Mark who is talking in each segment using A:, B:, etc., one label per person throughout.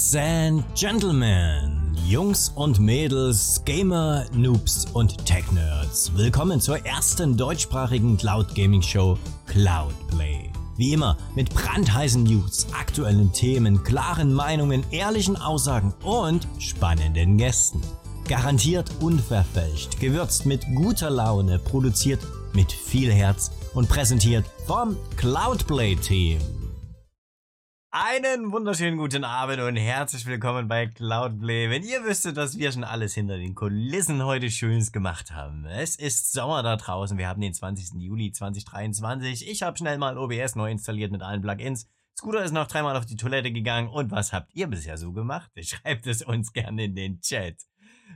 A: Ladies and Gentlemen, Jungs und Mädels, Gamer, Noobs und Tech-Nerds, willkommen zur ersten deutschsprachigen Cloud Gaming Show Cloudplay. Wie immer mit brandheißen News, aktuellen Themen, klaren Meinungen, ehrlichen Aussagen und spannenden Gästen. Garantiert unverfälscht, gewürzt mit guter Laune, produziert mit viel Herz und präsentiert vom Cloudplay Team. Einen wunderschönen guten Abend und herzlich willkommen bei Cloudplay. Wenn ihr wüsstet, was wir schon alles hinter den Kulissen heute Schönes gemacht haben. Es ist Sommer da draußen. Wir haben den 20. Juli 2023. Ich habe schnell mal OBS neu installiert mit allen Plugins. Scooter ist noch dreimal auf die Toilette gegangen. Und was habt ihr bisher so gemacht? Schreibt es uns gerne in den Chat.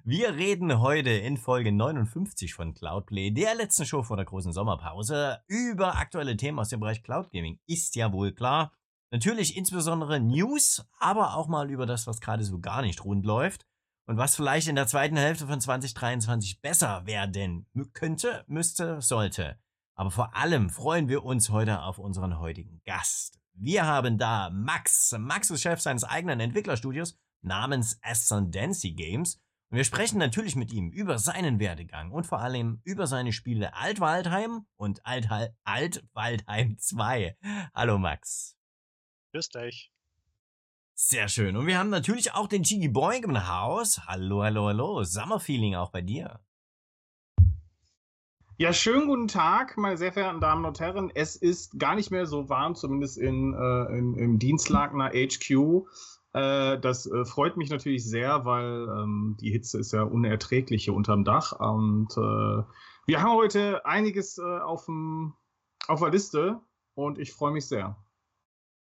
A: Wir reden heute in Folge 59 von Cloudplay, der letzten Show vor der großen Sommerpause, über aktuelle Themen aus dem Bereich Cloud Gaming. Ist ja wohl klar. Natürlich insbesondere News, aber auch mal über das, was gerade so gar nicht rund läuft und was vielleicht in der zweiten Hälfte von 2023 besser werden könnte, müsste, sollte. Aber vor allem freuen wir uns heute auf unseren heutigen Gast. Wir haben da Max. Max ist Chef seines eigenen Entwicklerstudios namens Ascendancy Games. Und wir sprechen natürlich mit ihm über seinen Werdegang und vor allem über seine Spiele Altwaldheim und Altwaldheim 2. Hallo Max.
B: Grüß dich.
A: Sehr schön. Und wir haben natürlich auch den Chigi Boy im Haus. Hallo, hallo, hallo. Summerfeeling auch bei dir.
C: Ja, schönen guten Tag, meine sehr verehrten Damen und Herren. Es ist gar nicht mehr so warm, zumindest in, äh, in im Dienstlagner HQ. Äh, das äh, freut mich natürlich sehr, weil ähm, die Hitze ist ja unerträglich hier unterm Dach. Und äh, wir haben heute einiges äh, auf, auf der Liste und ich freue mich sehr.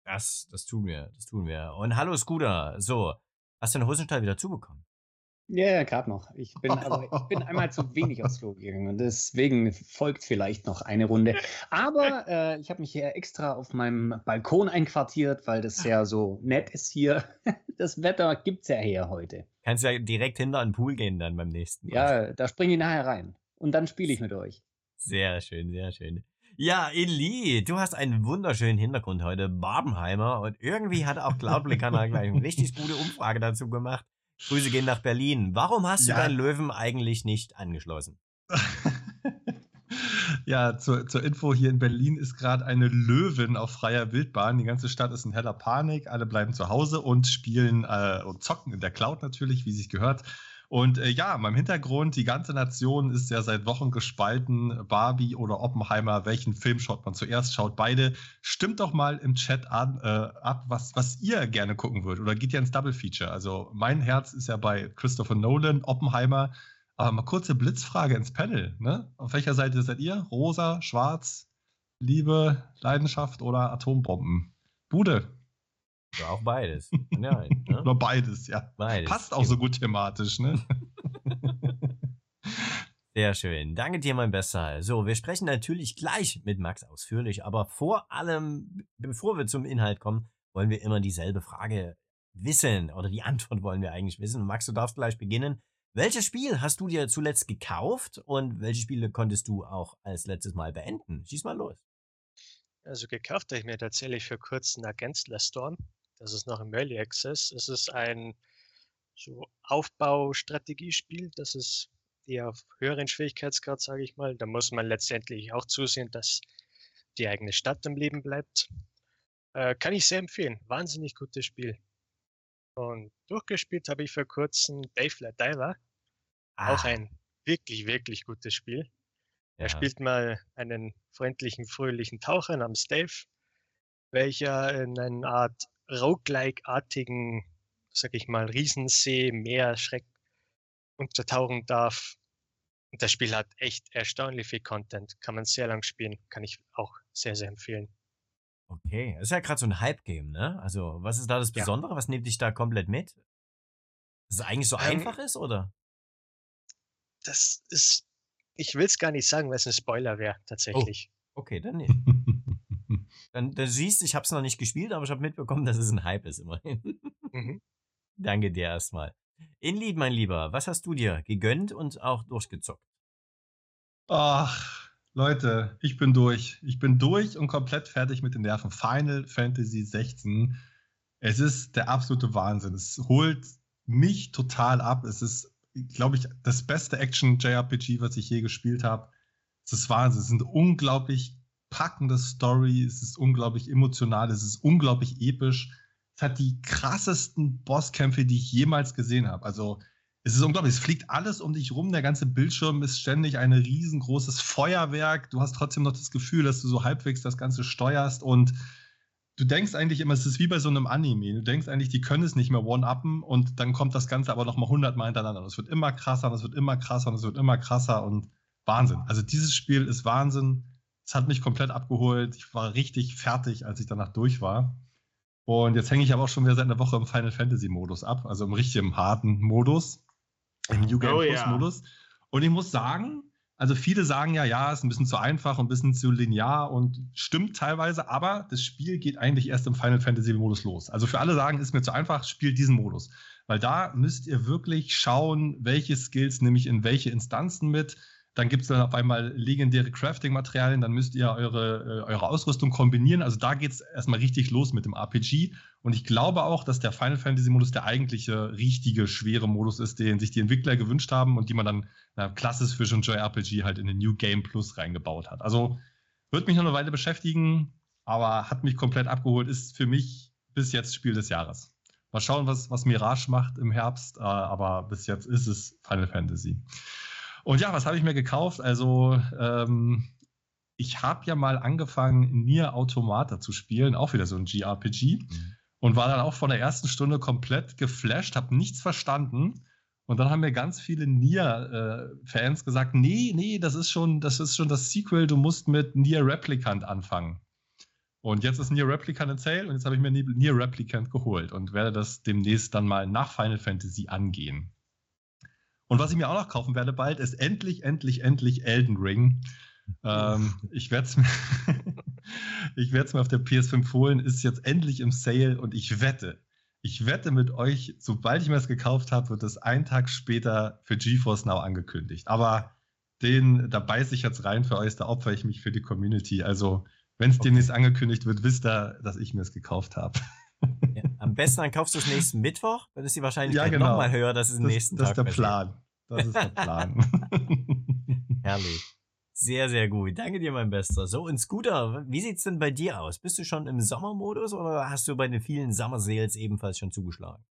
A: Das, das tun wir, das tun wir. Und hallo Scooter, so, hast du den Hosenstall wieder zubekommen?
D: Ja, yeah, gerade noch. Ich bin, aber, ich bin einmal zu wenig aufs Klo gegangen und deswegen folgt vielleicht noch eine Runde. Aber äh, ich habe mich hier extra auf meinem Balkon einquartiert, weil das ja so nett ist hier. Das Wetter gibt es ja her heute.
A: Kannst ja direkt hinter den Pool gehen dann beim nächsten Mal.
D: Ja, da springe ich nachher rein. Und dann spiele ich mit euch.
A: Sehr schön, sehr schön. Ja, Eli, du hast einen wunderschönen Hintergrund heute, Barbenheimer. Und irgendwie hat auch Cloudplay-Kanal gleich eine richtig gute Umfrage dazu gemacht. Grüße gehen nach Berlin. Warum hast du ja. deinen Löwen eigentlich nicht angeschlossen?
E: ja, zur, zur Info, hier in Berlin ist gerade eine Löwin auf freier Wildbahn. Die ganze Stadt ist in heller Panik. Alle bleiben zu Hause und spielen äh, und zocken in der Cloud natürlich, wie sich gehört. Und äh, ja, meinem Hintergrund, die ganze Nation ist ja seit Wochen gespalten. Barbie oder Oppenheimer, welchen Film schaut man zuerst? Schaut beide. Stimmt doch mal im Chat an, äh, ab, was, was ihr gerne gucken würdet. Oder geht ja ins Double Feature. Also mein Herz ist ja bei Christopher Nolan, Oppenheimer. Aber mal kurze Blitzfrage ins Panel. Ne? Auf welcher Seite seid ihr? Rosa, Schwarz, Liebe, Leidenschaft oder Atombomben? Bude.
A: Ja, auch beides. Ja,
E: ne? Oder beides, ja. Beides. Passt auch so gut thematisch, ne?
A: Sehr schön. Danke dir, mein Bester. So, wir sprechen natürlich gleich mit Max ausführlich, aber vor allem, bevor wir zum Inhalt kommen, wollen wir immer dieselbe Frage wissen oder die Antwort wollen wir eigentlich wissen. Max, du darfst gleich beginnen. Welches Spiel hast du dir zuletzt gekauft und welche Spiele konntest du auch als letztes Mal beenden? Schieß mal los.
B: Also gekauft habe ich mir tatsächlich für kurzen Against Last Storm. Das ist noch im Early Access. Es ist ein so Aufbaustrategiespiel. Das ist eher auf höheren Schwierigkeitsgrad, sage ich mal. Da muss man letztendlich auch zusehen, dass die eigene Stadt am Leben bleibt. Äh, kann ich sehr empfehlen. Wahnsinnig gutes Spiel. Und durchgespielt habe ich vor kurzem Dave Diver. Ah. Auch ein wirklich, wirklich gutes Spiel. Ja. Er spielt mal einen freundlichen, fröhlichen Taucher namens Dave, welcher in einer Art roguelike-artigen, sag ich mal, Riesensee, Meer, Schreck untertauchen darf. Und das Spiel hat echt erstaunlich viel Content. Kann man sehr lang spielen. Kann ich auch sehr, sehr empfehlen.
A: Okay, das ist ja gerade so ein Hype-Game, ne? Also, was ist da das Besondere? Ja. Was nimmt dich da komplett mit? Dass es eigentlich so ähm, einfach ist, oder?
B: Das ist, ich will es gar nicht sagen, weil es ein Spoiler wäre, tatsächlich.
A: Oh, okay, dann nicht. Dann, dann siehst ich habe es noch nicht gespielt, aber ich habe mitbekommen, dass es ein Hype ist immerhin. Mhm. Danke dir erstmal. Inlied, mein Lieber, was hast du dir gegönnt und auch durchgezockt?
E: Ach, Leute, ich bin durch. Ich bin durch und komplett fertig mit den Nerven. Final Fantasy 16. Es ist der absolute Wahnsinn. Es holt mich total ab. Es ist, glaube ich, das beste Action-JRPG, was ich je gespielt habe. Es ist Wahnsinn. Es sind unglaublich packende Story. Es ist unglaublich emotional. Es ist unglaublich episch. Es hat die krassesten Bosskämpfe, die ich jemals gesehen habe. Also, es ist unglaublich. Es fliegt alles um dich rum. Der ganze Bildschirm ist ständig ein riesengroßes Feuerwerk. Du hast trotzdem noch das Gefühl, dass du so halbwegs das Ganze steuerst und du denkst eigentlich immer, es ist wie bei so einem Anime. Du denkst eigentlich, die können es nicht mehr one-uppen und dann kommt das Ganze aber nochmal hundertmal hintereinander. Es wird immer krasser und es wird immer krasser und es wird immer krasser und Wahnsinn. Also dieses Spiel ist Wahnsinn. Es hat mich komplett abgeholt. Ich war richtig fertig, als ich danach durch war. Und jetzt hänge ich aber auch schon wieder seit einer Woche im Final Fantasy Modus ab, also im richtigen harten Modus, im New Game
C: Oh
E: Plus
C: ja.
E: Modus. Und ich muss sagen, also viele sagen ja, ja, ist ein bisschen zu einfach und ein bisschen zu linear und stimmt teilweise, aber das Spiel geht eigentlich erst im Final Fantasy Modus los. Also für alle sagen, ist mir zu einfach, spielt diesen Modus. Weil da müsst ihr wirklich schauen, welche Skills nehme ich in welche Instanzen mit. Dann gibt es dann auf einmal legendäre Crafting-Materialien, dann müsst ihr eure, äh, eure Ausrüstung kombinieren. Also da geht es erstmal richtig los mit dem RPG. Und ich glaube auch, dass der Final Fantasy-Modus der eigentliche, richtige, schwere Modus ist, den sich die Entwickler gewünscht haben und die man dann na, klassisch für so ein JRPG halt in den New Game Plus reingebaut hat. Also wird mich noch eine Weile beschäftigen, aber hat mich komplett abgeholt, ist für mich bis jetzt Spiel des Jahres. Mal schauen, was, was Mirage macht im Herbst, äh, aber bis jetzt ist es Final Fantasy. Und ja, was habe ich mir gekauft? Also, ähm, ich habe ja mal angefangen, Nier Automata zu spielen, auch wieder so ein JRPG.
A: Mhm.
E: Und war dann auch von der ersten Stunde komplett geflasht, habe nichts verstanden. Und dann haben mir ganz viele Nier-Fans gesagt, nee, nee, das ist schon, das ist schon das Sequel, du musst mit Nier Replicant anfangen. Und jetzt ist Nier Replicant in Sale und jetzt habe ich mir Nier Replicant geholt und werde das demnächst dann mal nach Final Fantasy angehen. Und was ich mir auch noch kaufen werde bald, ist endlich, endlich, endlich Elden Ring. Ähm, ich werde es mir, ich werde es mir auf der PS5 holen, ist jetzt endlich im Sale und ich wette, ich wette mit euch, sobald ich mir das gekauft habe, wird es einen Tag später für GeForce Now angekündigt. Aber den, da beiße ich jetzt rein für euch, da opfere ich mich für die Community. Also, wenn es
A: Okay.
E: demnächst angekündigt wird, wisst ihr, dass ich mir es gekauft habe.
A: Ja, am besten dann kaufst du es nächsten Mittwoch, dann ist die Wahrscheinlichkeit
E: Ja, genau.
A: nochmal höher, dass es
E: Das,
A: nächsten
E: das
A: Tag
E: ist der. Plan. Das ist der Plan.
A: Herrlich. Sehr, sehr gut. Danke dir, mein Bester. So, und Scooter, wie sieht's denn bei dir aus? Bist du schon im Sommermodus oder hast du bei den vielen Summer Sales ebenfalls schon zugeschlagen?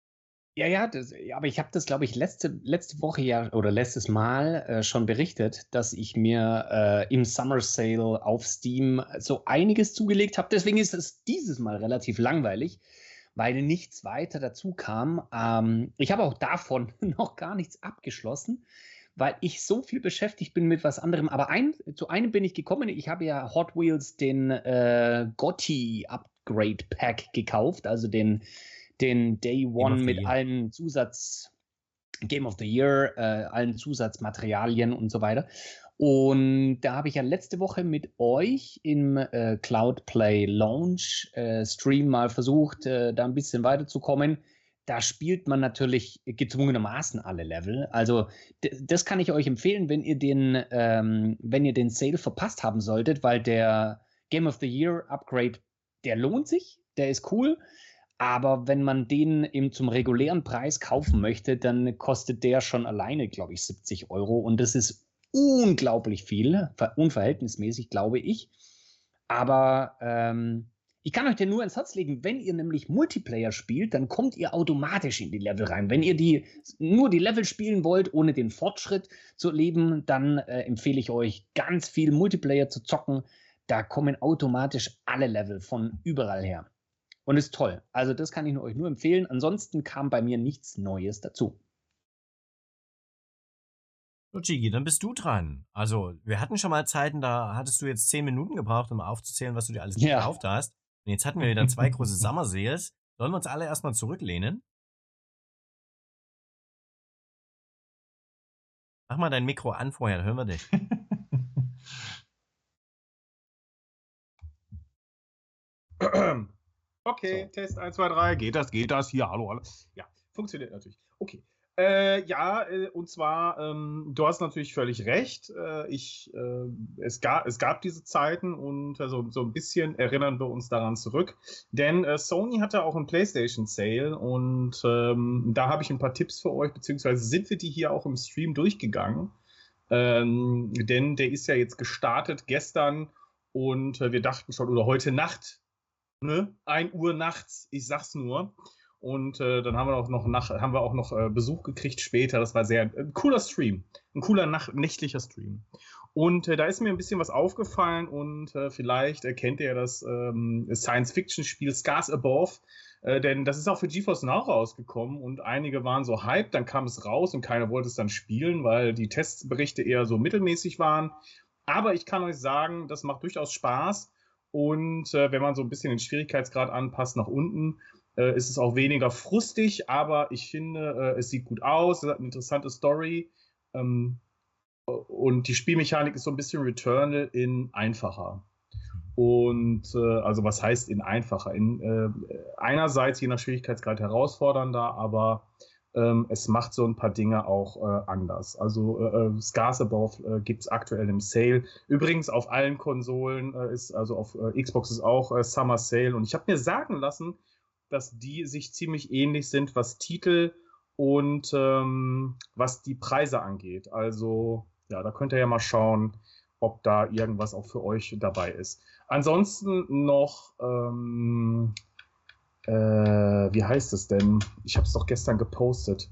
D: Ja, ja, das, aber ich habe das, glaube ich, letzte, letzte Woche ja oder letztes Mal äh, schon berichtet, dass ich mir äh, im Summer Sale auf Steam so einiges zugelegt habe. Deswegen ist es dieses Mal relativ langweilig, weil nichts weiter dazu kam. Ähm, ich habe auch davon noch gar nichts abgeschlossen, weil ich so viel beschäftigt bin mit was anderem. Aber ein, zu einem bin ich gekommen. Ich habe ja Hot Wheels den äh, Gotti Upgrade Pack gekauft, also den den Day One mit
A: Year.
D: allen Zusatz Game of the Year, äh, allen Zusatzmaterialien und so weiter. Und da habe ich ja letzte Woche mit euch im äh, Cloud Play Launch äh, Stream mal versucht, äh, da ein bisschen weiterzukommen. Da spielt man natürlich gezwungenermaßen alle Level. Also das kann ich euch empfehlen, wenn ihr den, ähm, wenn ihr den Sale verpasst haben solltet, weil der Game of the Year Upgrade, der lohnt sich, der ist cool. Aber wenn man den eben zum regulären Preis kaufen möchte, dann kostet der schon alleine, glaube ich, 70 Euro. Und das ist unglaublich viel, ver- unverhältnismäßig, glaube ich. Aber ähm, ich kann euch den nur ins Herz legen, wenn ihr nämlich Multiplayer spielt, dann kommt ihr automatisch in die Level rein. Wenn ihr die, nur die Level spielen wollt, ohne den Fortschritt zu erleben, dann äh, empfehle ich euch, ganz viel Multiplayer zu zocken. Da kommen automatisch alle Level von überall her. Und ist toll. Also das kann ich euch nur empfehlen. Ansonsten kam bei mir nichts Neues dazu.
A: So, Chigi, dann bist du dran. Also, wir hatten schon mal Zeiten, da hattest du jetzt zehn Minuten gebraucht, um aufzuzählen, was du dir alles
D: Ja.
A: gekauft hast. Und jetzt hatten wir wieder zwei große Summer Sales. Sollen wir uns alle erstmal zurücklehnen? Mach mal dein Mikro an vorher, dann hören wir dich.
C: Okay,
D: So.
C: Test 1, 2, 3. Geht das, geht das? Hier, hallo, hallo. Ja, funktioniert natürlich. Okay. Äh, ja, äh, und zwar, ähm, du hast natürlich völlig recht. Äh, ich, äh, es, gab, es gab diese Zeiten und äh, so, ein bisschen erinnern wir uns daran zurück. Denn Sony hatte auch einen PlayStation Sale und ähm, da habe ich ein paar Tipps für euch, beziehungsweise sind wir die hier auch im Stream durchgegangen. Ähm, denn der ist ja jetzt gestartet gestern und wir dachten schon, oder heute Nacht, ne? 1 Uhr nachts, ich sag's nur. Und äh, dann haben wir auch noch, nach, haben wir auch noch äh, Besuch gekriegt später. Das war sehr ein äh, cooler Stream. Ein cooler Nacht, nächtlicher Stream. Und äh, da ist mir ein bisschen was aufgefallen und äh, vielleicht erkennt ihr das ähm, Science-Fiction-Spiel Scars Above. Äh, denn das ist auch für GeForce Now rausgekommen und einige waren so hyped, dann kam es raus und keiner wollte es dann spielen, weil die Testberichte eher so mittelmäßig waren. Aber ich kann euch sagen, das macht durchaus Spaß. Und äh, wenn man so ein bisschen den Schwierigkeitsgrad anpasst nach unten, äh, ist es auch weniger frustig, aber ich finde, äh, es sieht gut aus, es hat eine interessante Story. Ähm, und die Spielmechanik ist so ein bisschen Returnal in einfacher. Und äh, also was heißt in einfacher? In, äh, einerseits je nach Schwierigkeitsgrad herausfordernder, aber ähm, es macht so ein paar Dinge auch äh, anders. Also äh, äh Scars Above äh, gibt es aktuell im Sale. Übrigens auf allen Konsolen äh, ist, also auf äh, Xbox ist auch Summer Sale. Und ich habe mir sagen lassen, dass die sich ziemlich ähnlich sind, was Titel und ähm, was die Preise angeht. Also, ja, da könnt ihr ja mal schauen, ob da irgendwas auch für euch dabei ist. Ansonsten noch, ähm, äh, wie heißt es denn? Ich habe es doch gestern gepostet.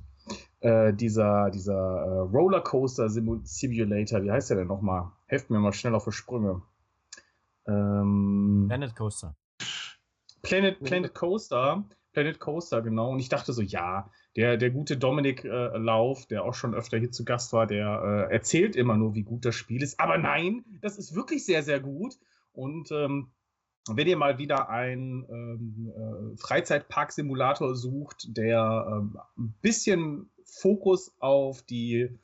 C: Äh, dieser dieser äh, Rollercoaster Simulator, wie heißt der denn nochmal? Helft mir mal schnell auf die Sprünge.
A: Ähm, Planet Coaster.
C: Planet, Planet Coaster. Planet Coaster, genau. Und ich dachte so, ja, der, der gute Dominik äh, Lauf, der auch schon öfter hier zu Gast war, der äh, erzählt immer nur, wie gut das Spiel ist. Aber nein, das ist wirklich sehr, sehr gut. Und ähm, wenn ihr mal wieder einen ähm, äh, Freizeitpark-Simulator sucht, der ähm, ein bisschen Fokus auf die,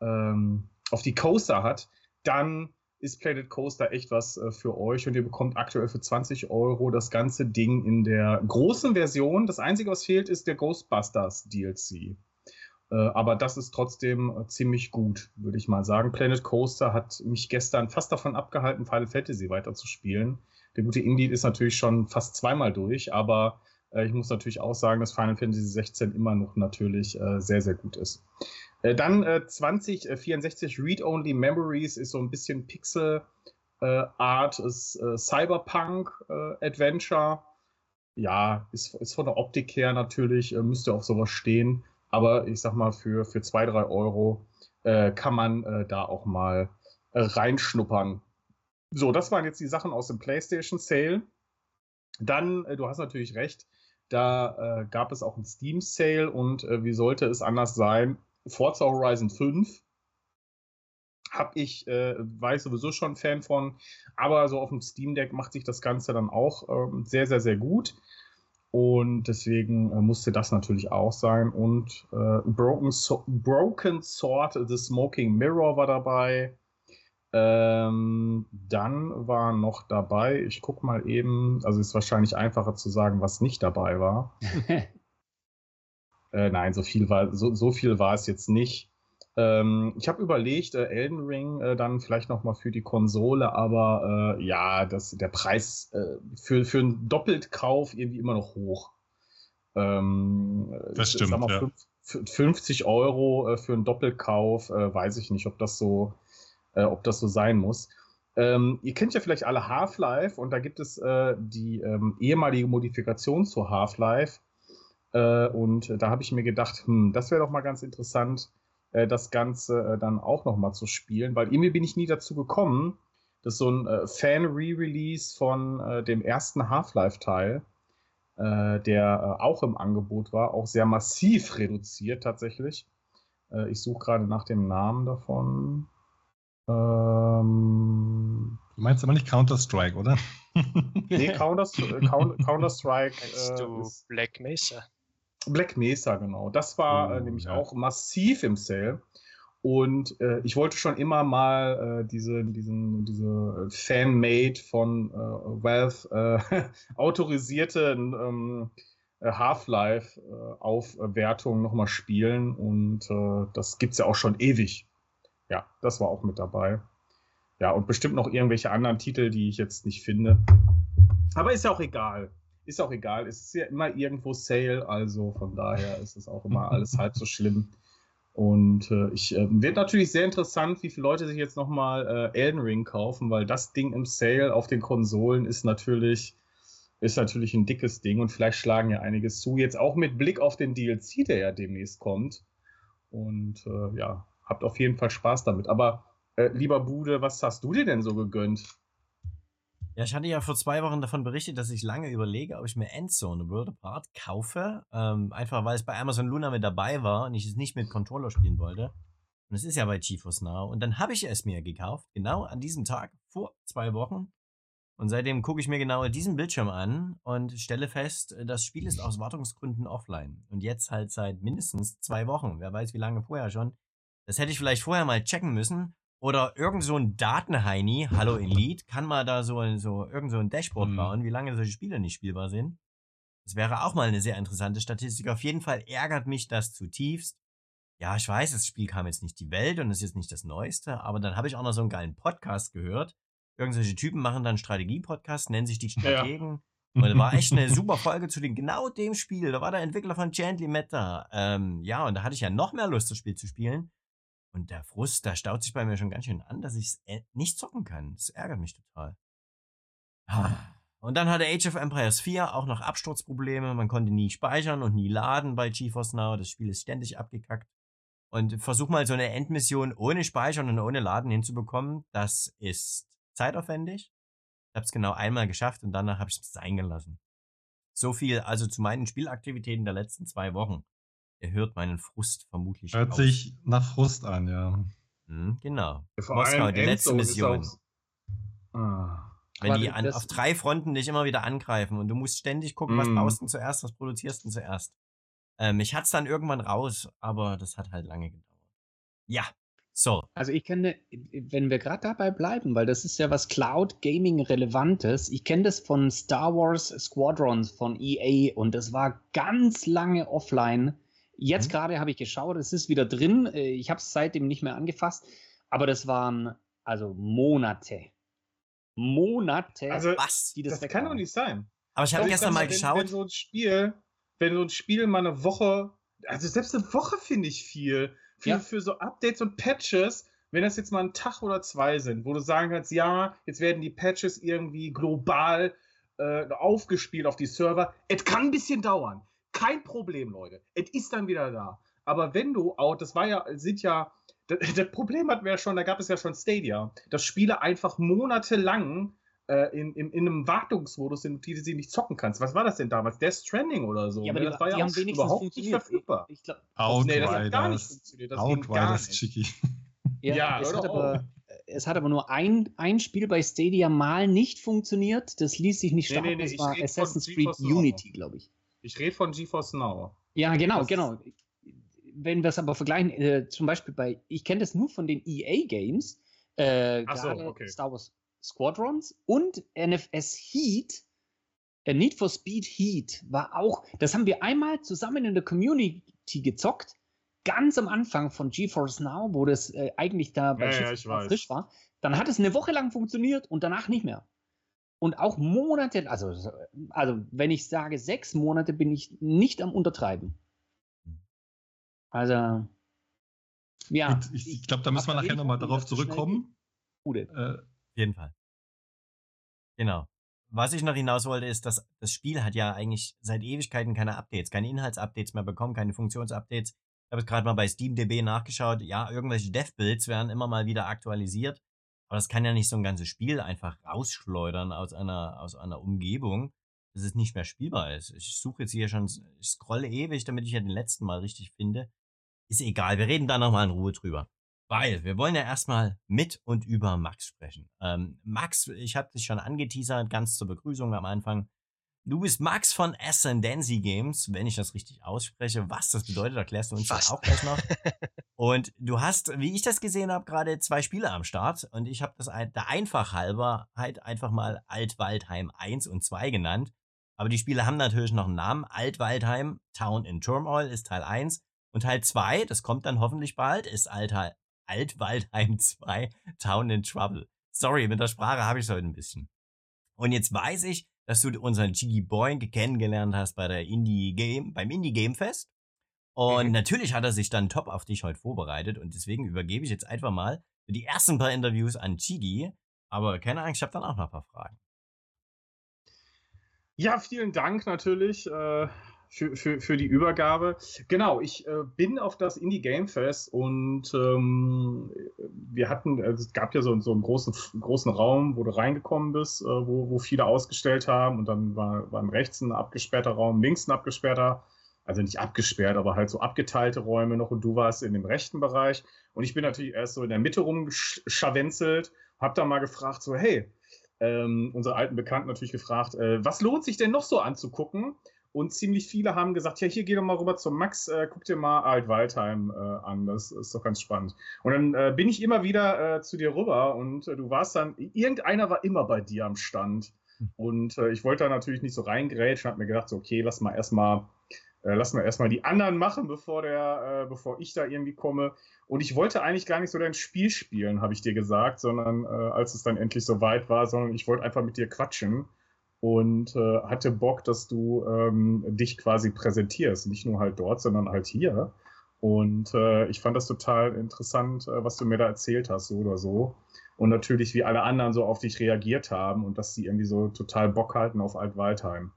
C: ähm, auf die Coaster hat, dann ist Planet Coaster echt was äh, für euch und ihr bekommt aktuell für 20 Euro das ganze Ding in der großen Version. Das Einzige, was fehlt, ist der Ghostbusters DLC. Äh, aber das ist trotzdem äh, ziemlich gut, würde ich mal sagen. Planet Coaster hat mich gestern fast davon abgehalten, Final Fantasy weiterzuspielen. Der gute Indie ist natürlich schon fast zweimal durch, aber äh, ich muss natürlich auch sagen, dass Final Fantasy 16 immer noch natürlich äh, sehr, sehr gut ist. Äh, dann äh, 2064 äh, Read-Only Memories ist so ein bisschen Pixel äh, Art, ist äh, Cyberpunk äh, Adventure. Ja, ist, ist von der Optik her natürlich, müsste auf sowas stehen. Aber ich sag mal, für, für 2, 3 Euro kann man da auch mal reinschnuppern. So, das waren jetzt die Sachen aus dem PlayStation Sale. Dann, du hast natürlich recht, da gab es auch einen Steam Sale und wie sollte es anders sein? Forza Horizon 5 habe ich, äh, ich sowieso schon Fan von, aber so auf dem Steam Deck macht sich das Ganze dann auch ähm, sehr, sehr, sehr gut. Und deswegen äh, musste das natürlich auch sein. Und äh, Broken, so Broken Sword, The Smoking Mirror war dabei. Ähm, dann war noch dabei, ich gucke mal eben, also ist wahrscheinlich einfacher zu sagen, was nicht dabei war. Äh, nein, so viel war, so, so viel war es jetzt nicht. Ähm, ich habe überlegt, äh, Elden Ring äh, dann vielleicht noch mal für die Konsole, aber äh, ja, das, der Preis äh, für, für einen Doppeltkauf irgendwie immer noch hoch. Ähm,
E: das stimmt, mal, ja.
C: 50 Euro äh, für einen Doppelkauf, weiß ich nicht, ob das so, ob das so sein muss. Ähm, ihr kennt ja vielleicht alle Half-Life und da gibt es die ähm, ehemalige Modifikation zu Half-Life äh, und da habe ich mir gedacht, hm, das wäre doch mal ganz interessant, äh, das Ganze äh, dann auch noch mal zu spielen, weil irgendwie bin ich nie dazu gekommen. Das ist so ein äh, Fan-Re-Release von äh, dem ersten Half-Life-Teil, äh, der auch im Angebot war, auch sehr massiv reduziert tatsächlich. ich suche gerade nach dem Namen davon.
E: Ähm, du meinst aber nicht Counter-Strike, oder?
C: nee, Counter-Strike. Counter,
B: äh, du Black Mesa.
C: Black Mesa, genau. Das war äh, oh, nämlich ja. auch massiv im Sale. Und äh, ich wollte schon immer mal äh, diese, diesen, diese Fan-Made von äh, Valve äh, autorisierte ähm, äh, Half-Life-Aufwertung äh, nochmal spielen und äh, das es ja auch schon ewig. Ja, das war auch mit dabei. Ja, und bestimmt noch irgendwelche anderen Titel, die ich jetzt nicht finde. Aber ist ja auch egal. Ist auch egal. Es ist ja immer irgendwo Sale, also von daher ist es auch immer alles halb so schlimm. Und äh, ich äh, wird natürlich sehr interessant, wie viele Leute sich jetzt nochmal äh, Elden Ring kaufen, weil das Ding im Sale auf den Konsolen ist natürlich, ist natürlich ein dickes Ding und vielleicht schlagen ja einiges zu. Jetzt auch mit Blick auf den DLC, der ja demnächst kommt. Und äh, ja, habt auf jeden Fall Spaß damit. Aber äh, lieber Bude, was hast du dir denn so gegönnt?
A: Ja, ich hatte ja vor zwei Wochen davon berichtet, dass ich lange überlege, ob ich mir Endzone World Apart kaufe. Ähm, einfach weil es bei Amazon Luna mit dabei war und ich es nicht mit Controller spielen wollte. Und es ist ja bei GeForce Now. Und dann habe ich es mir gekauft, genau an diesem Tag, vor zwei Wochen. Und seitdem gucke ich mir genau diesen Bildschirm an und stelle fest, das Spiel ist aus Wartungsgründen offline. Und jetzt halt seit mindestens zwei Wochen. Wer weiß, wie lange vorher schon. Das hätte ich vielleicht vorher mal checken müssen. Oder irgend so ein Datenheini, hallo Elite, kann mal da so, so irgend so ein Dashboard mhm. bauen, wie lange solche Spiele nicht spielbar sind. Das wäre auch mal eine sehr interessante Statistik. Auf jeden Fall ärgert mich das zutiefst. Ja, ich weiß, das Spiel kam jetzt nicht die Welt und ist jetzt nicht das Neueste, aber dann habe ich auch noch so einen geilen Podcast gehört. Irgendwelche Typen machen dann Strategie-Podcast, nennen sich die Strategen. Ja. Und da war echt eine super Folge zu den, genau dem Spiel. Da war der Entwickler von Gently Meta. Ähm, ja, und da hatte ich ja noch mehr Lust, das Spiel zu spielen. Und der Frust, da staut sich bei mir schon ganz schön an, dass ich es äh, nicht zocken kann. Das ärgert mich total. Und dann hatte Age of Empires 4 auch noch Absturzprobleme. Man konnte nie speichern und nie laden bei GeForce Now. Das Spiel ist ständig abgekackt. Und versuch mal so eine Endmission ohne Speichern und ohne Laden hinzubekommen. Das ist zeitaufwendig. Ich habe es genau einmal geschafft und danach habe ich es eingelassen. So viel also zu meinen Spielaktivitäten der letzten zwei Wochen. Er hört meinen Frust vermutlich.
E: Hört aus. sich nach Frust an, ja.
A: Hm, genau. Vor Moskau, die letzte Mission. Ah. Wenn die an, auf drei Fronten dich immer wieder angreifen und du musst ständig gucken, mm. was baust du zuerst, was produzierst du zuerst. Ähm, ich hatte es dann irgendwann raus, aber das hat halt lange gedauert. Ja, so.
D: Also ich kenne, wenn wir gerade dabei bleiben, weil das ist ja was Cloud Gaming Relevantes. Ich kenne das von Star Wars Squadrons von EA und das war ganz lange offline Jetzt mhm. gerade habe ich geschaut, es ist wieder drin. Äh, ich habe es seitdem nicht mehr angefasst, aber das waren also Monate. Monate,
C: also, was? Die das, das kann doch nicht sein.
A: Aber ich habe also gestern mal geschaut.
C: Wenn so ein Spiel, wenn so ein Spiel mal eine Woche, also selbst eine Woche finde ich viel. Für, ja. für so Updates und Patches, wenn das jetzt mal ein Tag oder zwei sind, wo du sagen kannst, ja, jetzt werden die Patches irgendwie global äh, aufgespielt auf die Server. Es kann ein bisschen dauern. Kein Problem, Leute. Es ist dann wieder da. Aber wenn du auch, das war ja, sind ja, das, das Problem hatten wir ja schon, da gab es ja schon Stadia, dass Spiele einfach monatelang äh, in, in, in, einem Wartungsmodus sind, die du sie nicht zocken kannst. Was war das denn damals? Death Stranding oder so?
D: Ja, aber ne? das die, war ja haben wenigstens überhaupt nicht verfügbar.
E: Ich, glaub, Outriders. Nee, das hat gar nicht funktioniert. Das Outriders, Chicky.
D: Ja, ja es, hat aber, es hat aber nur ein, ein Spiel bei Stadia mal nicht funktioniert. Das ließ sich nicht starten. Nee, nee, nee, das war Assassin's Creed Unity, glaube ich.
C: Ich rede von GeForce Now.
D: Ja, genau, das genau. Wenn wir es aber vergleichen, äh, zum Beispiel bei, ich kenne das nur von den EA-Games, äh, so, okay. Star Wars Squadrons und NFS Heat, äh, Need for Speed Heat war auch, das haben wir einmal zusammen in der Community gezockt, ganz am Anfang von GeForce Now, wo das äh, eigentlich da bei
C: ja, ja,
D: frisch war. Dann hat es eine Woche lang funktioniert und danach nicht mehr. Und auch Monate, also, also wenn ich sage sechs Monate, bin ich nicht am Untertreiben. Also, ja.
E: Ich, ich glaube, da müssen wir nachher nochmal darauf zurückkommen.
A: Gute. Äh, Auf jeden Fall. Genau. Was ich noch hinaus wollte, ist, dass das Spiel hat ja eigentlich seit Ewigkeiten keine Updates, keine Inhaltsupdates mehr bekommen, keine Funktionsupdates. Ich habe es gerade mal bei SteamDB nachgeschaut. Ja, irgendwelche Dev-Builds werden immer mal wieder aktualisiert. Aber das kann ja nicht so ein ganzes Spiel einfach rausschleudern aus einer, aus einer Umgebung, dass es nicht mehr spielbar ist. Ich suche jetzt hier schon, ich scrolle ewig, damit ich ja den letzten Mal richtig finde. Ist egal, wir reden da nochmal in Ruhe drüber. Weil wir wollen ja erstmal mit und über Max sprechen. Ähm, Max, ich habe dich schon angeteasert, ganz zur Begrüßung am Anfang. Du bist Max von Ascendancy Games, wenn ich das richtig ausspreche. Was das bedeutet, erklärst du uns Fast. auch gleich noch. Und du hast, wie ich das gesehen habe, gerade zwei Spiele am Start. Und ich habe das der einfach halber halt einfach mal Altwaldheim 1 und 2 genannt. Aber die Spiele haben natürlich noch einen Namen. Altwaldheim, Town in Turmoil ist Teil 1. Und Teil 2, das kommt dann hoffentlich bald, ist Alter, Altwaldheim 2, Town in Trouble. Sorry, mit der Sprache habe ich es heute ein bisschen. Und jetzt weiß ich, dass du unseren Chigi Boink kennengelernt hast bei der Indie Game, beim Indie Game Fest. Und mhm. natürlich hat er sich dann top auf dich heute vorbereitet und deswegen übergebe ich jetzt einfach mal die ersten paar Interviews an Chigi. Aber keine Angst, ich habe dann auch noch ein paar Fragen.
C: Ja, vielen Dank natürlich äh, für, für, für die Übergabe. Genau, ich äh, bin auf das Indie Game Fest und ähm, wir hatten, also es gab ja so, so einen großen, großen Raum, wo du reingekommen bist, äh, wo, wo viele ausgestellt haben und dann war, war rechts ein abgesperrter Raum, links ein abgesperrter, also nicht abgesperrt, aber halt so abgeteilte Räume noch und du warst in dem rechten Bereich und ich bin natürlich erst so in der Mitte rumgeschawenzelt, hab da mal gefragt, so hey, ähm, unsere alten Bekannten natürlich gefragt, äh, was lohnt sich denn noch so anzugucken? Und ziemlich viele haben gesagt, ja, hier geh doch mal rüber zum Max, äh, guck dir mal Alt-Waldheim äh, an, das ist doch ganz spannend. Und dann äh, bin ich immer wieder äh, zu dir rüber und äh, du warst dann, irgendeiner war immer bei dir am Stand. Hm. Und äh, ich wollte da natürlich nicht so reingrätschen, hab mir gedacht, so, okay, lass mal erstmal äh, lass mal erstmal die anderen machen, bevor, der, äh, bevor ich da irgendwie komme. Und ich wollte eigentlich gar nicht so dein Spiel spielen, habe ich dir gesagt, sondern äh, als es dann endlich so weit war, sondern ich wollte einfach mit dir quatschen und äh, hatte Bock, dass du ähm, dich quasi präsentierst. Nicht nur halt dort, sondern halt hier. Und äh, ich fand das total interessant, äh, was du mir da erzählt hast, so oder so. Und natürlich, wie alle anderen so auf dich reagiert haben und dass sie irgendwie so total Bock halten auf Altwaldheim.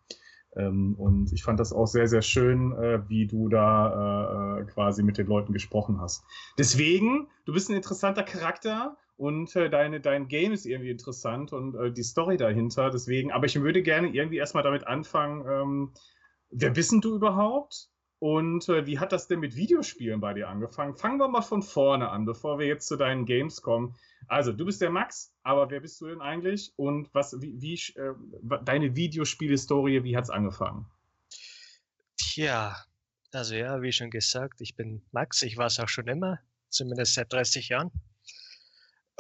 C: Ähm, und ich fand das auch sehr, sehr schön, äh, wie du da äh, äh, quasi mit den Leuten gesprochen hast. Deswegen, du bist ein interessanter Charakter und äh, deine, dein Game ist irgendwie interessant und äh, die Story dahinter. Deswegen, aber ich würde gerne irgendwie erstmal damit anfangen, ähm, wer bist du überhaupt? Und äh, wie hat das denn mit Videospielen bei dir angefangen? Fangen wir mal von vorne an, bevor wir jetzt zu deinen Games kommen. Also, du bist der Max, aber wer bist du denn eigentlich? Und was, wie, wie äh, deine Videospielhistorie, wie hat es angefangen?
B: Tja, also ja, wie schon gesagt, ich bin Max, ich war es auch schon immer, zumindest seit 30 Jahren.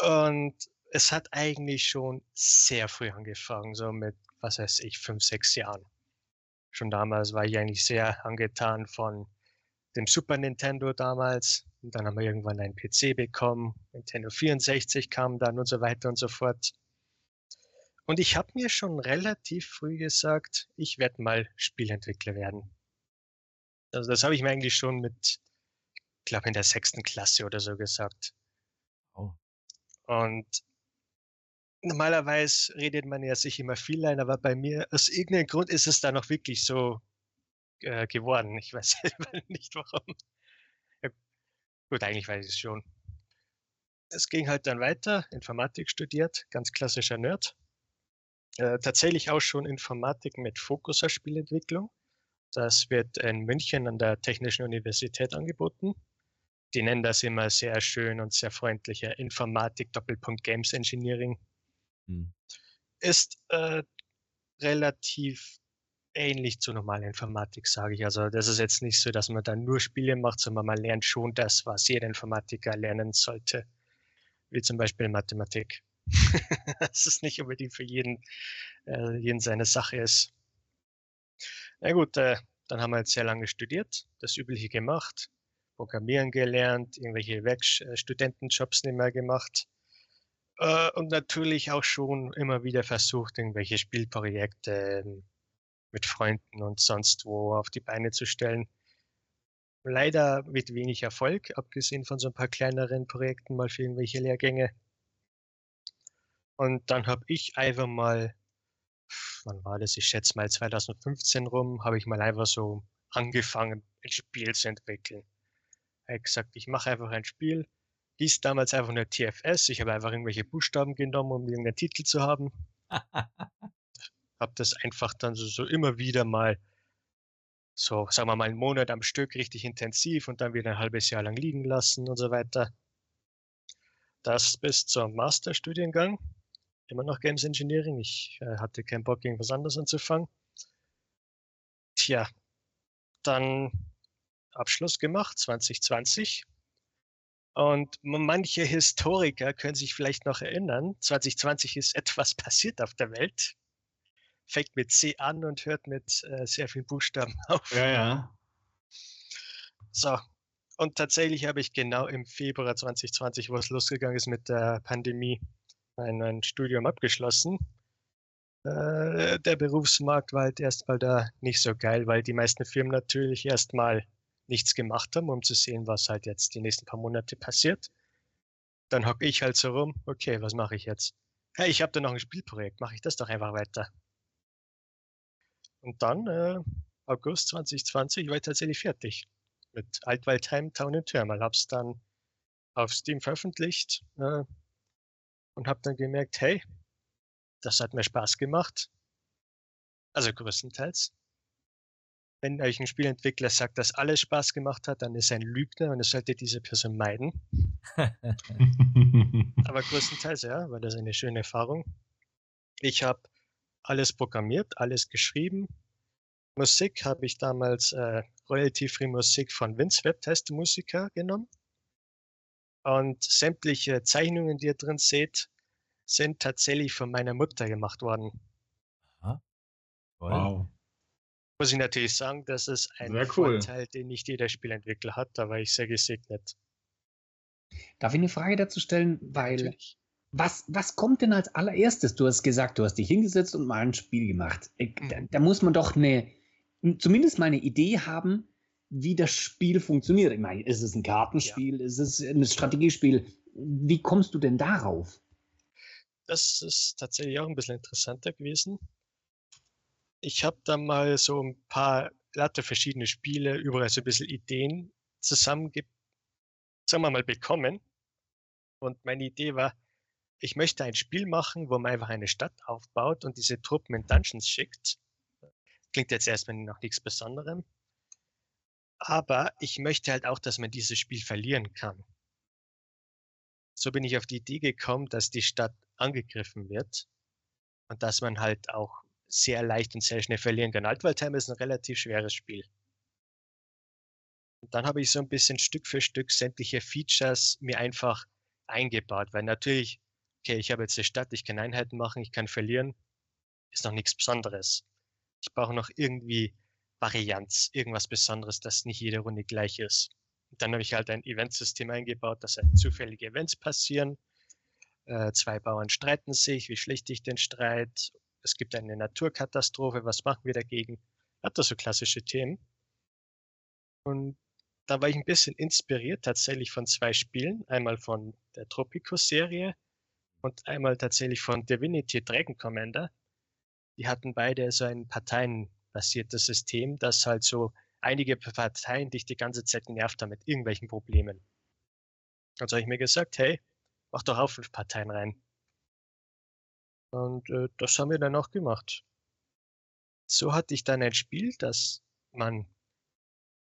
B: Und es hat eigentlich schon sehr früh angefangen, so mit, was weiß ich, fünf, sechs Jahren schon damals war ich eigentlich sehr angetan von dem Super Nintendo damals. Und dann haben wir irgendwann einen PC bekommen. Nintendo 64 kam dann und so weiter und so fort. Und ich habe mir schon relativ früh gesagt, ich werde mal Spielentwickler werden. Also das habe ich mir eigentlich schon mit, glaube in der sechsten Klasse oder so gesagt. Oh. Und normalerweise redet man ja sich immer viel ein, aber bei mir, aus irgendeinem Grund ist es dann auch wirklich so äh, geworden. Ich weiß selber nicht warum. Ja, gut, eigentlich weiß ich es schon. Es ging halt dann weiter, Informatik studiert, ganz klassischer Nerd. Äh, tatsächlich auch schon Informatik mit Fokus auf Spielentwicklung. Das wird in München an der Technischen Universität angeboten. Die nennen das immer sehr schön und sehr freundlicher Informatik Doppelpunkt Games Engineering. Hm. Ist äh, relativ ähnlich zu normaler Informatik, sage ich. Also das ist jetzt nicht so, dass man dann nur Spiele macht, sondern man lernt schon das, was jeder Informatiker lernen sollte. Wie zum Beispiel Mathematik. das ist nicht unbedingt für jeden, äh, jeden seine Sache ist. Na gut, äh, dann haben wir jetzt sehr lange studiert, das Übliche gemacht, Programmieren gelernt, irgendwelche Werkstudentenjobs nicht mehr gemacht. Äh, und natürlich auch schon immer wieder versucht, irgendwelche Spielprojekte ähm, mit Freunden und sonst wo auf die Beine zu stellen. Leider mit wenig Erfolg, abgesehen von so ein paar kleineren Projekten mal für irgendwelche Lehrgänge. Und dann habe ich einfach mal, wann war das? Ich schätze mal 2015 rum, habe ich mal einfach so angefangen, ein Spiel zu entwickeln. Ich habe gesagt, ich mache einfach ein Spiel, hieß damals einfach nur TFS. Ich habe einfach irgendwelche Buchstaben genommen, um irgendeinen Titel zu haben. habe das einfach dann so, so immer wieder mal, so sagen wir mal einen Monat am Stück richtig intensiv und dann wieder ein halbes Jahr lang liegen lassen und so weiter. Das bis zum Masterstudiengang. Immer noch Games Engineering. Ich äh, hatte keinen Bock, irgendwas anderes anzufangen. Tja, dann Abschluss gemacht, 2020 und manche Historiker können sich vielleicht noch erinnern, 2020 ist etwas passiert auf der Welt. fängt mit C an und hört mit äh, sehr vielen Buchstaben auf.
C: Ja, ja.
B: So. Und tatsächlich habe ich genau im Februar 2020, wo es losgegangen ist mit der Pandemie, mein, mein Studium abgeschlossen. Äh, der Berufsmarkt war halt erstmal da nicht so geil, weil die meisten Firmen natürlich erstmal nichts gemacht haben, um zu sehen, was halt jetzt die nächsten paar Monate passiert. Dann hocke ich halt so rum, okay, was mache ich jetzt? Hey, ich habe da noch ein Spielprojekt, mache ich das doch einfach weiter. Und dann, äh, August 2020, war ich tatsächlich fertig mit Altwaldheim Town and Thermal. Hab's dann auf Steam veröffentlicht äh, und habe dann gemerkt, hey, das hat mir Spaß gemacht. Also größtenteils. Wenn euch ein Spielentwickler sagt, dass alles Spaß gemacht hat, dann ist er ein Lügner und es sollte diese Person meiden. Aber größtenteils ja, war das eine schöne Erfahrung. Ich habe alles programmiert, alles geschrieben. Musik habe ich damals äh, Royalty Free Musik von Vince Webtest Musiker genommen. Und sämtliche Zeichnungen, die ihr drin seht, sind tatsächlich von meiner Mutter gemacht worden.
C: Wow.
B: Muss ich natürlich sagen, das ist ein
C: Sehr cool.
B: Vorteil, den nicht jeder Spielentwickler hat. Da war ich sehr gesegnet.
D: Darf ich eine Frage dazu stellen? Weil
B: Natürlich.
D: was, was kommt denn als allererstes? Du hast gesagt, du hast dich hingesetzt und mal ein Spiel gemacht. Äh, Da, da muss man doch eine, zumindest mal eine Idee haben, wie das Spiel funktioniert. Ich meine, ist es ein Kartenspiel? Ist es ein Strategiespiel? Wie kommst du denn darauf?
B: Das ist tatsächlich auch ein bisschen interessanter gewesen. Ich habe da mal so ein paar lauter verschiedene Spiele, überall so ein bisschen Ideen zusammen, sagen wir mal, bekommen. Und meine Idee war, ich möchte ein Spiel machen, wo man einfach eine Stadt aufbaut und diese Truppen in Dungeons schickt. Klingt jetzt erstmal noch nichts Besonderem. Aber ich möchte halt auch, dass man dieses Spiel verlieren kann. So bin ich auf die Idee gekommen, dass die Stadt angegriffen wird und dass man halt auch sehr leicht und sehr schnell verlieren kann. Altwaldheim ist ein relativ schweres Spiel. Und dann habe ich so ein bisschen Stück für Stück sämtliche Features mir einfach eingebaut, weil natürlich, okay, ich habe jetzt eine Stadt, ich kann Einheiten machen, ich kann verlieren, ist noch nichts Besonderes. Ich brauche noch irgendwie Varianz, irgendwas Besonderes, das nicht jede Runde gleich ist. Und dann habe ich halt ein Eventsystem eingebaut, dass halt zufällige Events passieren. Äh, zwei Bauern streiten sich, wie schlichte ich den Streit? Es gibt eine Naturkatastrophe, was machen wir dagegen? Hat das so klassische Themen. Und da war ich ein bisschen inspiriert tatsächlich von zwei Spielen. Einmal von der Tropicus-Serie und einmal tatsächlich von Divinity Dragon Commander. Die hatten beide so ein parteienbasiertes System, das halt so einige Parteien dich die ganze Zeit genervt haben mit irgendwelchen Problemen. Also habe ich mir gesagt, hey, mach doch auch fünf Parteien rein. Und äh, das haben wir dann auch gemacht. So hatte ich dann ein Spiel, das man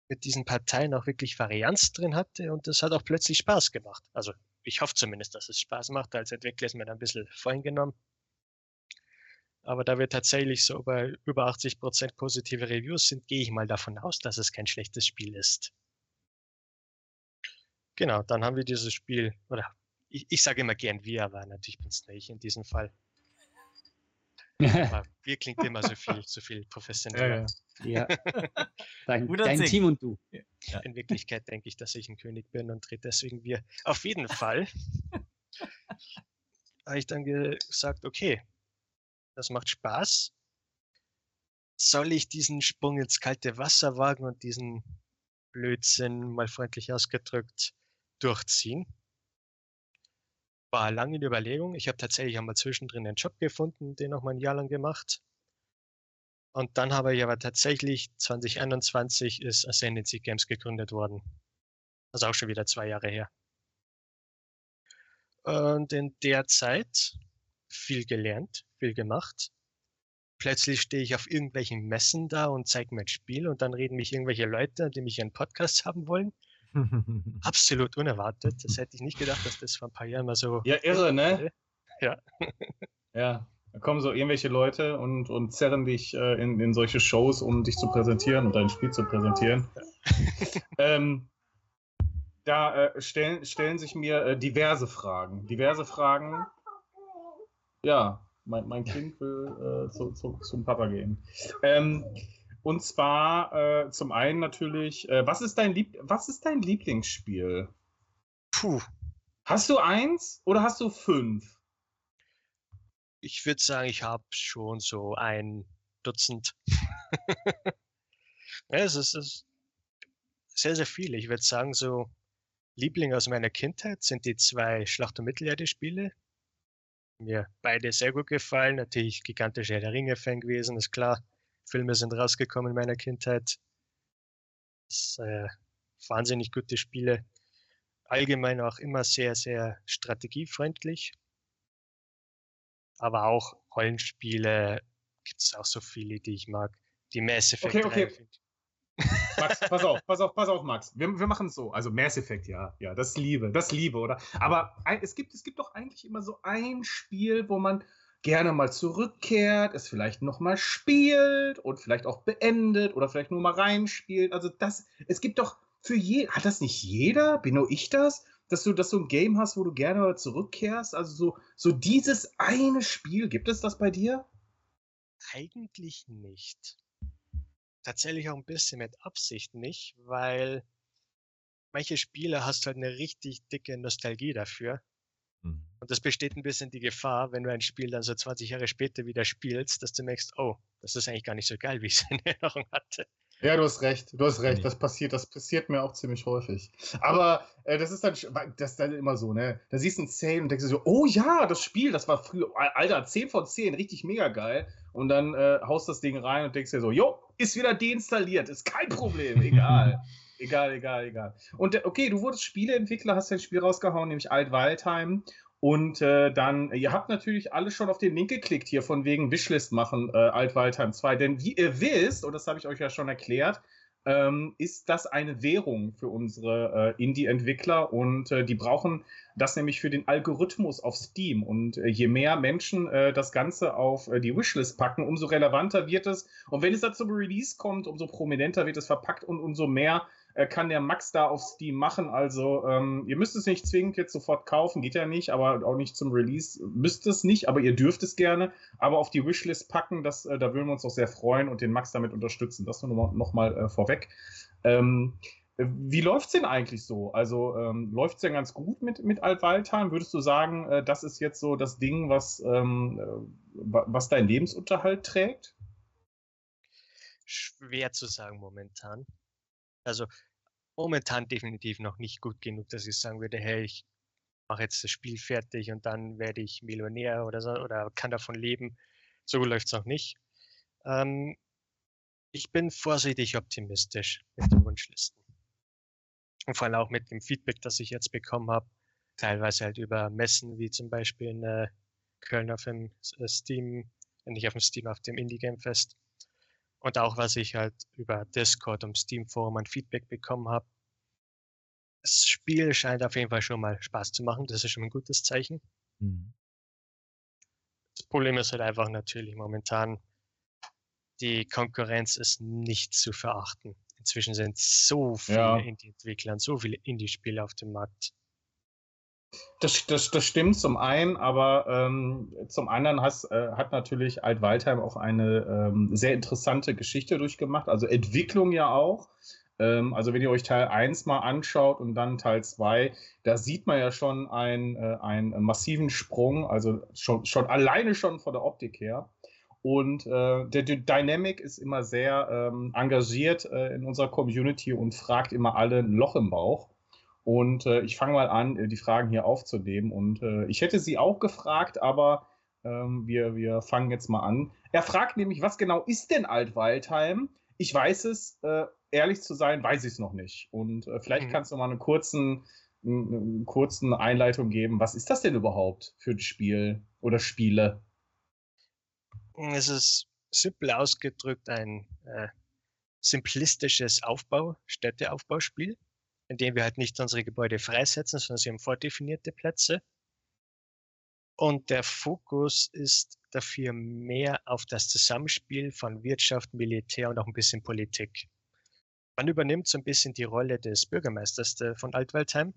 B: mit diesen Parteien auch wirklich Varianz drin hatte und das hat auch plötzlich Spaß gemacht. Also ich hoffe zumindest, dass es Spaß macht. Als Entwickler ist mir da ein bisschen voreingenommen. Aber da wir tatsächlich so bei über 80% positive Reviews sind, gehe ich mal davon aus, dass es kein schlechtes Spiel ist. Genau, dann haben wir dieses Spiel, oder ich, ich sage immer gern wir, aber natürlich bin es nicht in diesem Fall. Aber wir klingt immer so viel, so viel professioneller.
C: Ja, ja.
D: Dein, dein. Team und du.
B: In Wirklichkeit denke ich, dass ich ein König bin und drehe deswegen wir. Auf jeden Fall habe ich dann gesagt, okay, das macht Spaß. Soll ich diesen Sprung ins kalte Wasser wagen und diesen Blödsinn, mal freundlich ausgedrückt, durchziehen? War lange in Überlegung. Ich habe tatsächlich einmal zwischendrin einen Job gefunden, den noch mal ein Jahr lang gemacht. Und dann habe ich aber tatsächlich 2021 ist Ascendancy Games gegründet worden. Also auch schon wieder zwei Jahre her. Und in der Zeit viel gelernt, viel gemacht. Plötzlich stehe ich auf irgendwelchen Messen da und zeige mein Spiel und dann reden mich irgendwelche Leute, die mich in Podcast haben wollen. Absolut unerwartet. Das hätte ich nicht gedacht, dass das vor ein paar Jahren mal so.
C: Ja, irre, ne?
B: Ja.
C: Ja. Da kommen so irgendwelche Leute und, und zerren dich äh, in, in solche Shows, um dich zu präsentieren und dein Spiel zu präsentieren. ähm, da äh, stellen, stellen sich mir äh, diverse Fragen. Diverse Fragen. Ja. Mein, mein Kind will äh, zu, zu, zum Papa gehen. Ähm, und zwar äh, zum einen natürlich, äh, was, ist dein Lieb was ist dein Lieblingsspiel?
B: Puh.
C: Hast du eins oder hast du fünf?
B: Ich würde sagen, ich habe schon so ein Dutzend. ja, es ist, es ist sehr, sehr viele. Ich würde sagen, so Liebling aus meiner Kindheit sind die zwei Schlacht- und Mittelerde-Spiele. Mir beide sehr gut gefallen. Natürlich gigantischer der Ringe-Fan gewesen, ist klar. Filme sind rausgekommen in meiner Kindheit. Das, äh, wahnsinnig gute Spiele. Allgemein auch immer sehr, sehr strategiefreundlich. Aber auch Rollenspiele gibt es auch so viele, die ich mag. Die Mass Effect
C: okay, okay. Max, pass auf, pass auf, pass auf, Max. Wir, wir machen es so. Also Mass Effect, ja, ja, das Liebe, das Liebe, oder? Aber es gibt, es gibt doch eigentlich immer so ein Spiel, wo man gerne mal zurückkehrt, es vielleicht noch mal spielt und vielleicht auch beendet oder vielleicht nur mal reinspielt. Also das, es gibt doch für je, hat das nicht jeder? Bin nur ich das? Dass du, dass du ein Game hast, wo du gerne mal zurückkehrst? Also so, so dieses eine Spiel, gibt es das bei dir?
B: Eigentlich nicht tatsächlich auch ein bisschen mit Absicht nicht, weil manche Spiele hast halt eine richtig dicke Nostalgie dafür. Und das besteht ein bisschen die Gefahr, wenn du ein Spiel dann so 20 Jahre später wieder spielst, dass du merkst, oh, das ist eigentlich gar nicht so geil, wie ich es in Erinnerung hatte.
C: Ja, du hast recht, du hast recht. Das passiert, das passiert mir auch ziemlich häufig. Aber äh, das ist dann, das ist dann immer so, ne? Da siehst du ein 10 und denkst du so, oh ja, das Spiel, das war früher, Alter, 10 von 10, richtig mega geil. Und dann äh, haust das Ding rein und denkst dir so, jo, ist wieder deinstalliert, ist kein Problem, egal. egal, egal, egal. Und äh, okay, du wurdest Spieleentwickler, hast dein Spiel rausgehauen, nämlich Alt Waldheim. Und äh, dann, ihr habt natürlich alle schon auf den Link geklickt hier von wegen Wishlist machen, äh, Altwaldheim 2. Denn wie ihr wisst, und das habe ich euch ja schon erklärt, ähm, ist das eine Währung für unsere äh, Indie-Entwickler und äh, die brauchen das nämlich für den Algorithmus auf Steam. Und äh, je mehr Menschen äh, das Ganze auf äh, die Wishlist packen, umso relevanter wird es. Und wenn es da zum Release kommt, umso prominenter wird es verpackt und umso mehr äh, kann der Max da auf Steam machen. Also ähm, ihr müsst es nicht zwingend jetzt sofort kaufen, geht ja nicht, aber auch nicht zum Release. Müsst es nicht, aber ihr dürft es gerne. Aber auf die Wishlist packen, das, äh, da würden wir uns auch sehr freuen und den Max damit unterstützen. Das nur noch mal äh, vorweg. Ähm, wie läuft es denn eigentlich so? Also ähm, läuft es denn ganz gut mit, mit Altwaldheim? Würdest du sagen, äh, das ist jetzt so das Ding, was, ähm, äh, was deinen Lebensunterhalt trägt?
B: Schwer zu sagen momentan. Also momentan definitiv noch nicht gut genug, dass ich sagen würde, hey, ich mache jetzt das Spiel fertig und dann werde ich Millionär oder so oder kann davon leben. So läuft es noch nicht. Ähm, ich bin vorsichtig optimistisch mit den Wunschlisten. Und vor allem auch mit dem Feedback, das ich jetzt bekommen habe. Teilweise halt über Messen, wie zum Beispiel in äh, Köln auf dem äh, Steam, nicht auf dem Steam, auf dem Indie Game Fest. Und auch was ich halt über Discord und Steam Forum an Feedback bekommen habe. Das Spiel scheint auf jeden Fall schon mal Spaß zu machen. Das ist schon ein gutes Zeichen. Mhm. Das Problem ist halt einfach natürlich momentan, die Konkurrenz ist nicht zu verachten. Inzwischen sind so viele ja. Indie-Entwickler und so viele Indie-Spiele auf dem Markt.
C: Das, das, das stimmt zum einen, aber ähm, zum anderen has, äh, hat natürlich Alt-Waldheim auch eine ähm, sehr interessante Geschichte durchgemacht, also Entwicklung ja auch. Ähm, also wenn ihr euch Teil 1 mal anschaut und dann Teil 2, da sieht man ja schon ein, äh, einen massiven Sprung, also schon, schon alleine schon von der Optik her. Und äh, der, der Dynamic ist immer sehr ähm, engagiert äh, in unserer Community und fragt immer alle ein Loch im Bauch. Und äh, ich fange mal an, äh, die Fragen hier aufzunehmen. Und äh, ich hätte sie auch gefragt, aber ähm, wir, wir fangen jetzt mal an. Er fragt nämlich, was genau ist denn Altwaldheim? Ich weiß es, äh, ehrlich zu sein, weiß ich es noch nicht. Und äh, vielleicht mhm. kannst du mal eine kurzen, eine kurzen Einleitung geben. Was ist das denn überhaupt für ein Spiel oder Spiele?
B: Es ist simpel ausgedrückt ein äh, simplistisches Aufbau, Städteaufbauspiel indem wir halt nicht unsere Gebäude freisetzen, sondern sie haben vordefinierte Plätze. Und der Fokus ist dafür mehr auf das Zusammenspiel von Wirtschaft, Militär und auch ein bisschen Politik. Man übernimmt so ein bisschen die Rolle des Bürgermeisters von Altwaldheim.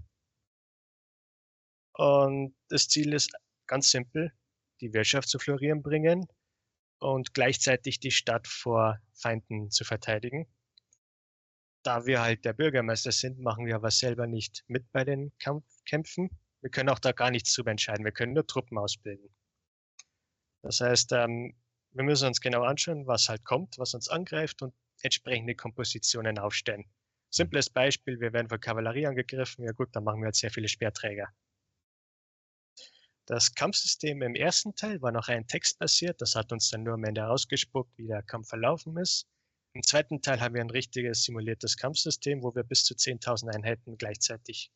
B: Und das Ziel ist ganz simpel, die Wirtschaft zu florieren bringen und gleichzeitig die Stadt vor Feinden zu verteidigen. Da wir halt der Bürgermeister sind, machen wir aber selber nicht mit bei den Kampf Kämpfen. Wir können auch da gar nichts drüber entscheiden. Wir können nur Truppen ausbilden. Das heißt, ähm, wir müssen uns genau anschauen, was halt kommt, was uns angreift und entsprechende Kompositionen aufstellen. Simples Beispiel, wir werden von Kavallerie angegriffen, ja gut, dann machen wir halt sehr viele Speerträger. Das Kampfsystem im ersten Teil war noch rein textbasiert, das hat uns dann nur am Ende ausgespuckt, wie der Kampf verlaufen ist. Im zweiten Teil haben wir ein richtiges simuliertes Kampfsystem, wo wir bis zu 10.000 Einheiten gleichzeitig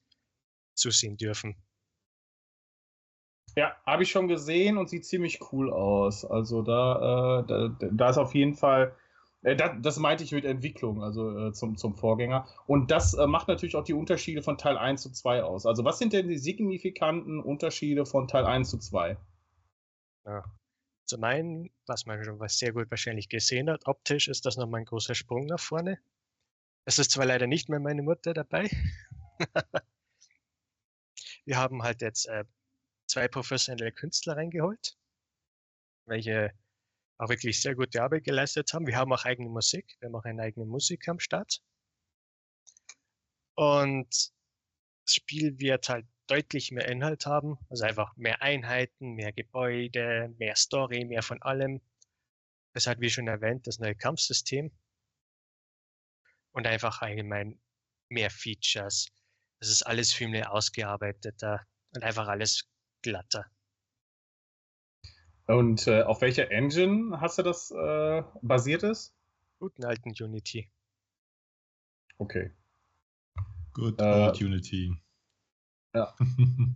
B: zusehen dürfen.
C: Ja, habe ich schon gesehen und sieht ziemlich cool aus. Also da, äh, da, da ist auf jeden Fall äh, das, das, meinte ich mit Entwicklung, also äh, zum, zum Vorgänger. Und das äh, macht natürlich auch die Unterschiede von Teil 1 zu 2 aus. Also, was sind denn die signifikanten Unterschiede von Teil 1 zu 2?
B: Ja. Zum einen, was man schon was sehr gut wahrscheinlich gesehen hat, optisch ist das nochmal ein großer Sprung nach vorne. Es ist zwar leider nicht mehr meine Mutter dabei. Wir haben halt jetzt äh, zwei professionelle Künstler reingeholt, welche auch wirklich sehr gute Arbeit geleistet haben. Wir haben auch eigene Musik. Wir haben auch eine eigene Musik am Start. Und das Spiel wird halt deutlich mehr Inhalt haben. Also einfach mehr Einheiten, mehr Gebäude, mehr Story, mehr von allem. Es hat, wie schon erwähnt, das neue Kampfsystem. Und einfach allgemein mehr Features. Es ist alles viel mehr ausgearbeiteter und einfach alles glatter.
C: Und äh, auf welcher Engine hast du das äh, basiert ist?
B: Guten alten Unity.
C: Okay.
E: Good äh, old Unity.
C: Ja.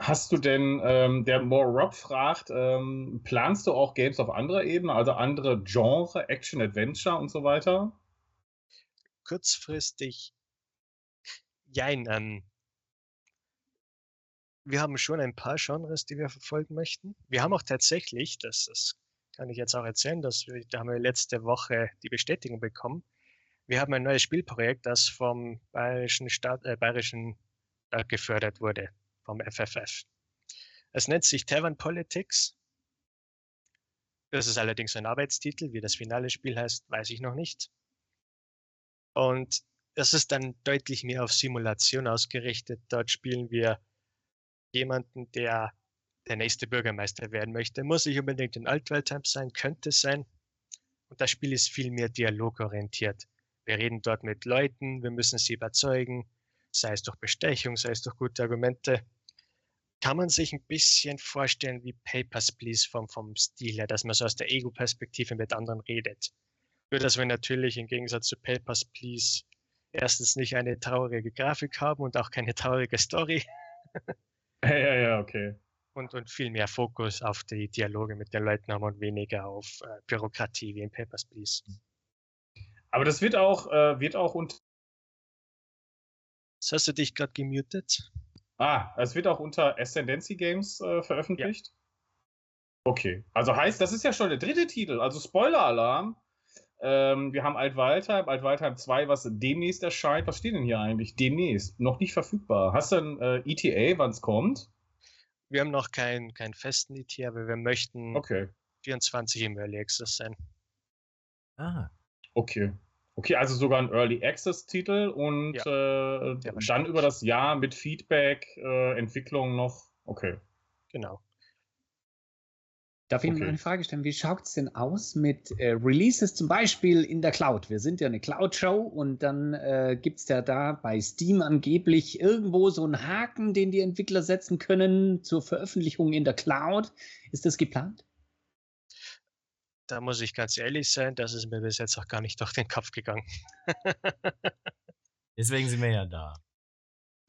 C: Hast du denn, ähm, der More Rob fragt, ähm, planst du auch Games auf anderer Ebene, also andere Genre, Action, Adventure und so weiter?
B: Kurzfristig, jein. Ähm, wir haben schon ein paar Genres, die wir verfolgen möchten. Wir haben auch tatsächlich, das, das kann ich jetzt auch erzählen, dass wir, da haben wir letzte Woche die Bestätigung bekommen. Wir haben ein neues Spielprojekt, das vom Bayerischen Staat, äh, Bayerischen Staat gefördert wurde, vom FFF. Es nennt sich Tavern Politics. Das ist allerdings ein Arbeitstitel. Wie das finale Spiel heißt, weiß ich noch nicht. Und das ist dann deutlich mehr auf Simulation ausgerichtet. Dort spielen wir jemanden, der der nächste Bürgermeister werden möchte. Muss nicht unbedingt in Altwaldheim sein, könnte sein. Und das Spiel ist viel mehr dialogorientiert. Wir reden dort mit Leuten, wir müssen sie überzeugen, sei es durch Bestechung, sei es durch gute Argumente. Kann man sich ein bisschen vorstellen wie Papers, Please vom, vom Stil her, dass man so aus der Ego-Perspektive mit anderen redet. Nur, dass wir natürlich im Gegensatz zu Papers, Please erstens nicht eine traurige Grafik haben und auch keine traurige Story.
C: Ja, ja, ja, okay.
B: Und, und viel mehr Fokus auf die Dialoge mit den Leuten haben und weniger auf äh, Bürokratie wie in Papers, Please.
C: Aber das wird auch, äh, wird auch unter.
B: Jetzt hast du dich gerade gemutet.
C: Ah, es wird auch unter Ascendancy Games äh, veröffentlicht? Ja. Okay. Also heißt, das ist ja schon der dritte Titel. Also Spoiler-Alarm. Ähm, wir haben Altwaldheim, Altwaldheim 2, was demnächst erscheint. Was steht denn hier eigentlich? Demnächst. Noch nicht verfügbar. Hast du ein äh, ETA, wann es kommt?
B: Wir haben noch keinen kein festen ETA, aber wir möchten
C: okay.
B: 24 im Early Access sein.
C: Ah. Okay. Okay, also sogar ein Early Access-Titel und ja. äh, dann über das Jahr mit Feedback, äh, Entwicklung noch. Okay.
B: Genau.
D: Darf ich okay. Ihnen eine Frage stellen? Wie schaut es denn aus mit äh, Releases zum Beispiel in der Cloud? Wir sind ja eine Cloud-Show und dann äh, gibt es ja da bei Steam angeblich irgendwo so einen Haken, den die Entwickler setzen können zur Veröffentlichung in der Cloud. Ist das geplant?
B: Da muss ich ganz ehrlich sein, das ist mir bis jetzt auch gar nicht durch den Kopf gegangen.
A: Deswegen sind wir ja da.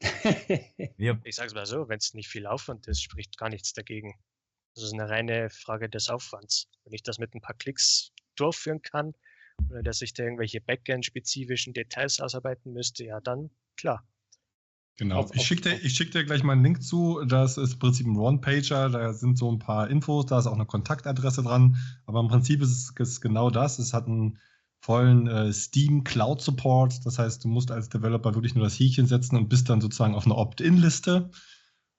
B: ich sage es mal so, wenn es nicht viel Aufwand ist, spricht gar nichts dagegen. Das ist eine reine Frage des Aufwands. Wenn ich das mit ein paar Klicks durchführen kann oder dass ich da irgendwelche Backend-spezifischen Details ausarbeiten müsste, ja, dann klar.
E: Genau. Auf, ich schicke dir, schick dir gleich mal einen Link zu. Das ist im Prinzip ein One-Pager. Da sind so ein paar Infos. Da ist auch eine Kontaktadresse dran. Aber im Prinzip ist es genau das. Es hat einen vollen äh, Steam Cloud Support. Das heißt, du musst als Developer wirklich nur das Häkchen setzen und bist dann sozusagen auf einer Opt-in-Liste.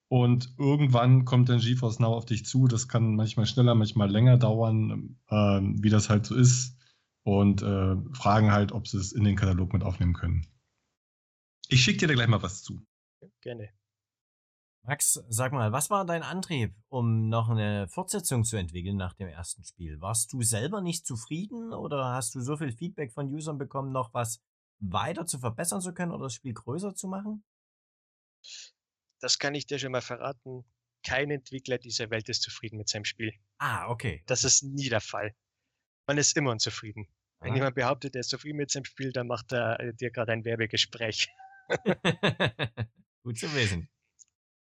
E: Und irgendwann kommt dann GeForce Now auf dich zu. Das kann manchmal schneller, manchmal länger dauern, äh, wie das halt so ist. Und äh, fragen halt, ob sie es in den Katalog mit aufnehmen können. Ich schicke dir da gleich mal was zu.
B: Gerne.
A: Max, sag mal, was war dein Antrieb, um noch eine Fortsetzung zu entwickeln nach dem ersten Spiel? Warst du selber nicht zufrieden oder hast du so viel Feedback von Usern bekommen, noch was weiter zu verbessern zu können oder das Spiel größer zu machen?
B: Das kann ich dir schon mal verraten. Kein Entwickler dieser Welt ist zufrieden mit seinem Spiel.
A: Ah, okay.
B: Das ist nie der Fall. Man ist immer unzufrieden. Wenn
A: Aha.
B: jemand behauptet, er ist zufrieden mit seinem Spiel, dann macht er äh, dir gerade ein Werbegespräch.
A: Gut zu wissen.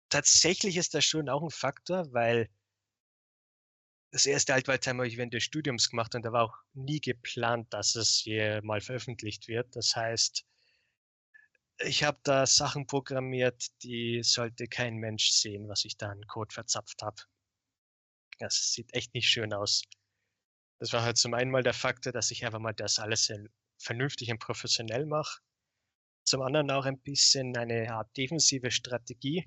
B: Tatsächlich ist das schon auch ein Faktor, weil das erste Altwaldheim habe ich während des Studiums gemacht und da war auch nie geplant, dass es hier mal veröffentlicht wird. Das heißt, ich habe da Sachen programmiert, die sollte kein Mensch sehen, was ich da an Code verzapft habe. Das sieht echt nicht schön aus. Das war halt zum einen mal der Faktor, dass ich einfach mal das alles vernünftig und professionell mache. Zum anderen auch ein bisschen eine Art defensive Strategie,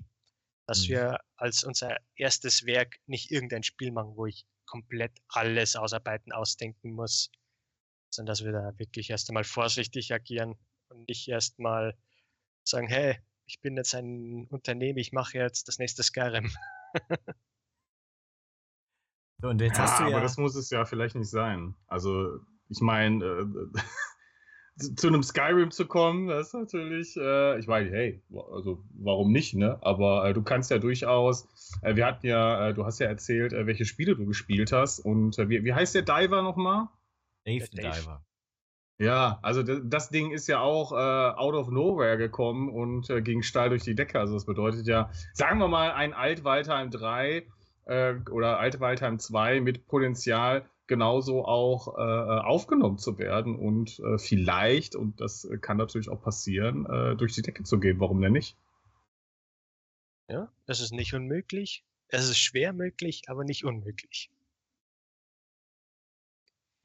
B: dass
A: Mhm.
B: wir als unser erstes Werk nicht irgendein Spiel machen, wo ich komplett alles ausarbeiten, ausdenken muss, sondern dass wir da wirklich erst einmal vorsichtig agieren und nicht erst mal sagen, hey, ich bin jetzt ein Unternehmen, ich mache jetzt das nächste Skyrim.
A: Und jetzt
C: Ja,
A: hast du
C: aber
A: ja.
C: das muss es ja vielleicht nicht sein. Also, ich meine, äh, zu einem Skyrim zu kommen, das ist natürlich, äh, ich meine, hey, also warum nicht, ne? Aber äh, du kannst ja durchaus, äh, wir hatten ja, äh, du hast ja erzählt, äh, welche Spiele du gespielt hast und äh, wie, wie heißt der Diver nochmal?
A: Dave. Diver.
C: Ja, also das Ding ist ja auch äh, out of nowhere gekommen und äh, ging steil durch die Decke. Also das bedeutet ja, sagen wir mal, ein Altwaldheim 3 äh, oder Altwaldheim 2 mit Potenzial genauso auch äh, aufgenommen zu werden und äh, vielleicht, und das kann natürlich auch passieren, äh, durch die Decke zu gehen. Warum denn nicht?
B: Ja, das ist nicht unmöglich. Es ist schwer möglich, aber nicht unmöglich.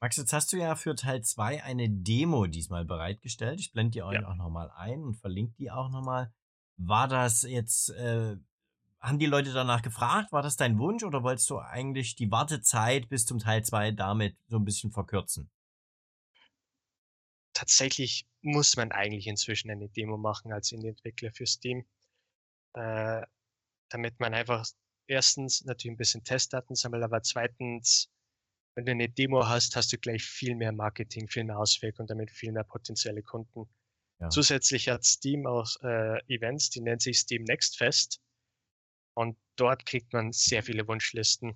A: Max, jetzt hast du ja für Teil 2 eine Demo diesmal bereitgestellt. Ich blende die euch
B: Ja.
A: auch nochmal ein und verlinke die auch nochmal. War das jetzt, äh, haben die Leute danach gefragt, war das dein Wunsch oder wolltest du eigentlich die Wartezeit bis zum Teil 2 damit so ein bisschen verkürzen?
B: Tatsächlich muss man eigentlich inzwischen eine Demo machen als Indie-Entwickler für Steam, äh, damit man einfach erstens natürlich ein bisschen Testdaten sammelt, aber zweitens, wenn du eine Demo hast, hast du gleich viel mehr Marketing, viel mehr Auswirkungen und damit viel mehr potenzielle Kunden.
A: Ja.
B: Zusätzlich hat Steam auch äh, Events, die nennt sich Steam Next Fest. Und dort kriegt man sehr viele Wunschlisten.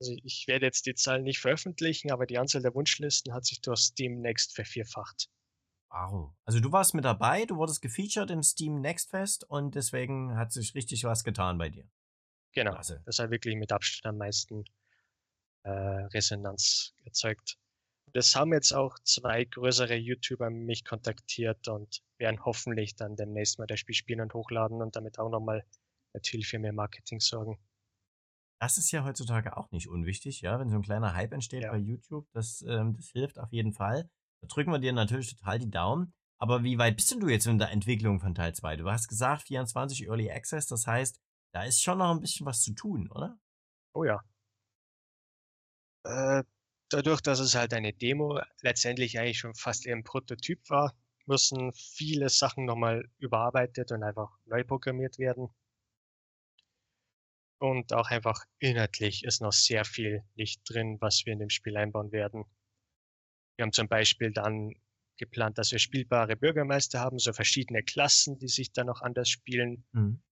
B: Also ich werde jetzt die Zahlen nicht veröffentlichen, aber die Anzahl der Wunschlisten hat sich durch Steam Next vervierfacht.
A: Wow. Also du warst mit dabei, du wurdest gefeatured im Steam Next Fest und deswegen hat sich richtig was getan bei dir.
B: Genau.
A: Klasse.
B: Das hat wirklich mit Abstand am meisten äh, Resonanz erzeugt. Das haben jetzt auch zwei größere YouTuber mich kontaktiert und werden hoffentlich dann demnächst mal das Spiel spielen und hochladen und damit auch nochmal natürlich für mehr Marketing sorgen.
A: Das ist ja heutzutage auch nicht unwichtig, ja, wenn so ein kleiner Hype entsteht
B: Ja.
A: bei YouTube, das, ähm, das hilft auf jeden Fall. Da drücken wir dir natürlich total die Daumen. Aber wie weit bist denn du jetzt in der Entwicklung von Teil 2? Du hast gesagt 24 Early Access, das heißt, da ist schon noch ein bisschen was zu tun, oder?
B: Oh ja. Äh, dadurch, dass es halt eine Demo letztendlich eigentlich schon fast eher ein Prototyp war, müssen viele Sachen nochmal überarbeitet und einfach neu programmiert werden. Und auch einfach inhaltlich ist noch sehr viel nicht drin, was wir in dem Spiel einbauen werden. Wir haben zum Beispiel dann geplant, dass wir spielbare Bürgermeister haben, so verschiedene Klassen, die sich dann noch anders spielen.
A: Mhm.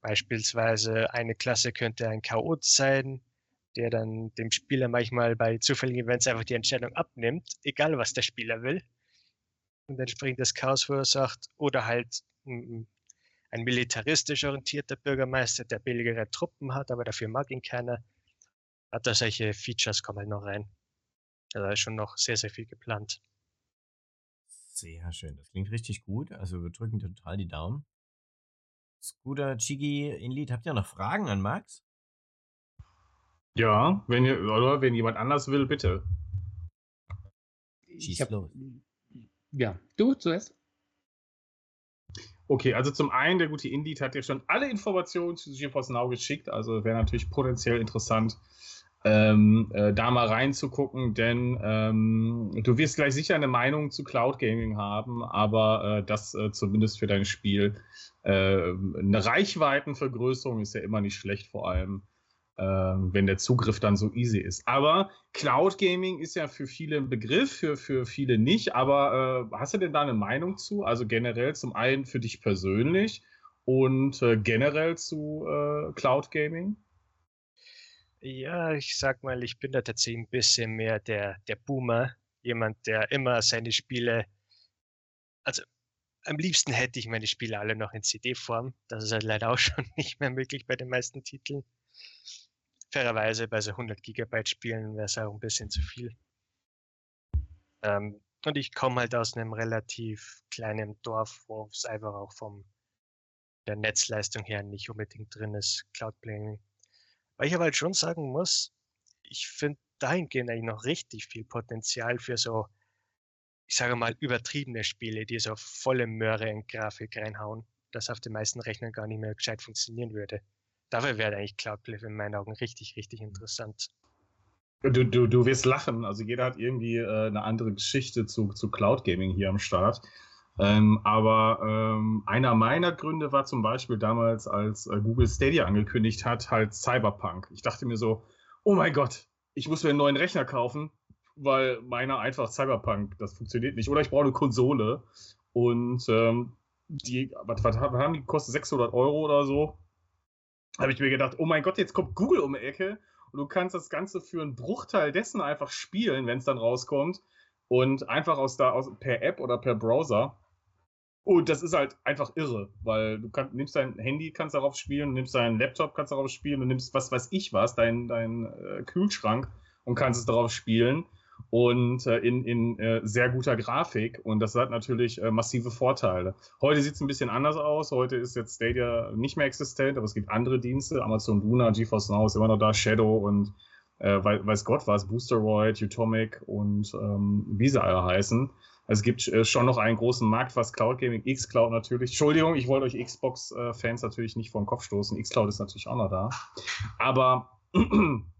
B: Beispielsweise eine Klasse könnte ein Chaot sein, der dann dem Spieler manchmal bei zufälligen Events einfach die Entscheidung abnimmt, egal was der Spieler will. Und entsprechend das Chaos verursacht. Oder halt mm, ein militaristisch orientierter Bürgermeister, der billigere Truppen hat, aber dafür mag ihn keiner. Hat da solche Features kommen halt noch rein. Also da ist schon noch sehr, sehr viel geplant.
A: Sehr schön. Das klingt richtig gut. Also wir drücken total die Daumen. Scooter, Chigi, Inlead, habt ihr noch Fragen an Max?
C: Ja, wenn ihr, oder wenn jemand anders will, bitte.
A: Schieß
D: Ich hab,
A: los.
D: ja, du zuerst.
C: Okay, also zum einen, der gute Indeed hat dir schon alle Informationen zu GeForce Now geschickt, also wäre natürlich potenziell interessant, ähm, äh, da mal reinzugucken, denn ähm, du wirst gleich sicher eine Meinung zu Cloud Gaming haben, aber äh, das äh, zumindest für dein Spiel. Äh, eine Reichweitenvergrößerung ist ja immer nicht schlecht, vor allem wenn der Zugriff dann so easy ist. Aber Cloud Gaming ist ja für viele ein Begriff, für, für viele nicht. Aber äh, hast du denn da eine Meinung zu? Also generell zum einen für dich persönlich und äh, generell zu äh, Cloud Gaming?
B: Ja, ich sag mal, ich bin da tatsächlich ein bisschen mehr der, der Boomer. Jemand, der immer seine Spiele, also am liebsten hätte ich meine Spiele alle noch in CD-Form. Das ist halt leider auch schon nicht mehr möglich bei den meisten Titeln. Fairerweise bei so 100 Gigabyte Spielen wäre es auch ein bisschen zu viel. Ähm, und ich komme halt aus einem relativ kleinen Dorf, wo es einfach auch vom der Netzleistung her nicht unbedingt drin ist, Cloud Playing. Weil ich aber halt schon sagen muss, ich finde dahingehend eigentlich noch richtig viel Potenzial für so, ich sage mal, übertriebene Spiele, die so volle Möhre in Grafik reinhauen, das auf den meisten Rechnern gar nicht mehr gescheit funktionieren würde. Dafür wäre eigentlich Cloudcliff in meinen Augen richtig, richtig interessant.
C: Du, du, du wirst lachen. Also jeder hat irgendwie äh, eine andere Geschichte zu, zu Cloud Gaming hier am Start. Ähm, aber ähm, einer meiner Gründe war zum Beispiel damals, als äh, Google Stadia angekündigt hat, halt Cyberpunk. Ich dachte mir so, oh mein Gott, ich muss mir einen neuen Rechner kaufen, weil meiner einfach Cyberpunk, das funktioniert nicht. Oder ich brauche eine Konsole. Und ähm, die, was, was haben die gekostet? 600 Euro oder so. Habe ich mir gedacht, oh mein Gott, jetzt kommt Google um die Ecke und du kannst das Ganze für einen Bruchteil dessen einfach spielen, wenn es dann rauskommt. Und einfach aus da aus, per App oder per Browser. Und das ist halt einfach irre, weil du kann, nimmst dein Handy, kannst darauf spielen, nimmst deinen Laptop, kannst darauf spielen, du nimmst was weiß ich was, dein, dein äh, Kühlschrank und kannst es darauf spielen und äh, in, in äh, sehr guter Grafik und das hat natürlich äh, massive Vorteile. Heute sieht es ein bisschen anders aus, heute ist jetzt Stadia nicht mehr existent, aber es gibt andere Dienste, Amazon Luna, GeForce Now ist immer noch da, Shadow und äh, weiß Gott was, Boosteroid, Utomic und ähm, wie sie alle heißen. Es gibt äh, schon noch einen großen Markt, was Cloud Gaming, X-Cloud natürlich. Entschuldigung, ich wollte euch Xbox-Fans natürlich nicht vor den Kopf stoßen. X-Cloud ist natürlich auch noch da. Aber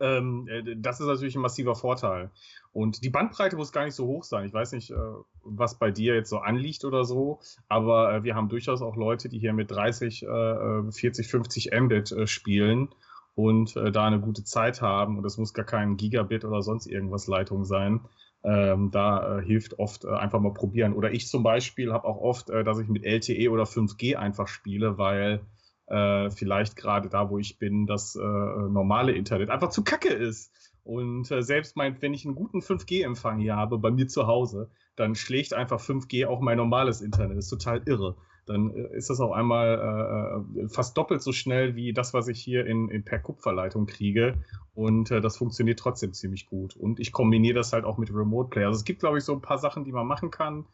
C: ähm, äh, das ist natürlich ein massiver Vorteil. Und die Bandbreite muss gar nicht so hoch sein. Ich weiß nicht, äh, was bei dir jetzt so anliegt oder so, aber äh, wir haben durchaus auch Leute, die hier mit 30, äh, 40, 50 Mbit äh, spielen und äh, da eine gute Zeit haben. Und das muss gar kein Gigabit oder sonst irgendwas Leitung sein. Ähm, da äh, hilft oft äh, einfach mal probieren. Oder ich zum Beispiel habe auch oft, äh, dass ich mit LTE oder 5G einfach spiele, weil äh, vielleicht gerade da, wo ich bin, das äh, normale Internet einfach zu kacke ist. Und äh, selbst mein, wenn ich einen guten 5G-Empfang hier habe bei mir zu Hause, dann schlägt einfach 5G auch mein normales Internet. Das ist total irre dann äh, ist das auch einmal äh, fast doppelt so schnell wie das, was ich hier in, in per Kupferleitung kriege. Und äh, das funktioniert trotzdem ziemlich gut. Und ich kombiniere das halt auch mit Remote Play. Also es gibt, glaube ich, so ein paar Sachen, die man machen kann.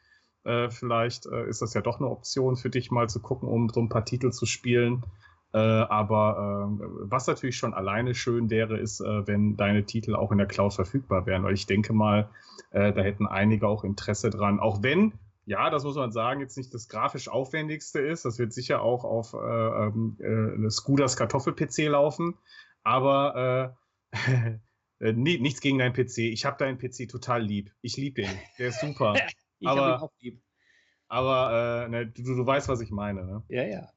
C: Äh, vielleicht äh, ist das ja doch eine Option für dich mal zu gucken, um so ein paar Titel zu spielen. Äh, aber was natürlich schon alleine schön wäre, ist, wenn deine Titel auch in der Cloud verfügbar wären. Weil ich denke mal, da hätten einige auch Interesse dran. Auch wenn ja, das muss man sagen, jetzt nicht das grafisch aufwendigste ist. Das wird sicher auch auf äh, ähm, äh, Scooters Kartoffel-PC laufen. Aber äh, äh nichts gegen deinen PC. Ich habe deinen PC total lieb. Ich liebe den. Der ist super. ich ihn auch lieb. Aber äh, ne, du, du weißt, was ich meine. Ne?
D: Ja, ja.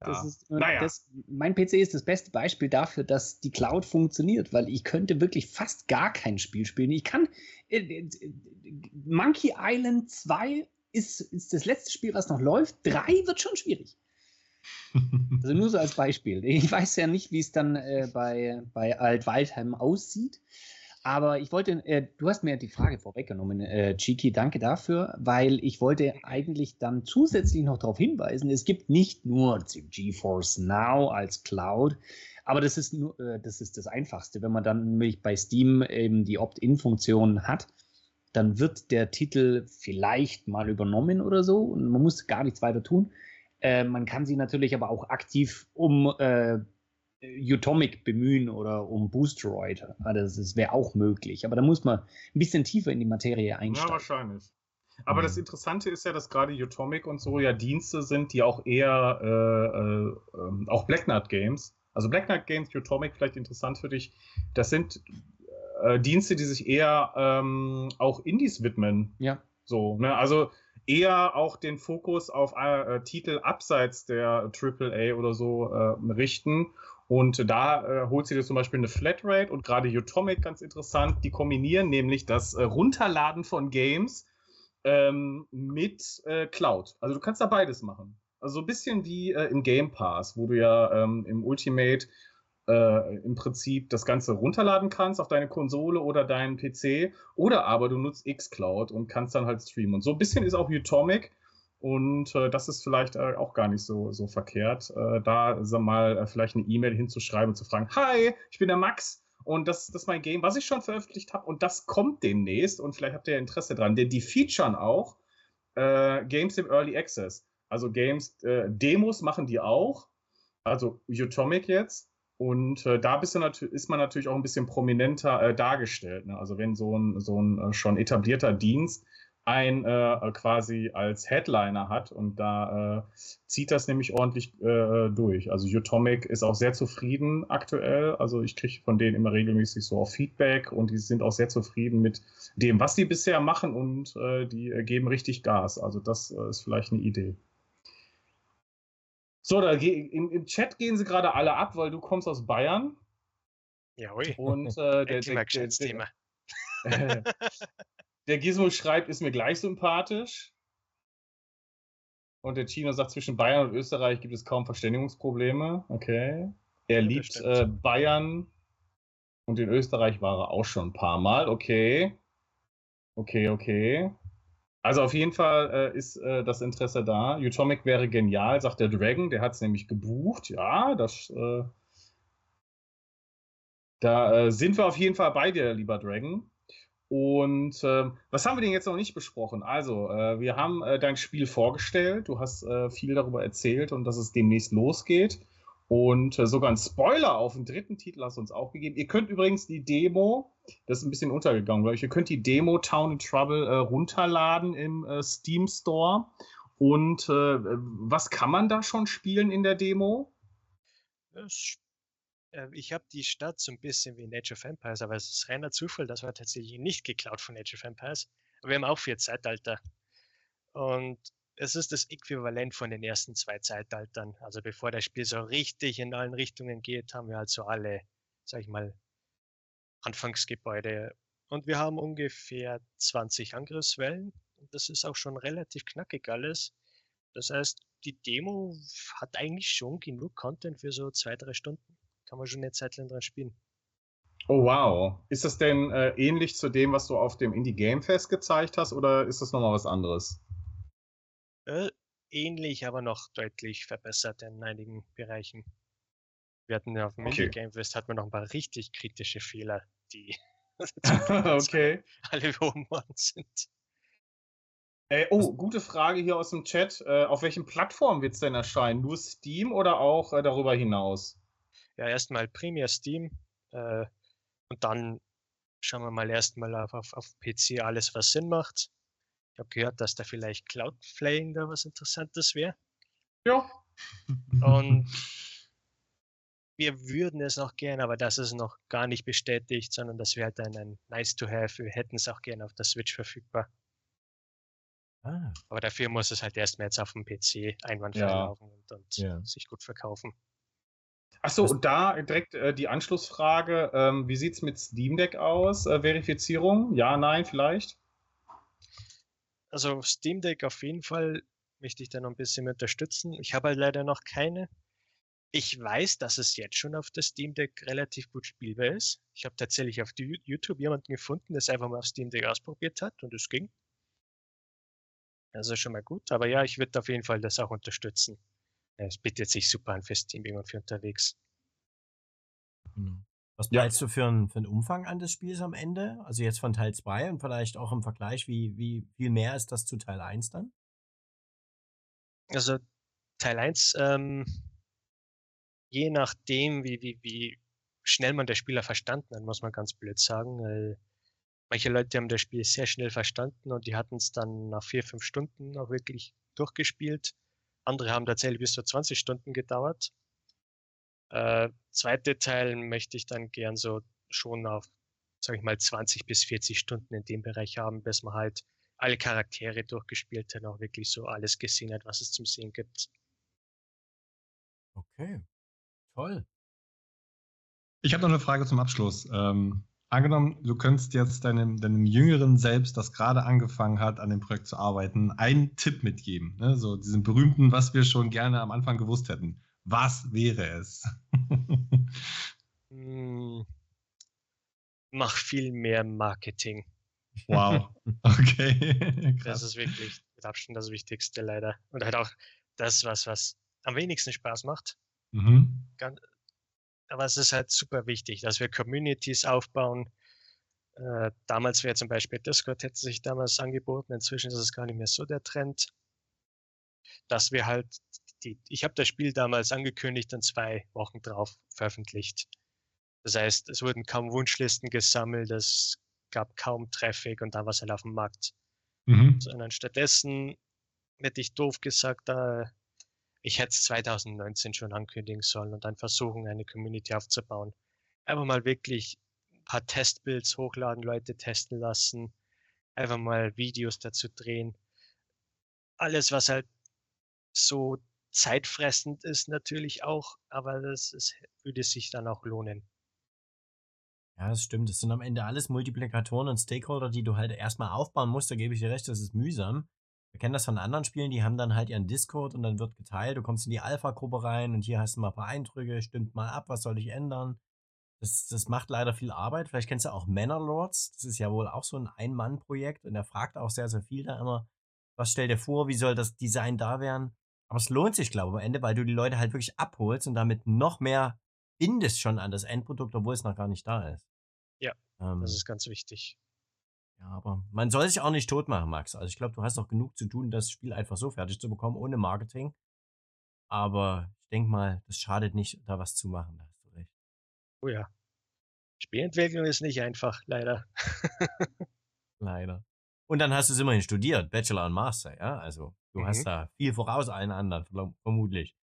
D: Das ist, äh, naja. das, mein PC ist das beste Beispiel dafür, dass die Cloud funktioniert, weil ich könnte wirklich fast gar kein Spiel spielen. Ich kann äh, äh Monkey Island 2 ist, ist das letzte Spiel, was noch läuft. 3 wird schon schwierig. also nur so als Beispiel. Ich weiß ja nicht, wie es dann äh, bei, bei Alt-Waldheim aussieht. Aber ich wollte, äh, du hast mir die Frage vorweggenommen, äh, Chiki, danke dafür, weil ich wollte eigentlich dann zusätzlich noch darauf hinweisen, es gibt nicht nur GeForce Now als Cloud, aber das ist nur, äh, das ist das Einfachste. Wenn man dann nämlich bei Steam eben die Opt-in-Funktion hat, dann wird der Titel vielleicht mal übernommen oder so und man muss gar nichts weiter tun. Äh, man kann sie natürlich aber auch aktiv um äh, Utomic bemühen oder um Boosteroid. Also das wäre auch möglich. Aber da muss man ein bisschen tiefer in die Materie einsteigen. Ja,
C: wahrscheinlich. Aber
A: Mhm.
C: das Interessante ist ja, dass gerade Utomic und so ja Dienste sind, die auch eher äh, äh, ähm, auch Black Knight Games, also Black Knight Games, Utomic vielleicht interessant für dich, das sind äh, Dienste, die sich eher ähm, auch Indies widmen.
D: Ja.
C: So, ne? Also eher auch den Fokus auf äh, Titel abseits der AAA oder so äh, richten. Und da äh, holt sie dir zum Beispiel eine Flatrate und gerade Utomic ganz interessant. Die kombinieren nämlich das äh, Runterladen von Games ähm, mit äh, Cloud. Also du kannst da beides machen. Also so ein bisschen wie äh, im Game Pass, wo du ja ähm, im Ultimate äh, im Prinzip das Ganze runterladen kannst auf deine Konsole oder deinen PC. Oder aber du nutzt xCloud und kannst dann halt streamen. Und so ein bisschen ist auch Utomic. Und äh, das ist vielleicht äh, auch gar nicht so, so verkehrt, äh, da sag mal äh, vielleicht eine E-Mail hinzuschreiben und zu fragen, hi, ich bin der Max und das, das ist mein Game, was ich schon veröffentlicht habe und das kommt demnächst und vielleicht habt ihr Interesse dran, denn die featuren auch äh, Games im Early Access. Also Games, äh, Demos machen die auch, also Utomic jetzt. Und da ist man natürlich auch ein bisschen prominenter dargestellt. Ne? Also wenn so ein, so ein schon etablierter Dienst ein äh, quasi als Headliner hat und da äh, zieht das nämlich ordentlich äh, durch. Also Utomic ist auch sehr zufrieden aktuell. Also ich kriege von denen immer regelmäßig so auch Feedback und die sind auch sehr zufrieden mit dem, was die bisher machen und äh, die äh, geben richtig Gas. Also das äh, ist vielleicht eine Idee. So, da ge- im, Chat gehen sie gerade alle ab, weil du kommst aus Bayern
B: Ja, ui.
C: und äh, der, der, der,
B: Thema.
C: der, der Gizmo schreibt, ist mir gleich sympathisch. Und der Chino sagt, zwischen Bayern und Österreich gibt es kaum Verständigungsprobleme. Okay. Er
B: das
C: liebt äh, Bayern und in Österreich war er auch schon ein paar Mal. Okay. Okay, okay. Also auf jeden Fall äh, ist äh, das Interesse da. Utomic wäre genial, sagt der Dragon. Der hat es nämlich gebucht. Ja, das. Äh, da äh, sind wir auf jeden Fall bei dir, lieber Dragon. Und ähm, was haben wir denn jetzt noch nicht besprochen? Also, äh, wir haben äh, dein Spiel vorgestellt. Du hast äh, viel darüber erzählt und dass es demnächst losgeht. Und äh, sogar ein Spoiler auf den dritten Titel hast du uns auch gegeben. Ihr könnt übrigens die Demo, das ist ein bisschen untergegangen, glaube ich, ihr könnt die Demo Town in Trouble äh, runterladen im äh, Steam Store. Und was kann man da schon spielen in der Demo?
B: Es, äh, ich habe die Stadt so ein bisschen wie in Age of Empires, aber es ist reiner Zufall, das war tatsächlich nicht geklaut von Age of Empires. Aber wir haben auch vier Zeitalter. Und es ist das Äquivalent von den ersten zwei Zeitaltern. Also bevor das Spiel so richtig in allen Richtungen geht, haben wir halt so alle, sag ich mal, Anfangsgebäude. Und wir haben ungefähr 20 Angriffswellen. Das ist auch schon relativ knackig alles. Das heißt, die Demo hat eigentlich schon genug Content für so zwei, drei Stunden. Kann man schon eine Zeit lang dran spielen.
C: Oh wow. Ist das denn äh, ähnlich zu dem, was du auf dem Indie Game Fest gezeigt hast, oder ist das nochmal was anderes?
B: Äh, ähnlich, aber noch deutlich verbessert in einigen Bereichen. Wir hatten ja auf dem
C: Okay.
B: Indie Game Fest hatten wir noch ein paar richtig kritische Fehler, die
C: okay.
B: alle behoben worden sind.
C: Äh, oh, gute Frage hier aus dem Chat. Äh, auf welchen Plattformen wird es denn erscheinen? Nur Steam oder auch äh, darüber hinaus?
B: Ja, erstmal Premier Steam äh, und dann schauen wir mal erstmal auf, auf, auf PC alles, was Sinn macht. Ich habe gehört, dass da vielleicht Cloudflaying da was Interessantes wäre.
C: Ja.
B: Und wir würden es auch gerne, aber das ist noch gar nicht bestätigt, sondern das wäre halt ein, ein nice to have. Wir hätten es auch gerne auf der Switch verfügbar.
A: Ah,
B: Aber dafür muss es halt erstmal jetzt auf dem PC einwandfrei
C: Ja.
B: laufen und, und
A: Ja.
B: sich gut verkaufen.
C: Achso, und da direkt äh, die Anschlussfrage. Ähm, wie sieht es mit Steam Deck aus? Äh, Verifizierung? Ja, nein, vielleicht?
B: Also Steam Deck auf jeden Fall möchte ich da noch ein bisschen unterstützen. Ich habe halt leider noch keine. Ich weiß, dass es jetzt schon auf der Steam Deck relativ gut spielbar ist. Ich habe tatsächlich auf YouTube jemanden gefunden, der es einfach mal auf Steam Deck ausprobiert hat und es ging. Also schon mal gut. Aber ja, ich würde auf jeden Fall das auch unterstützen. Es bietet sich super an für Steaming und für unterwegs.
A: genau. Was
C: Ja.
A: du für einen für einen Umfang an des Spiels am Ende? Also jetzt von Teil 2 und vielleicht auch im Vergleich, wie, wie viel mehr ist das zu Teil 1 dann?
B: Also Teil 1, ähm, je nachdem, wie, wie, wie schnell man der Spieler verstanden hat, muss man ganz blöd sagen. Weil manche Leute haben das Spiel sehr schnell verstanden und die hatten es dann nach vier, fünf Stunden auch wirklich durchgespielt. Andere haben tatsächlich bis zu 20 Stunden gedauert. Äh, zweite Teil möchte ich dann gern so schon auf, sag ich mal, 20 bis 40 Stunden in dem Bereich haben, bis man halt alle Charaktere durchgespielt hat und auch wirklich so alles gesehen hat, was es zum Sehen gibt.
A: Okay, toll.
E: Ich habe noch eine Frage zum Abschluss. Ähm, angenommen, du könntest jetzt deinem, deinem jüngeren Selbst, das gerade angefangen hat, an dem Projekt zu arbeiten, einen Tipp mitgeben. Ne? So diesen berühmten, was wir schon gerne am Anfang gewusst hätten. Was wäre es?
B: hm, mach viel mehr Marketing.
E: Wow. Okay.
B: das ist wirklich mit Abstand das Wichtigste leider. Und halt auch das, was, was am wenigsten Spaß macht. Mhm. Aber es ist halt super wichtig, dass wir Communities aufbauen. Äh, damals wäre zum Beispiel Discord hätte sich damals angeboten. Inzwischen ist es gar nicht mehr so der Trend. Dass wir halt die, ich habe das Spiel damals angekündigt und zwei Wochen drauf veröffentlicht. Das heißt, es wurden kaum Wunschlisten gesammelt, es gab kaum Traffic und da war es halt auf dem Markt. Mhm. Sondern stattdessen hätte ich doof gesagt, äh, ich hätte es 2019 schon ankündigen sollen und dann versuchen, eine Community aufzubauen. Einfach mal wirklich ein paar Testbuilds hochladen, Leute testen lassen, einfach mal Videos dazu drehen. Alles, was halt so zeitfressend ist natürlich auch, aber das ist, würde sich dann auch lohnen.
A: Ja, das stimmt. Das sind am Ende alles Multiplikatoren und Stakeholder, die du halt erstmal aufbauen musst. Da gebe ich dir recht, das ist mühsam. Wir kennen das von anderen Spielen, die haben dann halt ihren Discord und dann wird geteilt. Du kommst in die Alpha-Gruppe rein und hier hast du mal ein paar Eindrücke, stimmt mal ab, was soll ich ändern. Das, das macht leider viel Arbeit. Vielleicht kennst du auch Manor Lords. Das ist ja wohl auch so ein Ein-Mann-Projekt und er fragt auch sehr, sehr viel da immer. Was stell dir vor, wie soll das Design da werden? Aber es lohnt sich, glaube ich, am Ende, weil du die Leute halt wirklich abholst und damit noch mehr bindest schon an das Endprodukt, obwohl es noch gar nicht da ist.
B: Ja, ähm, das ist ganz wichtig.
A: Ja, aber man soll sich auch nicht tot machen, Max. Also ich glaube, du hast noch genug zu tun, das Spiel einfach so fertig zu bekommen, ohne Marketing. Aber ich denke mal, das schadet nicht, da was zu machen. Da hast du recht.
B: Oh ja. Spielentwicklung ist nicht einfach, leider.
A: leider. Und dann hast du es immerhin studiert, Bachelor und Master, ja? Also du mhm. hast da viel voraus allen anderen, vermutlich.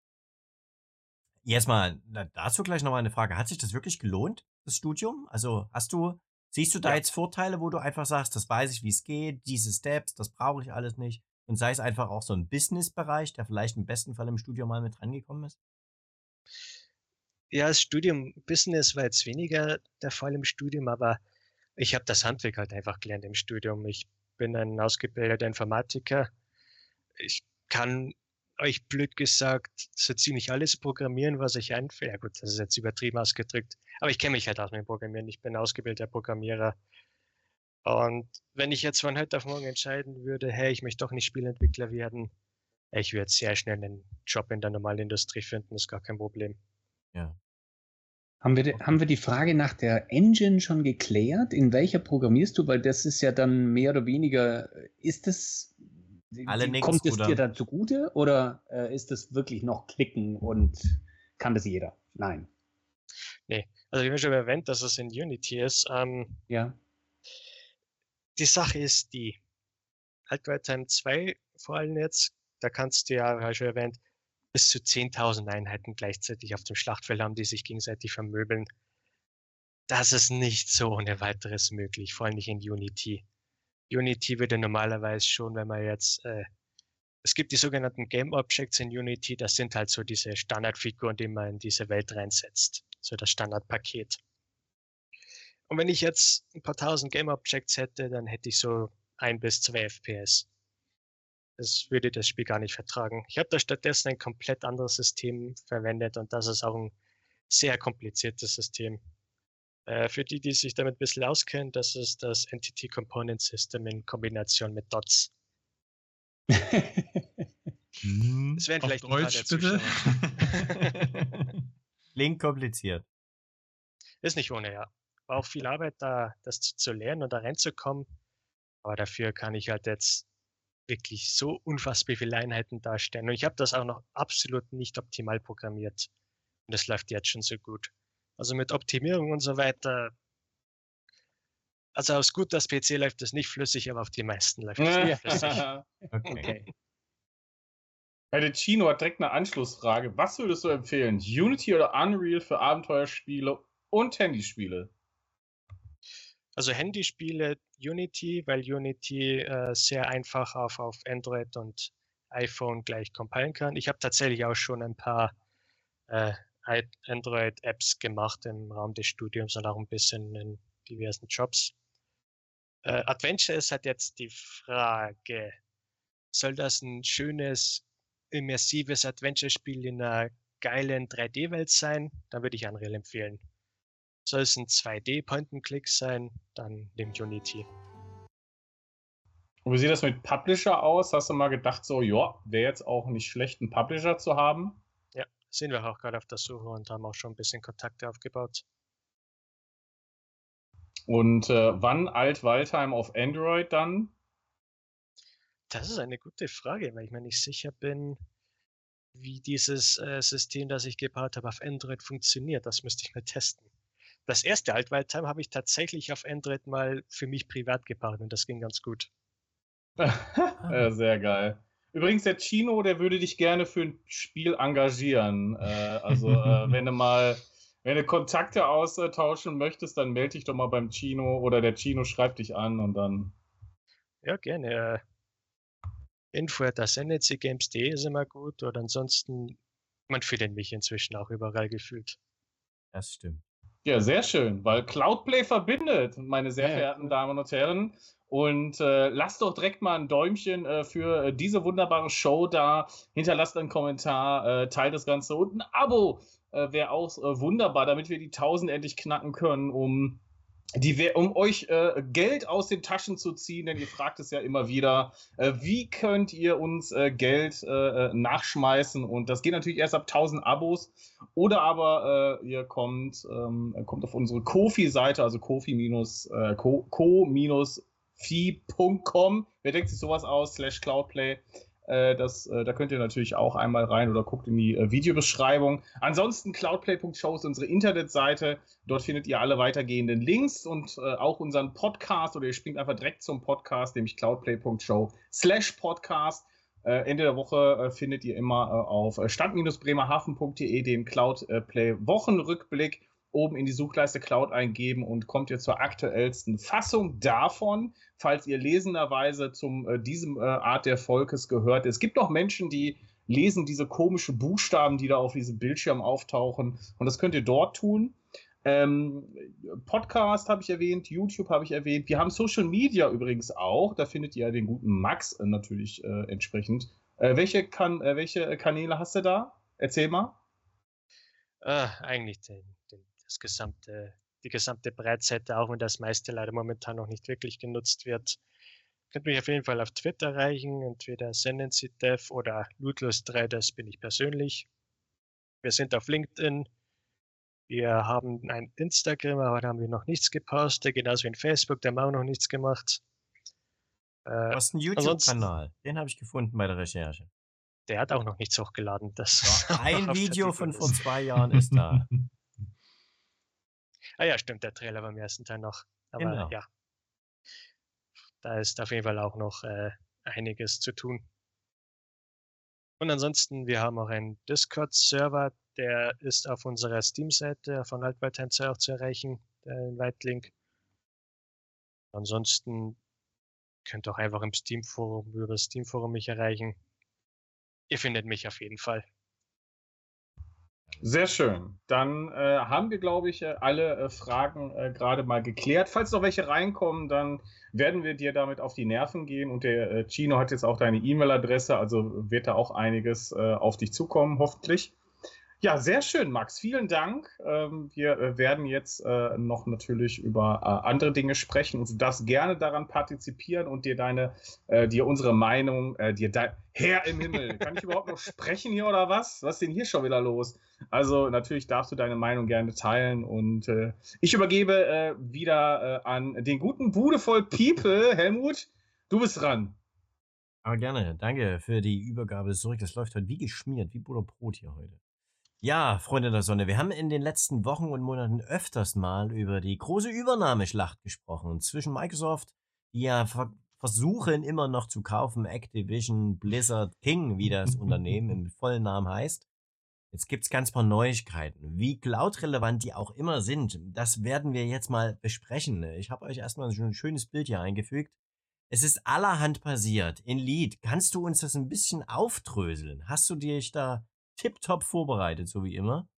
A: Jetzt mal dazu gleich nochmal eine Frage. Hat sich das wirklich gelohnt, das Studium? Also hast du Siehst du da ja. jetzt Vorteile, wo du einfach sagst, das weiß ich, wie es geht, diese Steps, das brauche ich alles nicht? Und sei es einfach auch so ein Business-Bereich, der vielleicht im besten Fall im Studium mal mit rangekommen ist?
B: Ja, das Studium Business war jetzt weniger der Fall im Studium, aber ich habe das Handwerk halt einfach gelernt im Studium. Ich bin ein ausgebildeter Informatiker. Ich kann euch blöd gesagt so ziemlich alles programmieren, was ich einfällt. Ja gut, das ist jetzt übertrieben ausgedrückt. Aber ich kenne mich halt auch mit Programmieren. Ich bin ausgebildeter Programmierer. Und wenn ich jetzt von heute auf morgen entscheiden würde, hey, ich möchte doch nicht Spielentwickler werden, ich würde sehr schnell einen Job in der normalen Industrie finden, ist gar kein Problem.
D: Ja. Haben wir, haben wir die Frage nach der Engine schon geklärt? In welcher programmierst du? Weil das ist ja dann mehr oder weniger, ist das alle nix, Kommt es dir dann zugute oder äh, ist es wirklich noch klicken und kann das jeder? Nein.
B: Nee, also ich habe schon erwähnt, dass es in Unity ist. Ähm,
D: ja.
B: Die Sache ist die, halt bei Time 2 vor allem jetzt, da kannst du ja, habe ich schon erwähnt, bis zu 10.000 Einheiten gleichzeitig auf dem Schlachtfeld haben, die sich gegenseitig vermöbeln. Das ist nicht so ohne weiteres möglich, vor allem nicht in Unity. Unity würde normalerweise schon, wenn man jetzt, äh, es gibt die sogenannten Game Objects in Unity, das sind halt so diese Standardfiguren, die man in diese Welt reinsetzt, so das Standardpaket. Und wenn ich jetzt ein paar tausend Game Objects hätte, dann hätte ich so ein bis zwei FPS. Das würde das Spiel gar nicht vertragen. Ich habe da stattdessen ein komplett anderes System verwendet und das ist auch ein sehr kompliziertes System. Äh, für die, die sich damit ein bisschen auskennen, das ist das Entity Component System in Kombination mit DOTS.
A: Das wären vielleicht Deutsch, bitte. Klingt kompliziert.
B: Ist nicht ohne, ja. War auch viel Arbeit, da das zu, zu lernen und da reinzukommen. Aber dafür kann ich halt jetzt wirklich so unfassbar viele Einheiten darstellen. Und ich habe das auch noch absolut nicht optimal programmiert. Und das läuft jetzt schon so gut. Also mit Optimierung und so weiter Also auf Scooters PC läuft das nicht flüssig, aber auf die meisten läuft es nicht flüssig.
A: Okay.
D: Okay.
C: Ja, der Chino hat direkt eine Anschlussfrage. Was würdest du empfehlen? Unity oder Unreal für Abenteuerspiele und Handyspiele?
B: Also Handyspiele Unity, weil Unity äh, sehr einfach auf, auf Android und iPhone gleich compilen kann. Ich habe tatsächlich auch schon ein paar äh, Android-Apps gemacht im Rahmen des Studiums und auch ein bisschen in diversen Jobs. Äh, Adventure ist halt jetzt die Frage, soll das ein schönes, immersives Adventure-Spiel in einer geilen 3D-Welt sein? Dann würde ich Unreal empfehlen. Soll es ein 2D-Point-and-Click sein? Dann nimm Unity.
C: Und wie sieht das mit Publisher aus? Hast du mal gedacht, so, ja, wäre jetzt auch nicht schlecht, einen Publisher zu haben?
B: Sind wir auch gerade auf der Suche und haben auch schon ein bisschen Kontakte aufgebaut.
C: Und äh, wann Alt-Waldheim auf Android dann?
B: Das ist eine gute Frage, weil ich mir nicht sicher bin, wie dieses äh, System, das ich gebaut habe, auf Android funktioniert. Das müsste ich mal testen. Das erste Altwaldtime habe ich tatsächlich auf Android mal für mich privat gebaut und das ging ganz gut.
C: äh, sehr geil. Übrigens, der Chino, der würde dich gerne für ein Spiel engagieren. Äh, also, äh, wenn du mal, wenn du Kontakte austauschen möchtest, dann melde dich doch mal beim Chino oder der Chino schreibt dich an und dann.
B: Ja, gerne. Äh, info at games.de ist immer gut oder ansonsten, man findet mich inzwischen auch überall gefühlt.
A: Das stimmt.
C: Ja, sehr schön, weil Cloudplay verbindet, meine sehr
D: Ja, ja,
C: verehrten Damen und Herren. Und äh, lasst doch direkt mal ein Däumchen äh, für äh, diese wunderbare Show da. Hinterlasst einen Kommentar, äh, teilt das Ganze und ein Abo äh, wäre auch äh, wunderbar, damit wir die 1000 endlich knacken können, um, die, um euch Geld aus den Taschen zu ziehen. Denn ihr fragt es ja immer wieder, wie könnt ihr uns Geld nachschmeißen? Und das geht natürlich erst ab 1000 Abos. Oder aber ihr kommt, ähm, kommt auf unsere Kofi-Seite, also kofi- ko-fi.com. Wer denkt sich sowas aus? Slash Cloudplay. Äh, das, äh, da könnt ihr natürlich auch einmal rein oder guckt in die äh, Videobeschreibung. Ansonsten cloudplay.show ist unsere Internetseite. Dort findet ihr alle weitergehenden Links und äh, auch unseren Podcast oder ihr springt einfach direkt zum Podcast, nämlich cloudplay.show slash podcast. Ende der Woche findet ihr immer auf stadt-bremerhaven.de den Cloudplay Wochenrückblick oben in die Suchleiste Cloud eingeben und kommt ihr zur aktuellsten Fassung davon, falls ihr lesenderweise zum äh, diesem äh, Art der Volkes gehört. Es gibt noch Menschen, die lesen diese komischen Buchstaben, die da auf diesem Bildschirm auftauchen und das könnt ihr dort tun. Ähm, Podcast habe ich erwähnt, YouTube habe ich erwähnt. Wir haben Social Media übrigens auch. Da findet ihr den guten Max äh, natürlich äh, entsprechend. Äh, welche, kan äh, welche Kanäle hast du da? Erzähl mal.
B: Äh, eigentlich den, den, das gesamte, die gesamte Breitseite, auch wenn das meiste leider momentan noch nicht wirklich genutzt wird. Könnt mich auf jeden Fall auf Twitter erreichen, entweder SendencyDev oder Ludlus3, das bin ich persönlich. Wir sind auf LinkedIn. Wir haben ein Instagram, aber da haben wir noch nichts gepostet, genauso wie in Facebook, da haben wir auch noch nichts gemacht.
A: Du
B: Äh,
A: hast einen YouTube-Kanal. Den habe ich gefunden bei der Recherche.
B: der hat auch noch nichts hochgeladen. Das
A: Ein
B: auf der
A: Video von vor zwei Jahren ist da.
B: Ah ja, stimmt, der Trailer beim ersten Teil noch. Aber
A: Genau.
B: ja, da ist auf jeden Fall auch noch äh, einiges zu tun. Und ansonsten, wir haben auch einen Discord-Server, der ist auf unserer Steam-Seite von Altwaldtänzer auch zu erreichen, der Leitlink. Ansonsten könnt ihr auch einfach im Steam-Forum, über das Steam-Forum mich erreichen. Ihr findet mich auf jeden Fall.
C: Sehr schön. Dann äh, haben wir, glaube ich, äh, alle äh, Fragen äh, gerade mal geklärt. Falls noch welche reinkommen, dann werden wir dir damit auf die Nerven gehen. Und der äh, Chino hat jetzt auch deine E-Mail-Adresse, also wird da auch einiges äh, auf dich zukommen, hoffentlich. Ja, sehr schön, Max. Vielen Dank. Ähm, wir äh, werden jetzt äh, noch natürlich über äh, andere Dinge sprechen und du darfst gerne daran partizipieren und dir deine, dir unsere Meinung, dir dein Herr im Himmel. Kann ich überhaupt noch sprechen hier oder was? Was ist denn hier schon wieder los? Also natürlich darfst du deine Meinung gerne teilen und ich übergebe wieder an den guten Bude voll People. Helmut, du bist dran.
A: Aber gerne. Danke für die Übergabe zurück. Das läuft heute wie geschmiert, wie Butterbrot hier heute. Ja, Freunde der Sonne, wir haben in den letzten Wochen und Monaten öfters mal über die große Übernahmeschlacht gesprochen zwischen Microsoft, die ja ver versuchen immer noch zu kaufen, Activision, Blizzard, King, wie das Unternehmen im vollen Namen heißt. Jetzt gibt's ganz paar Neuigkeiten. Wie cloud-relevant die auch immer sind, das werden wir jetzt mal besprechen. Ich habe euch erstmal schon ein schönes Bild hier eingefügt. Es ist allerhand passiert. In Lied, kannst du uns das ein bisschen aufdröseln? Hast du dich da tiptop vorbereitet, so wie immer?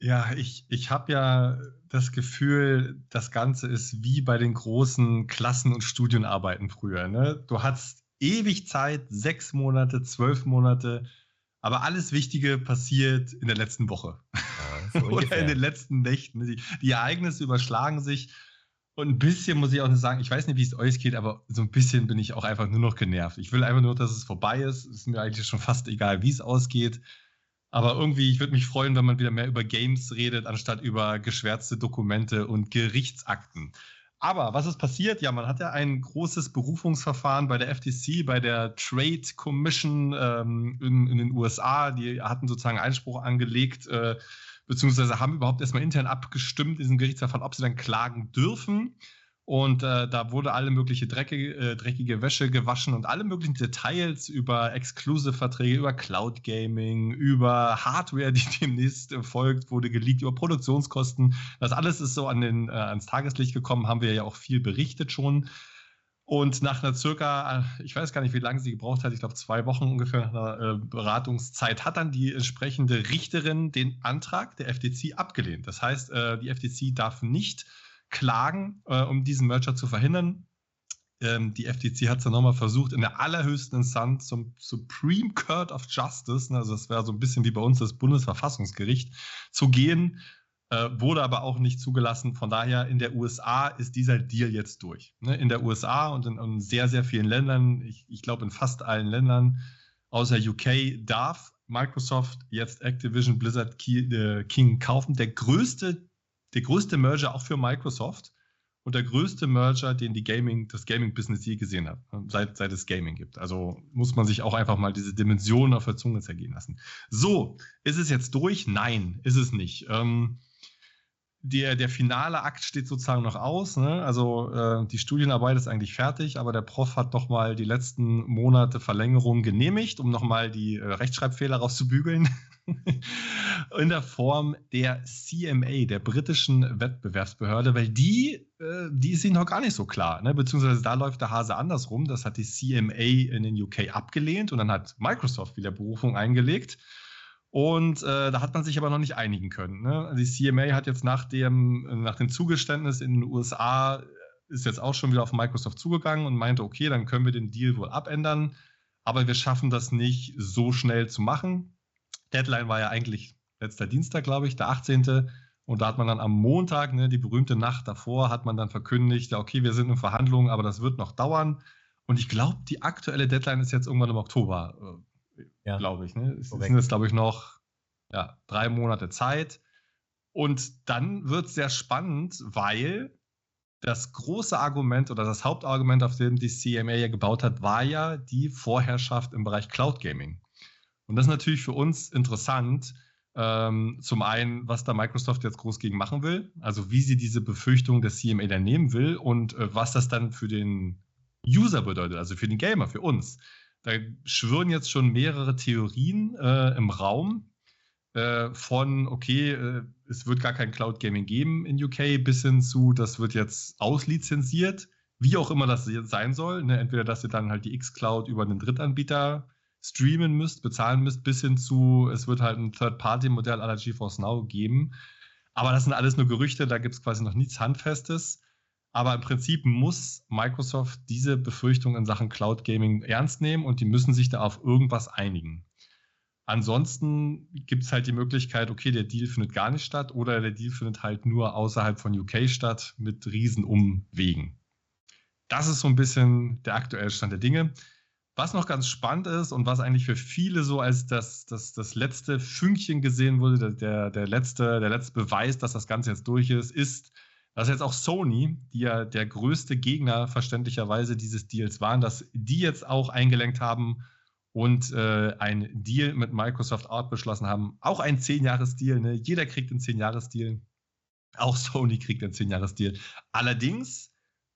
E: Ja, ich, ich habe ja das Gefühl, das Ganze ist wie bei den großen Klassen- und Studienarbeiten früher. Ne? Du hattest ewig Zeit, sechs Monate, zwölf Monate, aber alles Wichtige passiert in der letzten Woche ja, so oder in den letzten Nächten. Die, die Ereignisse überschlagen sich und ein bisschen muss ich auch sagen, ich weiß nicht, wie es euch geht, aber so ein bisschen bin ich auch einfach nur noch genervt. Ich will einfach nur, dass es vorbei ist. Es ist mir eigentlich schon fast egal, wie es ausgeht. Aber irgendwie, ich würde mich freuen, wenn man wieder mehr über Games redet, anstatt über geschwärzte Dokumente und Gerichtsakten. Aber was ist passiert? Ja, man hat ja ein großes Berufungsverfahren bei der FTC, bei der Trade Commission ähm, in, in, den USA. Die hatten sozusagen Einspruch angelegt. Äh, beziehungsweise haben überhaupt erstmal intern abgestimmt in diesem Gerichtsverfahren, ob sie dann klagen dürfen. Und äh, da wurde alle mögliche dreckige, äh, dreckige Wäsche gewaschen und alle möglichen Details über Exclusive-Verträge, über Cloud Gaming, über Hardware, die demnächst folgt, wurde geleakt, über Produktionskosten. Das alles ist so an den, äh, ans Tageslicht gekommen, haben wir ja auch viel berichtet schon. Und nach einer circa, äh, ich weiß gar nicht, wie lange sie gebraucht hat, ich glaube zwei Wochen ungefähr nach einer äh, Beratungszeit, hat dann die entsprechende Richterin den Antrag der FTC abgelehnt. Das heißt, äh, die FTC darf nicht klagen, um diesen Merger zu verhindern. Ähm, die FTC hat es dann nochmal versucht, in der allerhöchsten Instanz zum Supreme Court of Justice, ne, also das wäre so ein bisschen wie bei uns das Bundesverfassungsgericht, zu gehen äh, wurde aber auch nicht zugelassen. Von daher in der USA ist dieser Deal jetzt durch. Ne? In der USA und in, in, sehr, sehr vielen Ländern, ich, ich glaube in fast allen Ländern, außer UK, darf Microsoft jetzt Activision Blizzard äh, King kaufen. Der größte, der größte Merger auch für Microsoft und der größte Merger, den die Gaming, das Gaming-Business je gesehen hat, seit, seit es Gaming gibt. Also muss man sich auch einfach mal diese Dimensionen auf der Zunge zergehen lassen. So, ist es jetzt durch? Nein, ist es nicht. Ähm, der, der finale Akt steht sozusagen noch aus. Ne? Also äh, die Studienarbeit ist eigentlich fertig, aber der Prof hat noch mal die letzten Monate Verlängerung genehmigt, um noch mal die äh, Rechtschreibfehler rauszubügeln. In der Form der CMA, der britischen Wettbewerbsbehörde, weil die, äh, die ist ihnen noch gar nicht so klar. Ne? Beziehungsweise da läuft der Hase andersrum. Das hat die CMA in den UK abgelehnt und dann hat Microsoft wieder Berufung eingelegt. Und äh, da hat man sich aber noch nicht einigen können. Ne? Die CMA hat jetzt nach dem, nach dem Zugeständnis in den USA äh, ist jetzt auch schon wieder auf Microsoft zugegangen und meinte, okay, dann können wir den Deal wohl abändern, aber wir schaffen das nicht so schnell zu machen. Deadline war ja eigentlich letzter Dienstag, glaube ich, der 18. Und da hat man dann am Montag, ne, die berühmte Nacht davor, hat man dann verkündigt, ja, okay, wir sind in Verhandlungen, aber das wird noch dauern. Und ich glaube, die aktuelle Deadline ist jetzt irgendwann im Oktober äh, ja. glaube ich. Ne? Es Korrekt. sind jetzt, glaube ich, noch ja, drei Monate Zeit. Und dann wird es sehr spannend, weil das große Argument oder das Hauptargument, auf dem die CMA ja gebaut hat, war ja die Vorherrschaft im Bereich Cloud Gaming. Und das ist natürlich für uns interessant. Ähm, zum einen, was da Microsoft jetzt groß gegen machen will, also wie sie diese Befürchtung der CMA dann nehmen will und äh, was das dann für den User bedeutet, also für den Gamer, für uns. Da schwirren jetzt schon mehrere Theorien äh, im Raum äh, von, okay, äh, es wird gar kein Cloud Gaming geben in UK, bis hin zu, das wird jetzt auslizenziert, wie auch immer das sein soll. Ne? Entweder, dass ihr dann halt die X-Cloud über einen Drittanbieter streamen müsst, bezahlen müsst, bis hin zu, es wird halt ein Third-Party-Modell aller GeForce Now geben. Aber das sind alles nur Gerüchte, da gibt es quasi noch nichts Handfestes. Aber im Prinzip muss Microsoft diese Befürchtung in Sachen Cloud Gaming ernst nehmen und die müssen sich da auf irgendwas einigen. Ansonsten gibt es halt die Möglichkeit, okay, der Deal findet gar nicht statt oder der Deal findet halt nur außerhalb von UK statt mit Riesenumwegen. Das ist so ein bisschen der aktuelle Stand der Dinge. Was noch ganz spannend ist und was eigentlich für viele so als das, das, das letzte Fünkchen gesehen wurde, der, der, letzte, der letzte Beweis, dass das Ganze jetzt durch ist, ist, dass jetzt auch Sony, die ja der größte Gegner verständlicherweise dieses Deals waren, dass die jetzt auch eingelenkt haben und äh, ein Deal mit Microsoft Art beschlossen haben. Auch ein 10-Jahres-Deal. Ne? Jeder kriegt einen 10-Jahres-Deal. Auch Sony kriegt einen 10-Jahres-Deal. Allerdings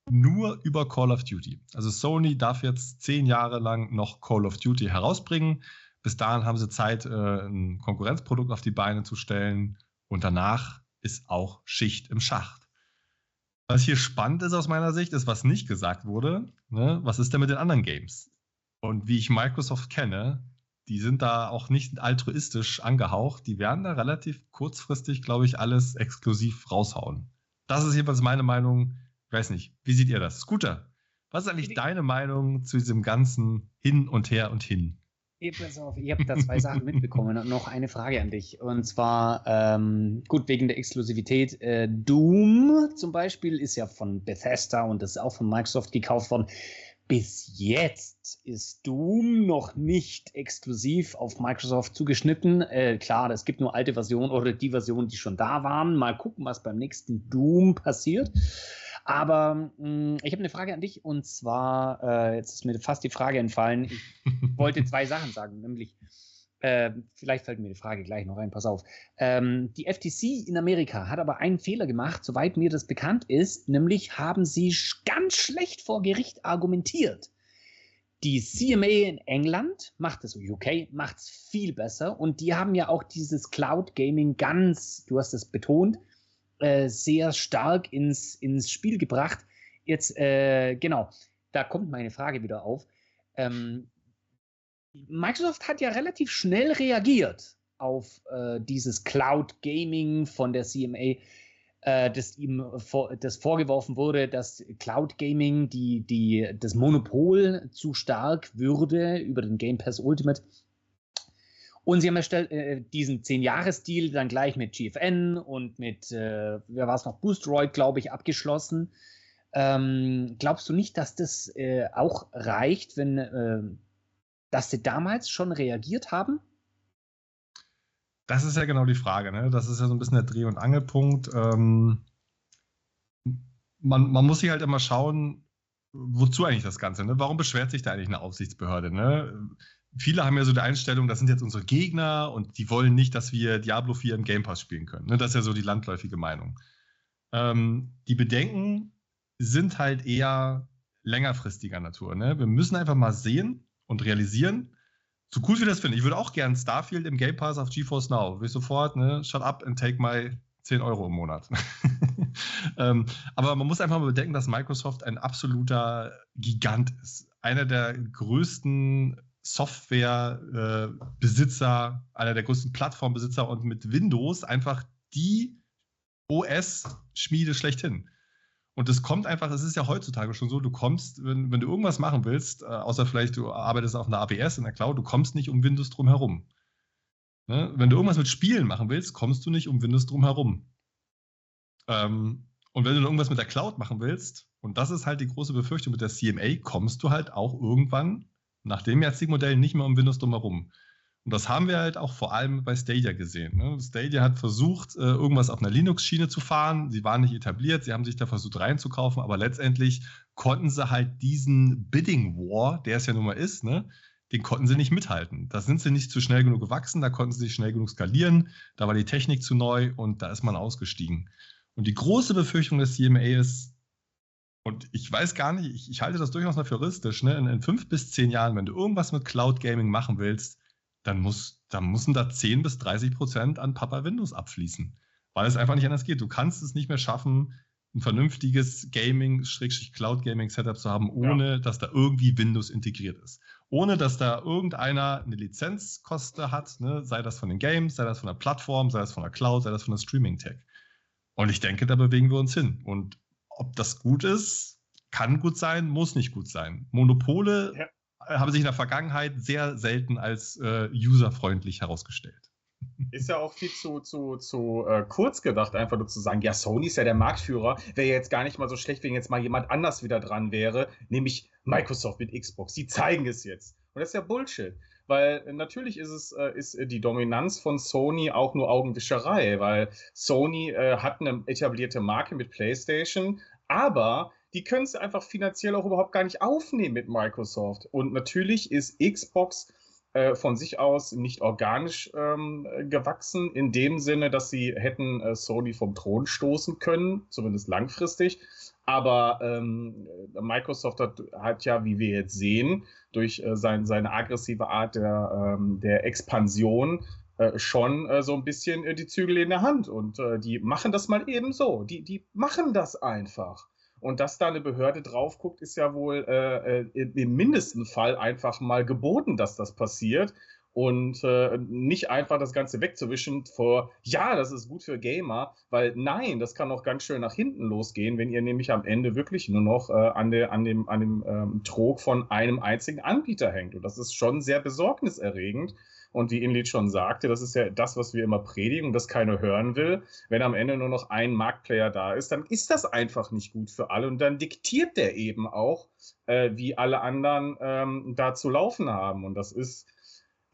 E: nur über Call of Duty. Also Sony darf jetzt 10 Jahre lang noch Call of Duty herausbringen. Bis dahin haben sie Zeit, äh, ein Konkurrenzprodukt auf die Beine zu stellen. Und danach ist auch Schicht im Schacht. Was hier spannend ist aus meiner Sicht, ist, was nicht gesagt wurde. Ne? Was ist denn mit den anderen Games? Und wie ich Microsoft kenne, die sind da auch nicht altruistisch angehaucht. Die werden da relativ kurzfristig, glaube ich, alles exklusiv raushauen. Das ist jedenfalls meine Meinung. Ich weiß nicht, wie seht ihr das? Scooter, was ist eigentlich deine Meinung zu diesem ganzen Hin und Her und Hin?
D: Pass auf, ich habe da zwei Sachen mitbekommen und noch eine Frage an dich. Und zwar, ähm, gut, wegen der Exklusivität. Äh, Doom zum Beispiel ist ja von Bethesda und ist auch von Microsoft gekauft worden. Bis jetzt ist Doom noch nicht exklusiv auf Microsoft zugeschnitten. Äh, klar, es gibt nur alte Versionen oder die Versionen, die schon da waren. Mal gucken, was beim nächsten Doom passiert. Aber mh, hm, ich habe eine Frage an dich und zwar, äh, jetzt ist mir fast die Frage entfallen. Ich wollte zwei Sachen sagen, nämlich, äh, vielleicht fällt mir die Frage gleich noch ein, pass auf. Ähm, die FTC in Amerika hat aber einen Fehler gemacht, soweit mir das bekannt ist, nämlich haben sie ganz schlecht vor Gericht argumentiert. Die CMA in England macht es, UK macht es viel besser und die haben ja auch dieses Cloud Gaming ganz, du hast es betont, äh, sehr stark ins, ins Spiel gebracht. Jetzt, äh, genau, da kommt meine Frage wieder auf. Ähm, Microsoft hat ja relativ schnell reagiert auf äh, dieses Cloud Gaming von der CMA, äh, das ihm vor, das vorgeworfen wurde, dass Cloud Gaming die, die, das Monopol zu stark würde über den Game Pass Ultimate und sie haben erstellt, äh, diesen 10-Jahres-Deal dann gleich mit GFN und mit, äh, wer war es noch, Boostroid, glaube ich, abgeschlossen. Ähm, glaubst du nicht, dass das äh, auch reicht, wenn, äh, dass sie damals schon reagiert haben?
E: Das ist ja genau die Frage. Ne? Das ist ja so ein bisschen der Dreh- und Angelpunkt. Ähm, man, man muss sich halt immer schauen, wozu eigentlich das Ganze? Ne? Warum beschwert sich da eigentlich eine Aufsichtsbehörde? Ne? Viele haben ja so die Einstellung, das sind jetzt unsere Gegner und die wollen nicht, dass wir Diablo 4 im Game Pass spielen können. Ne? Das ist ja so die landläufige Meinung. Ähm, die Bedenken sind halt eher längerfristiger Natur. Ne? Wir müssen einfach mal sehen und realisieren, so cool wie das finde. Ich würde auch gern Starfield im Game Pass auf GeForce Now. Will ich sofort, ne? Shut up and take my 10 Euro im Monat. ähm, aber man muss einfach mal bedenken, dass Microsoft ein absoluter Gigant ist. Einer der größten Softwarebesitzer, äh, einer der größten Plattformbesitzer und mit Windows einfach die OS-Schmiede schlechthin. Und es kommt einfach, es ist ja heutzutage schon so, du kommst, wenn, wenn du irgendwas machen willst, äh, außer vielleicht du arbeitest auf einer ABS in der Cloud, du kommst nicht um Windows drum herum. Ne? Wenn du irgendwas mit Spielen machen willst, kommst du nicht um Windows drum herum. Ähm, und wenn du irgendwas mit der Cloud machen willst, und das ist halt die große Befürchtung mit der CMA, kommst du halt auch irgendwann nach dem jetzigen Modell nicht mehr um Windows drumherum. Und das haben wir halt auch vor allem bei Stadia gesehen. Ne? Stadia hat versucht, äh, irgendwas auf einer Linux-Schiene zu fahren. Sie waren nicht etabliert, sie haben sich da versucht reinzukaufen, aber letztendlich konnten sie halt diesen Bidding War, der es ja nun mal ist, ne? den konnten sie nicht mithalten. Da sind sie nicht zu schnell genug gewachsen, da konnten sie nicht schnell genug skalieren, da war die Technik zu neu und da ist man ausgestiegen. Und die große Befürchtung des CMA ist, und ich weiß gar nicht, ich, ich halte das durchaus noch für realistisch. Ne? In, in, fünf bis zehn Jahren, wenn du irgendwas mit Cloud Gaming machen willst, dann, muss, dann müssen da 10 bis 30 Prozent an Papa Windows abfließen. Weil es einfach nicht anders geht. Du kannst es nicht mehr schaffen, ein vernünftiges Gaming, Cloud Gaming Setup zu haben, ohne ja. dass da irgendwie Windows integriert ist. Ohne dass da irgendeiner eine Lizenzkoste hat, ne? sei das von den Games, sei das von der Plattform, sei das von der Cloud, sei das von der Streaming Tech. Und ich denke, da bewegen wir uns hin. Und ob das gut ist, kann gut sein, muss nicht gut sein. Monopole ja. haben sich in der Vergangenheit sehr selten als äh, userfreundlich herausgestellt.
C: Ist ja auch viel zu, zu, zu äh, kurz gedacht, einfach nur zu sagen, ja, Sony ist ja der Marktführer, wäre jetzt gar nicht mal so schlecht, wenn jetzt mal jemand anders wieder dran wäre, nämlich Microsoft mit Xbox. Die zeigen es jetzt. Und das ist ja Bullshit. Weil äh, natürlich ist es äh, ist die Dominanz von Sony auch nur Augenwischerei, weil Sony äh, hat eine etablierte Marke mit PlayStation, aber die können es einfach finanziell auch überhaupt gar nicht aufnehmen mit Microsoft. Und natürlich ist Xbox äh, von sich aus nicht organisch ähm, gewachsen, in dem Sinne, dass sie hätten äh, Sony vom Thron stoßen können, zumindest langfristig. Aber ähm, Microsoft hat, hat, ja, wie wir jetzt sehen, durch äh, sein, seine aggressive Art der, ähm, der Expansion äh, schon äh, so ein bisschen äh, die Zügel in der Hand. Und äh, die machen das mal eben so. Die, die machen das einfach. Und dass da eine Behörde drauf guckt, ist ja wohl äh, im mindesten Fall einfach mal geboten, dass das passiert und äh, nicht einfach das Ganze wegzuwischen vor, ja, das ist gut für Gamer, weil nein, das kann auch ganz schön nach hinten losgehen, wenn ihr nämlich am Ende wirklich nur noch äh, an, der, an dem, an dem ähm, Trog von einem einzigen Anbieter hängt. Und das ist schon sehr besorgniserregend. Und wie Inlied schon sagte, das ist ja das, was wir immer predigen das keiner hören will. Wenn am Ende nur noch ein Marktplayer da ist, dann ist das einfach nicht gut für alle. Und dann diktiert der eben auch, äh, wie alle anderen ähm, da zu laufen haben. Und das ist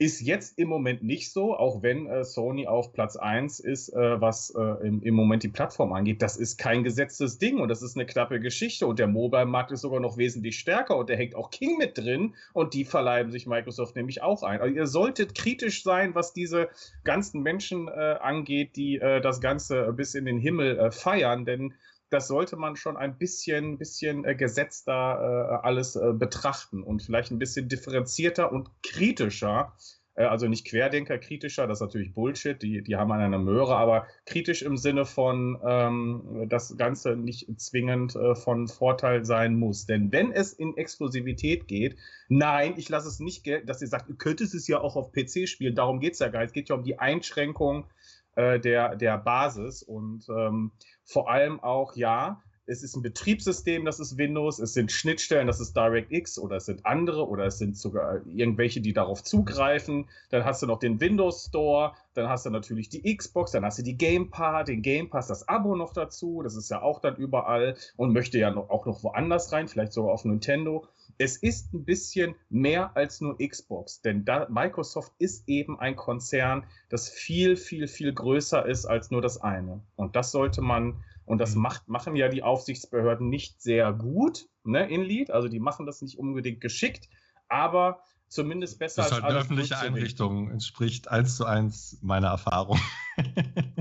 C: ist jetzt im Moment nicht so, auch wenn äh, Sony auf Platz 1 ist, äh, was äh, im, im, Moment die Plattform angeht. Das ist kein gesetztes Ding und das ist eine knappe Geschichte. Und der Mobile-Markt ist sogar noch wesentlich stärker und da hängt auch King mit drin und die verleiben sich Microsoft nämlich auch ein. Also ihr solltet kritisch sein, was diese ganzen Menschen äh, angeht, die äh, das Ganze bis in den Himmel äh, feiern, denn das sollte man schon ein bisschen, bisschen äh, gesetzter äh, alles äh, betrachten und vielleicht ein bisschen differenzierter und kritischer. Äh, also nicht Querdenker kritischer, das ist natürlich Bullshit, die, die haben eine Möhre, aber kritisch im Sinne von, ähm, das Ganze nicht zwingend äh, von Vorteil sein muss. Denn wenn es in Exklusivität geht, nein, ich lasse es nicht gelten, dass ihr sagt, ihr könntest es ja auch auf PC spielen, darum geht es ja gar nicht. Es geht ja um die Einschränkung äh, der, der Basis und ähm, vor allem auch, ja, es ist ein Betriebssystem, das ist Windows, es sind Schnittstellen, das ist DirectX oder es sind andere oder es sind sogar irgendwelche, die darauf zugreifen. Dann hast du noch den Windows Store, dann hast du natürlich die Xbox, dann hast du die Game Pass, den Game Pass, das Abo noch dazu, das ist ja auch dann überall und möchte ja auch noch woanders rein, vielleicht sogar auf Nintendo. Es ist ein bisschen mehr als nur Xbox, denn da, Microsoft ist eben ein Konzern, das viel, viel, viel größer ist als nur das eine. Und das sollte man und das mhm. macht, machen ja die Aufsichtsbehörden nicht sehr gut, ne, in Lead. Also die machen das nicht unbedingt geschickt, aber zumindest besser
E: als. Das ist halt eine öffentliche Einrichtung, entspricht eins zu eins meiner Erfahrung.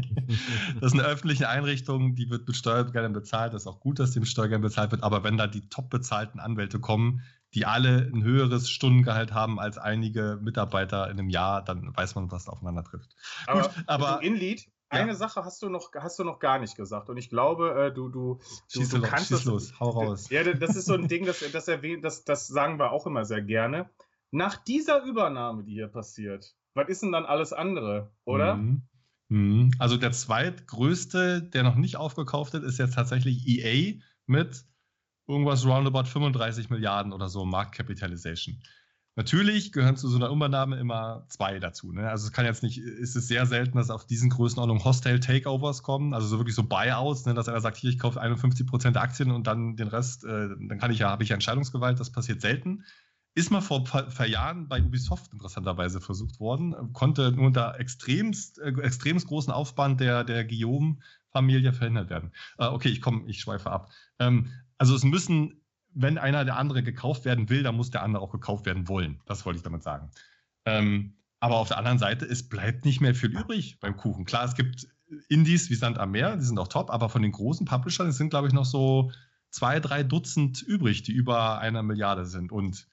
E: das ist eine öffentliche Einrichtung, die wird mit Steuergeldern bezahlt. Das ist auch gut, dass die mit Steuergeldern bezahlt wird. Aber wenn da die top bezahlten Anwälte kommen, die alle ein höheres Stundengehalt haben als einige Mitarbeiter in einem Jahr, dann weiß man, was da aufeinander trifft.
C: Aber, gut, aber in Lead eine Sache hast du noch, hast du noch gar nicht gesagt. Und ich glaube, äh, du, du,
E: schieß du, du kannst schieß das, los, hau raus.
C: Ja, das ist so ein Ding, das, das, erwähnt, das, das sagen wir auch immer sehr gerne. Nach dieser Übernahme, die hier passiert, was ist denn dann alles andere, oder? Mhm.
E: Mhm. Also der zweitgrößte, der noch nicht aufgekauft wird, ist jetzt tatsächlich EA mit irgendwas roundabout 35 Milliarden oder so Marktcapitalization. Natürlich gehören zu so einer Übernahme immer zwei dazu. Ne? Also es kann jetzt nicht, ist es sehr selten, dass auf diesen Größenordnungen Hostile Takeovers kommen, also so wirklich so Buyouts, ne? dass einer sagt, hier, ich kaufe 51 Prozent der Aktien und dann den Rest, äh, dann kann ich ja, habe ich Entscheidungsgewalt, das passiert selten. Ist mal vor ein paar Jahren bei Ubisoft interessanterweise versucht worden, konnte nur unter extremst, äh, extremst großen Aufwand der, der Guillaume-Familie verhindert werden. Äh, okay, ich komme, ich schweife ab. Ähm, also es müssen wenn einer der andere gekauft werden will, dann muss der andere auch gekauft werden wollen. Das wollte ich damit sagen. Ähm, aber auf der anderen Seite, es bleibt nicht mehr viel übrig beim Kuchen. Klar, es gibt Indies wie Sand am Meer, die sind auch top, aber von den großen Publishern sind, glaube ich, noch so zwei, drei Dutzend übrig, die über einer Milliarde sind. Und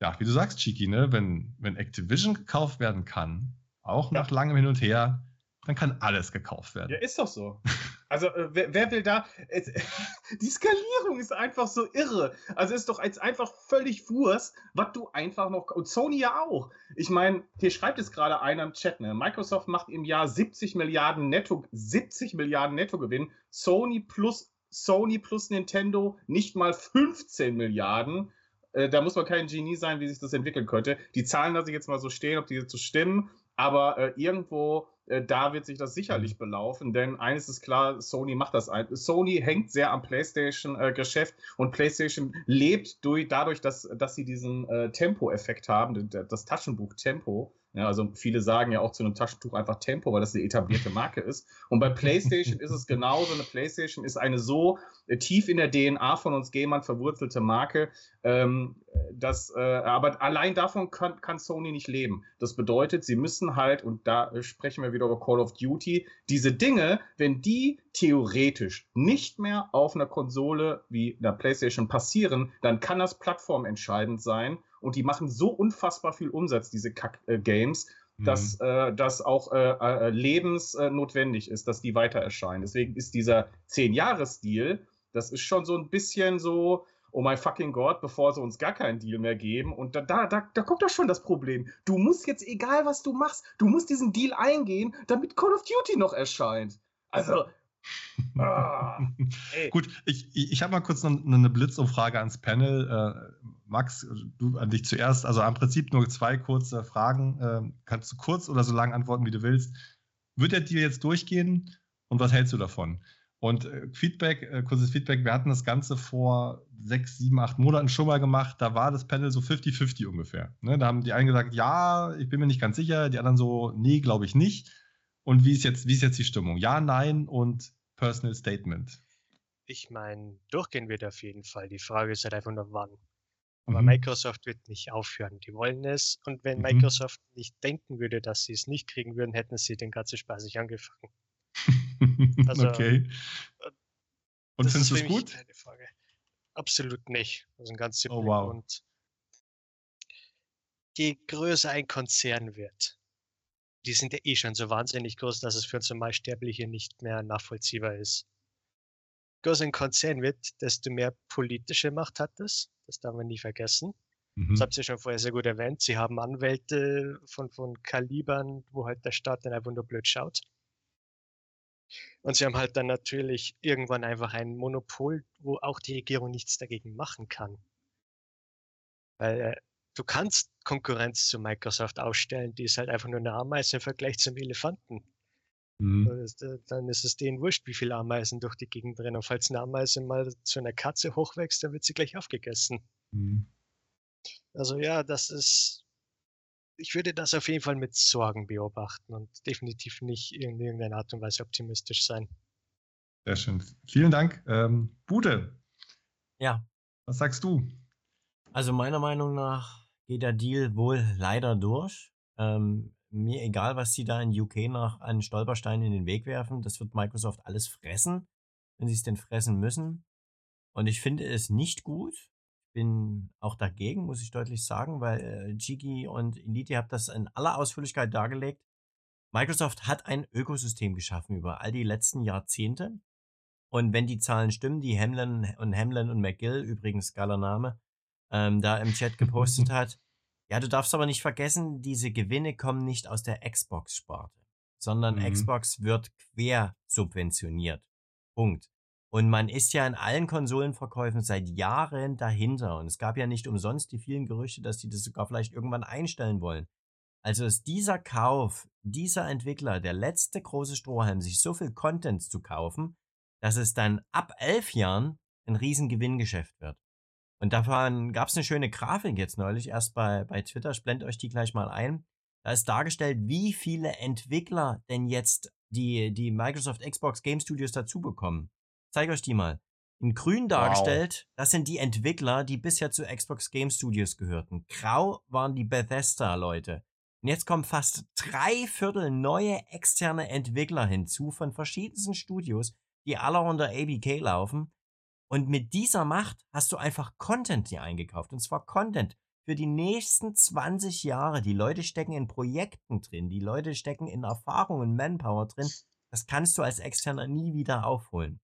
E: ja, wie du sagst, Chiki, ne, wenn, wenn Activision gekauft werden kann, auch nach ja. langem Hin und Her, dann kann alles gekauft werden.
C: Ja, ist doch so. Also, äh, wer, wer, will da. Äh, die Skalierung ist einfach so irre. Also, ist doch jetzt einfach völlig Wurst, was du einfach noch. Und Sony ja auch. Ich meine, hier schreibt es gerade einer im Chat, ne? Microsoft macht im Jahr 70 Milliarden Netto, 70 Milliarden Nettogewinn. Sony plus, Sony plus Nintendo nicht mal 15 Milliarden. Äh, da muss man kein Genie sein, wie sich das entwickeln könnte. Die Zahlen lasse ich jetzt mal so stehen, ob die jetzt so stimmen. Aber äh, irgendwo äh, da wird sich das sicherlich belaufen, denn eines ist klar, Sony macht das ein. Sony hängt sehr am PlayStation-Geschäft äh, und PlayStation lebt durch, dadurch, dass, dass sie diesen äh, Tempo-Effekt haben, das Taschenbuch-Tempo. Ja, also viele sagen ja auch zu einem Taschentuch einfach Tempo, weil das eine etablierte Marke ist. Und bei PlayStation ist es genauso. Eine PlayStation ist eine so äh, tief in der DNA von uns Gamern verwurzelte Marke, ähm, dass, äh, aber allein davon kann, kann, Sony nicht leben. Das bedeutet, sie müssen halt, und da äh, sprechen wir wieder über Call of Duty, diese Dinge, wenn die theoretisch nicht mehr auf einer Konsole wie einer PlayStation passieren, dann kann das plattformentscheidend sein und die machen so unfassbar viel Umsatz, diese Kack-Games, mhm. dass äh, das auch äh, äh, lebensnotwendig ist, dass die weiter erscheinen. Deswegen ist dieser 10-Jahres-Deal, das ist schon so ein bisschen so, oh mein fucking Gott, bevor sie uns gar keinen Deal mehr geben. Und da, da, da, da kommt doch schon das Problem. Du musst jetzt, egal was du machst, du musst diesen Deal eingehen, damit Call of Duty noch erscheint. Also,
E: Ah, Gut, ich, ich habe mal kurz noch eine Blitzumfrage ans Panel. Max, du an dich zuerst. Also im Prinzip nur zwei kurze Fragen. Äh, kannst du kurz oder so lang antworten, wie du willst. Wird der Deal jetzt durchgehen und was hältst du davon? Und äh, Feedback, äh, kurzes Feedback, wir hatten das Ganze vor sechs, sieben, acht Monaten schon mal gemacht. Da war das Panel so 50-50 ungefähr. Ne? Da haben die einen gesagt, ja, ich bin mir nicht ganz sicher, die anderen so, nee, glaube ich nicht. Und wie ist jetzt, wie ist jetzt die Stimmung? Ja, nein und Personal Statement?
B: Ich meine, durchgehen wird auf jeden Fall. Die Frage ist halt einfach nur wann. Aber mhm. Microsoft wird nicht aufhören. Die wollen es. Und wenn mhm. Microsoft nicht denken würde, dass sie es nicht kriegen würden, hätten sie den ganzen Spaß nicht angefangen.
E: also, okay. Äh, und findest du es gut?
B: Absolut nicht. Das ist ein ganz
E: simpler oh, wow.
B: Grund. Je größer ein Konzern wird, die sind ja eh schon so wahnsinnig groß, dass es für uns Normalsterbliche nicht mehr nachvollziehbar ist. Größer ein Konzern wird, desto mehr politische Macht hat es. Das darf man nie vergessen. Mhm. Das habt ihr schon vorher sehr gut erwähnt. Sie haben Anwälte von, von Kalibern, wo halt der Staat dann einfach nur blöd schaut. Und sie haben halt dann natürlich irgendwann einfach ein Monopol, wo auch die Regierung nichts dagegen machen kann. Weil äh, du kannst Konkurrenz zu Microsoft ausstellen, die ist halt einfach nur eine Ameise im Vergleich zum Elefanten. Mhm. Äh, dann ist es denen wurscht, wie viele Ameisen durch die Gegend rennen. Und falls eine Ameise mal zu einer Katze hochwächst, dann wird sie gleich aufgegessen. Mhm. Also ja, das ist. Ich würde das auf jeden Fall mit Sorgen beobachten und definitiv nicht in irgendeiner Art und Weise optimistisch sein.
E: Sehr schön. Vielen Dank. Ähm, Bude.
A: Ja.
E: Was sagst du?
A: Also meiner Meinung nach geht der Deal wohl leider durch. Ähm, mir egal, was sie da in UK noch an Stolpersteinen in den Weg werfen, das wird Microsoft alles fressen, wenn sie es denn fressen müssen. Und ich finde es nicht gut. Bin auch dagegen, muss ich deutlich sagen, weil äh, Jiggy und Elite haben das in aller Ausführlichkeit dargelegt. Microsoft hat ein Ökosystem geschaffen über all die letzten Jahrzehnte. Und wenn die Zahlen stimmen, die Hamlin und Hamlin und McGill, übrigens geiler Name, ähm, da im Chat gepostet hat. Ja, du darfst aber nicht vergessen, diese Gewinne kommen nicht aus der Xbox-Sparte, sondern mhm. Xbox wird quer subventioniert. Punkt. Und man ist ja in allen Konsolenverkäufen seit Jahren dahinter. Und es gab ja nicht umsonst die vielen Gerüchte, dass die das sogar vielleicht irgendwann einstellen wollen. Also ist dieser Kauf, dieser Entwickler, der letzte große Strohhalm, sich so viel Content zu kaufen, dass es dann ab elf Jahren ein riesen Gewinngeschäft wird. Und davon gab es eine schöne Grafik jetzt neulich, erst bei, bei Twitter. Ich blende euch die gleich mal ein. Da ist dargestellt, wie viele Entwickler denn jetzt die, die Microsoft Xbox Game Studios dazu bekommen. Zeige euch die mal. In grün dargestellt, wow. das sind die Entwickler, die bisher zu Xbox Game Studios gehörten. Grau waren die Bethesda-Leute. Und jetzt kommen fast drei Viertel neue externe Entwickler hinzu von verschiedensten Studios, die alle unter ABK laufen. Und mit dieser Macht hast du einfach Content dir eingekauft. Und zwar Content für die nächsten 20 Jahre. Die Leute stecken in Projekten drin. Die Leute stecken in Erfahrungen, Manpower drin. Das kannst du als Externer nie wieder aufholen.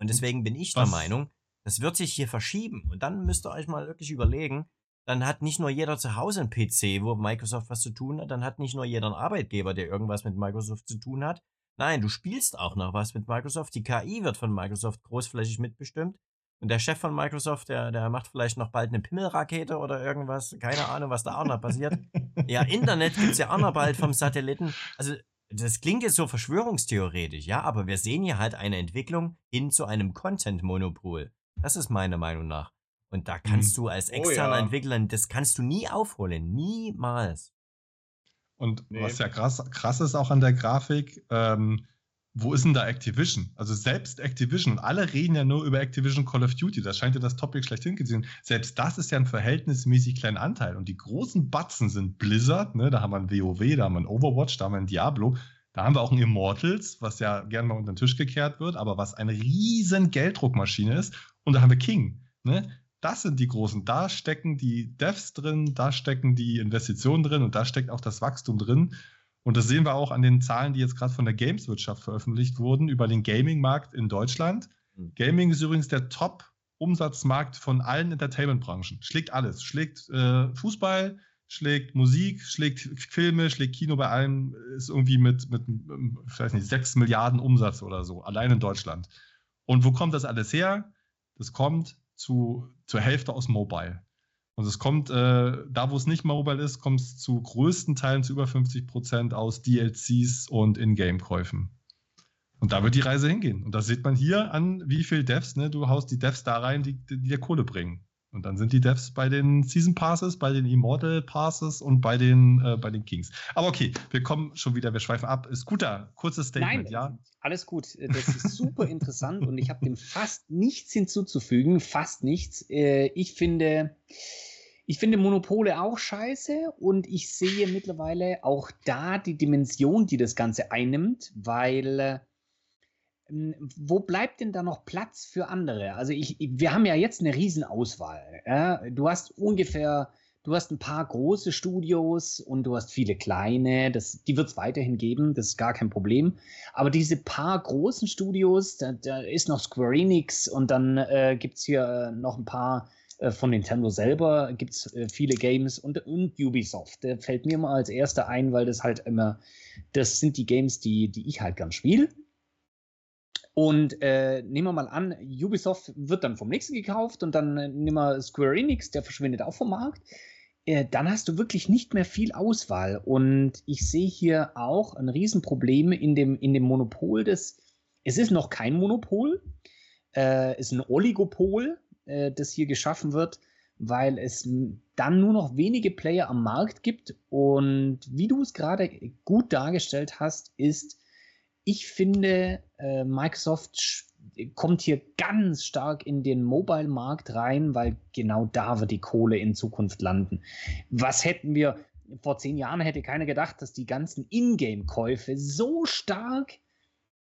A: Und deswegen bin ich Was? der Meinung, das wird sich hier verschieben. Und dann müsst ihr euch mal wirklich überlegen, dann hat nicht nur jeder zu Hause einen PC, wo Microsoft was zu tun hat, dann hat nicht nur jeder einen Arbeitgeber, der irgendwas mit Microsoft zu tun hat, Nein, du spielst auch noch was mit Microsoft. Die KI wird von Microsoft großflächig mitbestimmt. Und der Chef von Microsoft, der, der macht vielleicht noch bald eine Pimmelrakete oder irgendwas. Keine Ahnung, was da auch noch passiert. Ja, Internet gibt es ja auch noch bald vom Satelliten. Also, das klingt jetzt so verschwörungstheoretisch, ja, aber wir sehen hier halt eine Entwicklung hin zu einem Content-Monopol. Das ist meine Meinung nach. Und da kannst mhm. du als oh externer oh, ja. Entwickler, das kannst du nie aufholen. Niemals.
E: Und nee. was ja krass, krass ist auch an der Grafik, ähm, wo ist denn da Activision? Also selbst Activision, und alle reden ja nur über Activision Call of Duty, das scheint ja das Topic schlechthin gesehen. Selbst das ist ja ein verhältnismäßig kleiner Anteil. Und die großen Batzen sind Blizzard, ne? da haben wir ein WoW, da haben wir ein Overwatch, da haben wir ein Diablo. Da haben wir auch ein Immortals, was ja gerne mal unter den Tisch gekehrt wird, aber was eine riesen Gelddruckmaschine ist. Und da haben wir King. Ne? Das sind die großen. Da stecken die Devs drin, da stecken die Investitionen drin und da steckt auch das Wachstum drin. Und das sehen wir auch an den Zahlen, die jetzt gerade von der Gameswirtschaft veröffentlicht wurden über den Gaming-Markt in Deutschland. Mhm. Gaming ist übrigens der Top-Umsatzmarkt von allen Entertainment-Branchen. Schlägt alles. Schlägt äh, Fußball, schlägt Musik, schlägt Filme, schlägt Kino bei allem. Ist irgendwie mit, mit ich weiß nicht, 6 Milliarden Umsatz oder so, allein in Deutschland. Und wo kommt das alles her? Das kommt zu, zur Hälfte aus Mobile. Und es kommt, äh, da wo es nicht mobile ist, kommt es zu größten Teilen zu über 50 Prozent aus DLCs und Ingame-Käufen. Und da wird die Reise hingehen. Und das sieht man hier an, wie viel Devs, ne? Du haust die Devs da rein, die, die dir Kohle bringen. Und dann sind die Devs bei den Season Passes, bei den Immortal Passes und bei den, äh, bei den Kings. Aber okay, wir kommen schon wieder, wir schweifen ab. Scooter, kurzes Statement,
D: Nein,
E: ja?
D: Alles gut. Das ist super interessant und ich habe dem fast nichts hinzuzufügen. Fast nichts. Äh, ich finde, ich finde Monopole auch scheiße und ich sehe mittlerweile auch da die Dimension, die das Ganze einnimmt, weil äh, wo bleibt denn da noch Platz für andere? Also ich, wir haben ja jetzt eine Riesenauswahl. Ja? Du hast ungefähr, du hast ein paar große Studios und du hast viele kleine. Das, die wird es weiterhin geben, das ist gar kein Problem. Aber diese paar großen Studios, da, da ist noch Square Enix und dann äh, gibt es hier noch ein paar äh, von Nintendo selber, gibt es äh, viele Games und, und Ubisoft. Der fällt mir mal als erster ein, weil das halt immer, das sind die Games, die, die ich halt gern spiele. Und äh, nehmen wir mal an, Ubisoft wird dann vom nächsten gekauft und dann äh, nehmen wir Square Enix, der verschwindet auch vom Markt. Äh, dann hast du wirklich nicht mehr viel Auswahl. Und ich sehe hier auch ein Riesenproblem in dem, in dem Monopol des. Es ist noch kein Monopol, äh, ist ein Oligopol, äh, das hier geschaffen wird, weil es dann nur noch wenige Player am Markt gibt. Und wie du es gerade gut dargestellt hast, ist, ich finde, äh, Microsoft kommt hier ganz stark in den Mobile-Markt rein, weil genau da wird die Kohle in Zukunft landen. Was hätten wir, vor zehn Jahren hätte keiner gedacht, dass die ganzen Ingame-Käufe so stark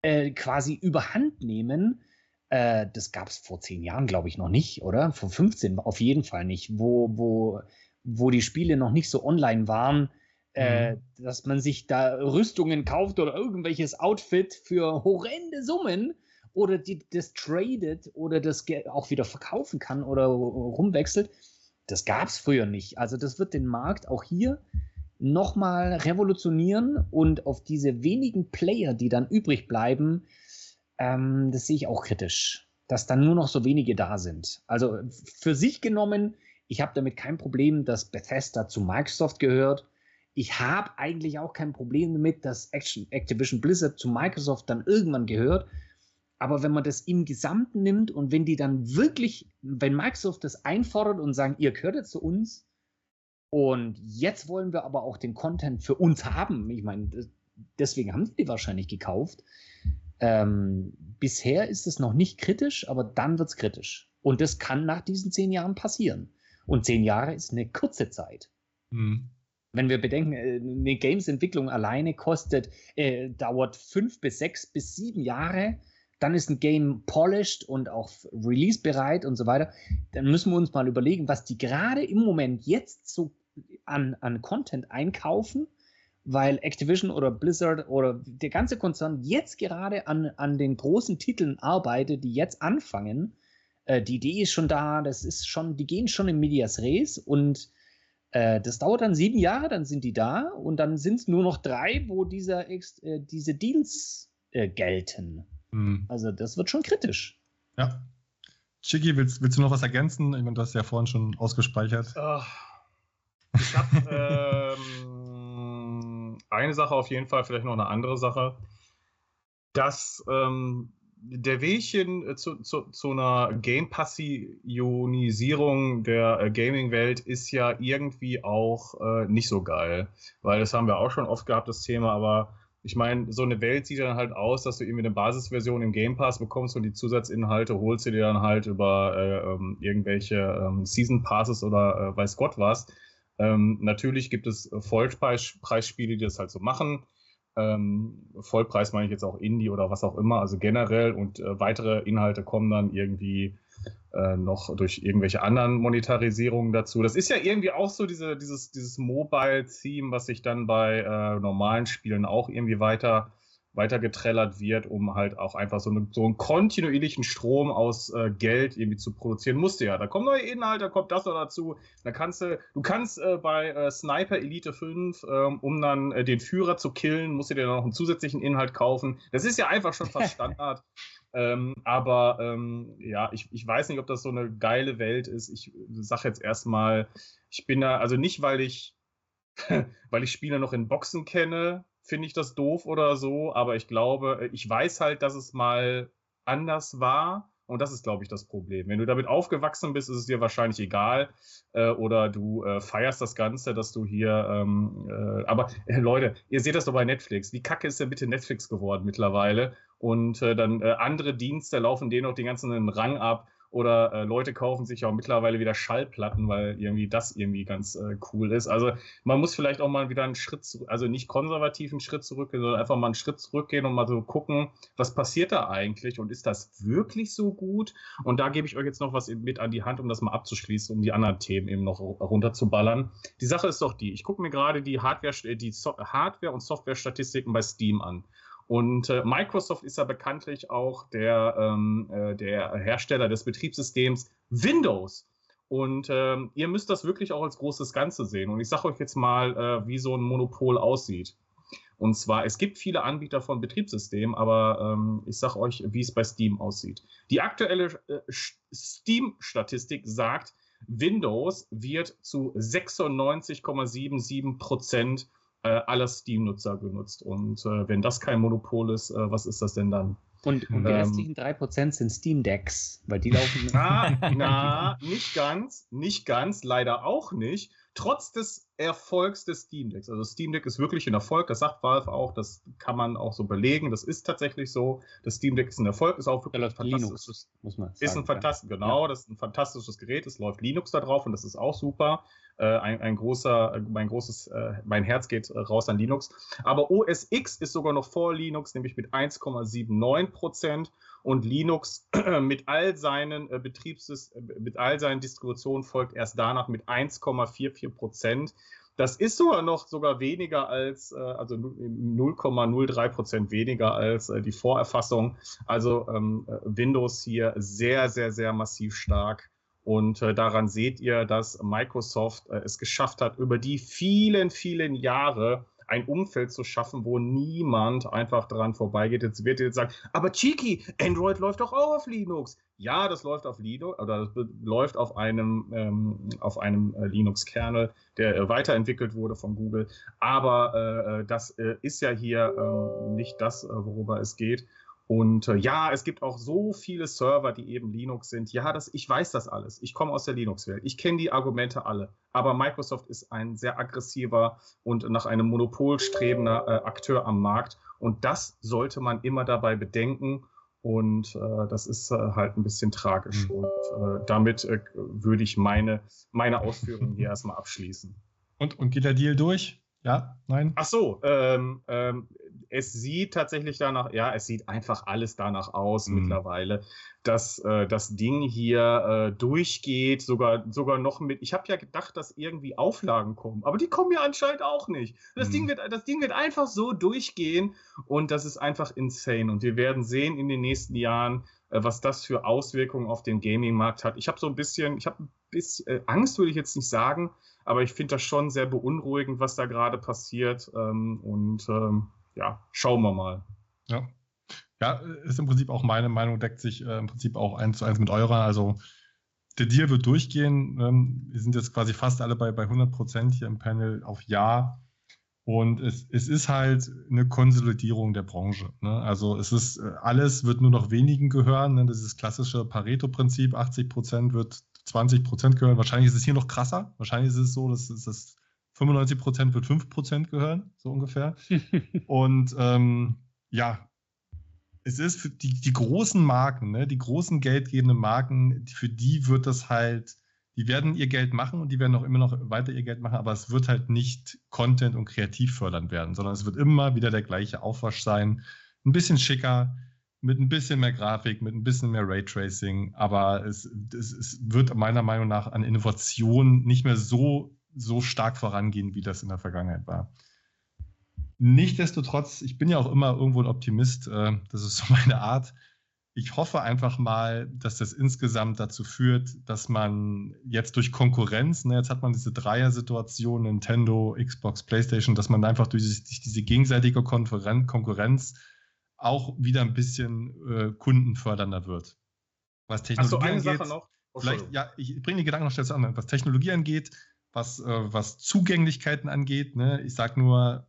D: äh, quasi überhand nehmen. Äh, das gab es vor zehn Jahren, glaube ich, noch nicht, oder? Vor 15 auf jeden Fall nicht, wo, wo, wo die Spiele noch nicht so online waren äh, mhm. dass man sich da Rüstungen kauft oder irgendwelches Outfit für horrende Summen oder die, das tradet oder das auch wieder verkaufen kann oder rumwechselt. Das gab es früher nicht. Also das wird den Markt auch hier nochmal revolutionieren und auf diese wenigen Player, die dann übrig bleiben, ähm, das sehe ich auch kritisch, dass dann nur noch so wenige da sind. Also für sich genommen, ich habe damit kein Problem, dass Bethesda zu Microsoft gehört ich habe eigentlich auch kein Problem damit, dass Action, Activision Blizzard zu Microsoft dann irgendwann gehört. Aber wenn man das im Gesamten nimmt und wenn die dann wirklich, wenn Microsoft das einfordert und sagen, ihr gehört jetzt zu uns und jetzt wollen wir aber auch den Content für uns haben, ich meine, deswegen haben sie die wahrscheinlich gekauft. Ähm, bisher ist es noch nicht kritisch, aber dann wird es kritisch. Und das kann nach diesen zehn Jahren passieren. Und zehn Jahre ist eine kurze Zeit. Mhm. Wenn wir bedenken, äh, eine Games-Entwicklung alleine kostet, äh, dauert fünf bis sechs bis sieben Jahre, dann ist ein Game polished und auch release-bereit und so weiter, dann müssen wir uns mal überlegen, was die gerade im Moment jetzt so an, an Content einkaufen, weil Activision oder Blizzard oder der ganze Konzern jetzt gerade an, an den großen Titeln arbeitet, die jetzt anfangen. Äh, die Idee ist schon da, das ist schon, die gehen schon in Medias Res und äh, das dauert dann sieben Jahre, dann sind die da und dann sind es nur noch drei, wo dieser, äh, diese Deals äh, gelten. Mhm. Also das wird schon kritisch.
E: Ja. Chigi, willst, willst du noch was ergänzen? Ich meine, du hast ja vorhin schon ausgespeichert.
C: Oh, ich habe ähm, eine Sache auf jeden Fall, vielleicht noch eine andere Sache. Dass ähm, der Weg hin äh, zu, zu, zu einer Game-Passionisierung der äh, Gaming-Welt ist ja irgendwie auch äh, nicht so geil. Weil das haben wir auch schon oft gehabt, das Thema, aber ich meine, so eine Welt sieht dann halt aus, dass du irgendwie eine Basisversion im Game Pass bekommst und die Zusatzinhalte holst du dir dann halt über äh, ähm, irgendwelche ähm, Season Passes oder äh, weiß Gott was. Ähm, natürlich gibt es Vollpreisspiele, die das halt so machen. Ähm, Vollpreis meine ich jetzt auch Indie oder was auch immer, also generell und äh, weitere Inhalte kommen dann irgendwie äh, noch durch irgendwelche anderen Monetarisierungen dazu. Das ist ja irgendwie auch so diese, dieses, dieses Mobile-Theme, was sich dann bei äh, normalen Spielen auch irgendwie weiter weiter getrellert wird, um halt auch einfach so, eine, so einen kontinuierlichen Strom aus äh, Geld irgendwie zu produzieren. Musste ja. Da kommen neue Inhalte, da kommt das oder dazu. Da kannst du, du kannst äh, bei äh, Sniper Elite 5, ähm, um dann äh, den Führer zu killen, musst du dir dann noch einen zusätzlichen Inhalt kaufen. Das ist ja einfach schon fast Standard. ähm, aber ähm, ja, ich, ich weiß nicht, ob das so eine geile Welt ist. Ich sag jetzt erstmal, ich bin da, also nicht, weil ich, weil ich Spieler noch in Boxen kenne, finde ich das doof oder so, aber ich glaube, äh, ich weiß halt, dass es mal anders war. Und das ist, glaube ich, das Problem. Wenn du damit aufgewachsen bist, ist es dir wahrscheinlich egal. Äh, oder du äh, feierst das Ganze, dass du hier. Ähm, äh, aber äh, Leute, ihr seht das doch bei Netflix. Wie kacke ist denn bitte Netflix geworden mittlerweile? Und äh, dann andere Dienste laufen denen noch den ganzen Rang ab. Oder äh, Leute kaufen sich auch mittlerweile wieder Schallplatten, weil irgendwie das irgendwie ganz äh, cool ist. Also man muss vielleicht auch mal wieder einen Schritt zurück, also nicht konservativen Schritt zurückgehen, sondern einfach mal einen Schritt zurückgehen und mal so gucken, was passiert da eigentlich und ist das wirklich so gut? Und da gebe ich euch jetzt noch was mit an die Hand, um das mal abzuschließen, um die anderen Themen eben noch runterzuballern. Die Sache ist doch die, ich gucke mir gerade die Hardware, die so Hardware- und Software-Statistiken bei Steam an. Und äh, Microsoft ist ja bekanntlich auch der, ähm, äh, der Hersteller des Betriebssystems Windows. Und ähm, ihr müsst das wirklich auch als großes Ganze sehen. Und ich sage euch jetzt mal, äh, wie so ein Monopol aussieht. Und zwar, es gibt viele Anbieter von Betriebssystemen, aber ähm, ich sage euch, wie es bei Steam aussieht. Die aktuelle äh, Steam-Statistik sagt, Windows wird zu 96,77 Prozent äh, aller Steam-Nutzer genutzt. Und äh, wenn das kein Monopol ist, äh, was ist das denn dann?
D: Und, und die ähm, restlichen 3% sind Steam-Decks, weil die laufen.
C: Na, na, nicht ganz, nicht ganz, leider auch nicht. Trotz des Erfolgs des Steam Decks. Also Steam Deck ist wirklich ein Erfolg, das sagt Valve auch, das kann man auch so belegen. Das ist tatsächlich so. Das Steam Deck ist ein Erfolg, ist auch wirklich ein fantastisches, muss man sagen, ist ein fantastisches, ja. genau, das ist ein fantastisches Gerät. Es läuft Linux da drauf und das ist auch super. Äh, ein, ein, großer, mein großes, äh, mein Herz geht äh, raus an Linux. Aber OS X ist sogar noch vor Linux, nämlich mit 1,79 Prozent und Linux mit all seinen äh, Betriebssystemen, mit all seinen Distributionen folgt erst danach mit 1,44 Prozent. Das ist sogar noch sogar weniger als, also 0,03 Prozent weniger als die Vorerfassung. Also ähm, Windows hier sehr, sehr, sehr massiv stark. Und äh, daran seht ihr, dass Microsoft äh, es geschafft hat, über die vielen, vielen Jahre ein Umfeld zu schaffen, wo niemand einfach dran vorbeigeht. Jetzt wird ihr jetzt sagen, aber Cheeky, Android läuft doch auch auf Linux. Ja, das läuft auf Linux oder das läuft auf einem, ähm, auf einem äh, Linux-Kernel, der äh, weiterentwickelt wurde von Google. Aber äh, äh das äh, ist ja hier ähm, nicht das, worüber es geht. Und äh, ja, es gibt auch so viele Server, die eben Linux sind. Ja, das, ich weiß das alles. Ich komme aus der Linux-Welt. Ich kenne die Argumente alle. Aber Microsoft ist ein sehr aggressiver und nach einem Monopol strebender äh, Akteur am Markt. Und das sollte man immer dabei bedenken. Und äh, das ist äh, halt ein bisschen tragisch. Mhm. Und äh, damit äh, würde ich meine, meine Ausführungen hier erstmal abschließen.
E: Und, und geht der Deal durch? Ja, nein?
C: Ach so, ähm, ähm, es sieht tatsächlich danach, ja, es sieht einfach alles danach aus mhm. mittlerweile, dass äh, das Ding hier äh, durchgeht, sogar, sogar noch mit. Ich habe ja gedacht, dass irgendwie Auflagen kommen, aber die kommen ja anscheinend auch nicht. Das, mhm. Ding wird, das Ding wird einfach so durchgehen und das ist einfach insane. Und wir werden sehen in den nächsten Jahren, äh, was das für Auswirkungen auf den Gaming-Markt hat. Ich habe so ein bisschen, ich habe ein bisschen äh, Angst, würde ich jetzt nicht sagen, aber ich finde das schon sehr beunruhigend, was da gerade passiert. Ähm, und ähm, ja, schauen wir mal.
E: Ja. Ja, ist im Prinzip auch meine Meinung, deckt sich äh, im Prinzip auch eins zu eins mit eurer. Also der Deal wird durchgehen. Ähm, wir sind jetzt quasi fast alle bei, bei 100 Prozent hier im Panel auf Ja. Und es, es ist halt eine Konsolidierung der Branche. Ne? Also es ist, äh, alles wird nur noch wenigen gehören. Ne? Das ist das klassische Pareto-Prinzip, 80 Prozent wird 20 Prozent gehören. Wahrscheinlich ist es hier noch krasser. Wahrscheinlich ist es so, dass es das 95 Prozent wird 5 Prozent gehören, so ungefähr. Und ähm, ja, es ist für die, die großen Marken, ne, die großen geldgebenden Marken, für die wird das halt die werden ihr Geld machen und die werden auch immer noch weiter ihr Geld machen, aber es wird halt nicht Content und kreativ fördernd werden, sondern es wird immer wieder der gleiche Aufwasch sein. Ein bisschen schicker, mit ein bisschen mehr Grafik, mit ein bisschen mehr Raytracing, aber es, es, es wird meiner Meinung nach an Innovation nicht mehr so, so stark vorangehen, wie das in der Vergangenheit war. Nichtsdestotrotz, ich bin ja auch immer irgendwo ein Optimist, äh, das ist so meine Art ich hoffe einfach mal, dass das insgesamt dazu führt, dass man jetzt durch Konkurrenz, ne, jetzt hat man diese Dreier-Situation, Nintendo, Xbox, PlayStation, dass man einfach durch, durch diese gegenseitige Konferenz, Konkurrenz auch wieder ein bisschen äh, kundenfördernder wird. Was Technologie Ach so, eine angeht, Sache noch. Oh, vielleicht, ja, ich bringe die Gedanken noch schnell zu an. Was Technologie angeht, was, äh, was Zugänglichkeiten angeht, ne, ich sage nur,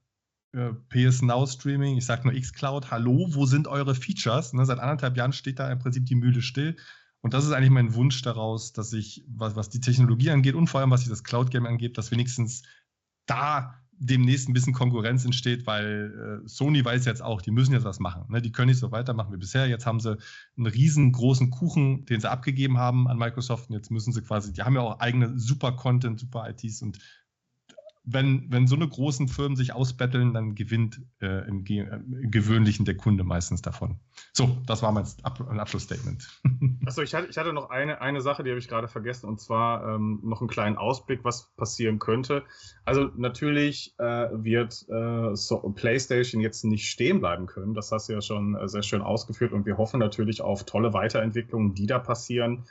E: äh, PS Now Streaming, ich sage nur xCloud, hallo, wo sind eure Features? Ne, seit anderthalb Jahren steht da im Prinzip die Mühle still. Und das ist eigentlich mein Wunsch daraus, dass ich, was, was die Technologie angeht und vor allem was das Cloud Game angeht, dass wenigstens da demnächst ein bisschen Konkurrenz entsteht, weil äh, Sony weiß jetzt auch, die müssen jetzt was machen. Ne? Die können nicht so weitermachen wie bisher. Jetzt haben sie einen riesengroßen Kuchen, den sie abgegeben haben an Microsoft und jetzt müssen sie quasi, die haben ja auch eigene super Content, super ITs und wenn, wenn so eine großen Firmen sich ausbetteln, dann gewinnt äh, im, Ge im, Gewöhnlichen der Kunde meistens davon. So, das war mein Ab Abschlussstatement.
C: Achso, ich hatte, ich hatte noch eine, eine Sache, die habe ich gerade vergessen, und zwar ähm, noch einen kleinen Ausblick, was passieren könnte. Also natürlich äh, wird äh, so PlayStation jetzt nicht stehen bleiben können. Das hast du ja schon äh, sehr schön ausgeführt und wir hoffen natürlich auf tolle Weiterentwicklungen, die da passieren.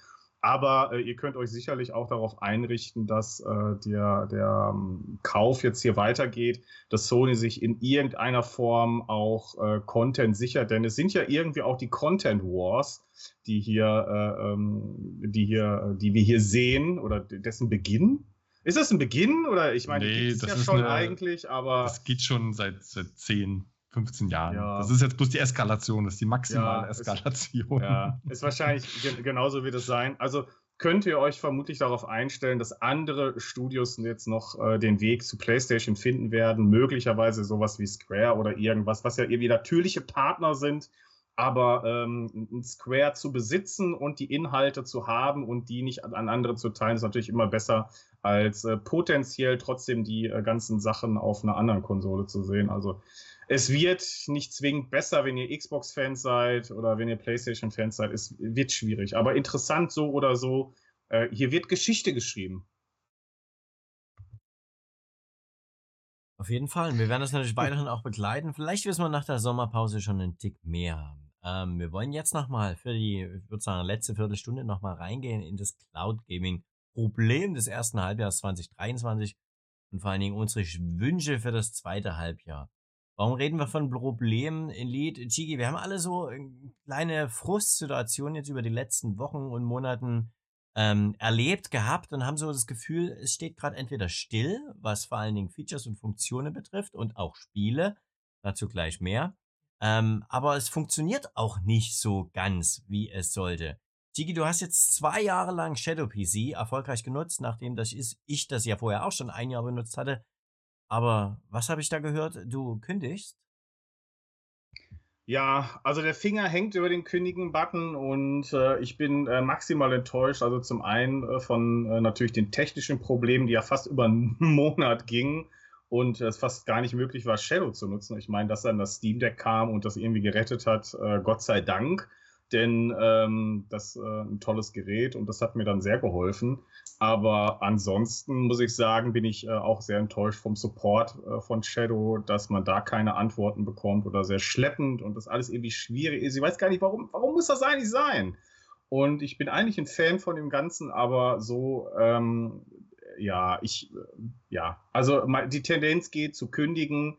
C: Aber äh, ihr könnt euch sicherlich auch darauf einrichten, dass äh, der, der ähm, Kauf jetzt hier weitergeht, dass Sony sich in irgendeiner Form auch äh, Content sichert. Denn es sind ja irgendwie auch die Content Wars, die hier, äh, ähm, die hier, die wir hier sehen oder dessen Beginn. Ist das ein Beginn oder ich meine,
E: nee, das
C: ja
E: ist schon eine, eigentlich, aber. Das geht schon seit, seit zehn 15 Jahren. Ja. Das ist jetzt bloß die Eskalation, das ist die maximale ja, Eskalation.
C: Ist, ja, ist wahrscheinlich genauso wird es sein. Also könnt ihr euch vermutlich darauf einstellen, dass andere Studios jetzt noch äh, den Weg zu PlayStation finden werden, möglicherweise sowas wie Square oder irgendwas, was ja irgendwie natürliche Partner sind, aber ähm, ein Square zu besitzen und die Inhalte zu haben und die nicht an andere zu teilen, ist natürlich immer besser, als äh, potenziell trotzdem die äh, ganzen Sachen auf einer anderen Konsole zu sehen. Also es wird nicht zwingend besser, wenn ihr Xbox-Fans seid oder wenn ihr PlayStation-Fans seid. Es wird schwierig. Aber interessant so oder so. Äh, hier wird Geschichte geschrieben.
A: Auf jeden Fall. Wir werden das natürlich weiterhin auch begleiten. Vielleicht wissen wir nach der Sommerpause schon einen Tick mehr haben. Ähm, wir wollen jetzt nochmal für die, ich würde sagen, letzte Viertelstunde nochmal reingehen in das Cloud Gaming Problem des ersten Halbjahres 2023 und vor allen Dingen unsere Wünsche für das zweite Halbjahr. Warum reden wir von Problemen in Lied? Chigi, wir haben alle so äh, kleine Frustsituationen jetzt über die letzten Wochen und Monaten ähm, erlebt, gehabt und haben so das Gefühl, es steht gerade entweder still, was vor allen Dingen Features und Funktionen betrifft und auch Spiele, dazu gleich mehr. Ähm, aber es funktioniert auch nicht so ganz, wie es sollte. Chigi, du hast jetzt zwei Jahre lang Shadow PC erfolgreich genutzt, nachdem das ist, ich das ja vorher auch schon ein Jahr benutzt hatte. Aber was habe ich da gehört? Du kündigst?
C: Ja, also der Finger hängt über den Kündigen-Button und äh, ich bin äh, maximal enttäuscht. Also zum einen äh, von äh, natürlich den technischen Problemen, die ja fast über einen Monat gingen und es fast gar nicht möglich war, Shadow zu nutzen. Ich meine, dass dann das Steam Deck kam und das irgendwie gerettet hat, äh, Gott sei Dank denn ähm, das ist äh, ein tolles Gerät und das hat mir dann sehr geholfen. Aber ansonsten muss ich sagen, bin ich äh, auch sehr enttäuscht vom Support äh, von Shadow, dass man da keine Antworten bekommt oder sehr schleppend und das alles irgendwie schwierig ist. Ich weiß gar nicht, warum, warum muss das eigentlich sein? Und ich bin eigentlich ein Fan von dem Ganzen, aber so, ähm, ja, ich, äh, ja, also die Tendenz geht zu kündigen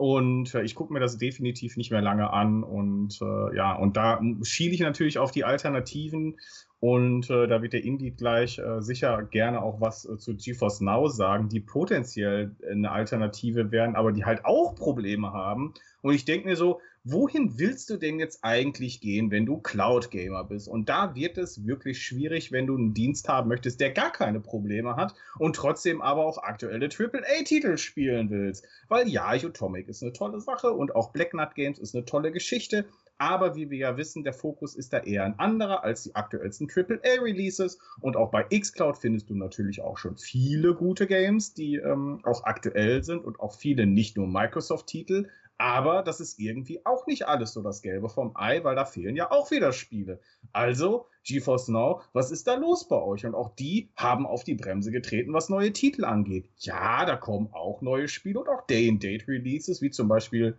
C: und äh, ich gucke mir das definitiv nicht mehr lange an. Und äh, ja, und da schiele ich natürlich auf die Alternativen. Und äh, da wird der Indeed gleich äh, sicher gerne auch was äh, zu GeForce Now sagen, die potenziell eine Alternative wären, aber die halt auch Probleme haben. Und ich denke mir so, wohin willst du denn jetzt eigentlich gehen, wenn du Cloud-Gamer bist? Und da wird es wirklich schwierig, wenn du einen Dienst haben möchtest, der gar keine Probleme hat und trotzdem aber auch aktuelle AAA-Titel spielen willst. Weil ja, Atomic ist eine tolle Sache und auch Black Nut Games ist eine tolle Geschichte, aber wie wir ja wissen, der Fokus ist da eher ein anderer als die aktuellsten AAA-Releases. Und auch bei xCloud findest du natürlich auch schon viele gute Games, die ähm, auch aktuell sind und auch viele nicht nur Microsoft-Titel. Aber das ist irgendwie auch nicht alles so das Gelbe vom Ei, weil da fehlen ja auch wieder Spiele. Also, GeForce Now, was ist da los bei euch? Und auch die haben auf die Bremse getreten, was neue Titel angeht. Ja, da kommen auch neue Spiele und auch Day-and-Date-Releases, wie zum Beispiel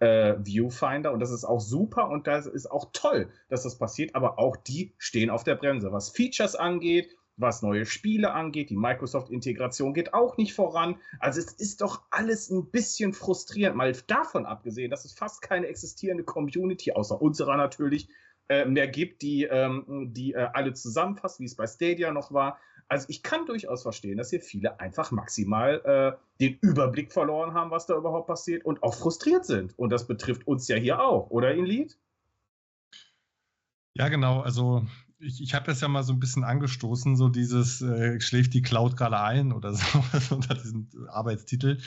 C: äh, Viewfinder und das ist auch super und das ist auch toll, dass das passiert, aber auch die stehen auf der Bremse. Was Features angeht, was neue Spiele angeht, die Microsoft-Integration geht auch nicht voran. Also es ist doch alles ein bisschen frustrierend, mal davon abgesehen, dass es fast keine existierende Community, außer unserer natürlich, äh, mehr gibt, die, ähm, die äh, alle zusammenfasst, wie es bei Stadia noch war. Also ich kann durchaus verstehen, dass hier viele einfach maximal äh, den Überblick verloren haben, was da überhaupt passiert und auch frustriert sind. Und das betrifft uns ja hier auch, oder Inlied?
E: Ja, genau. Also ich, ich habe das ja mal so ein bisschen angestoßen, so dieses äh, schläft die Cloud gerade ein oder so unter diesem Arbeitstitel.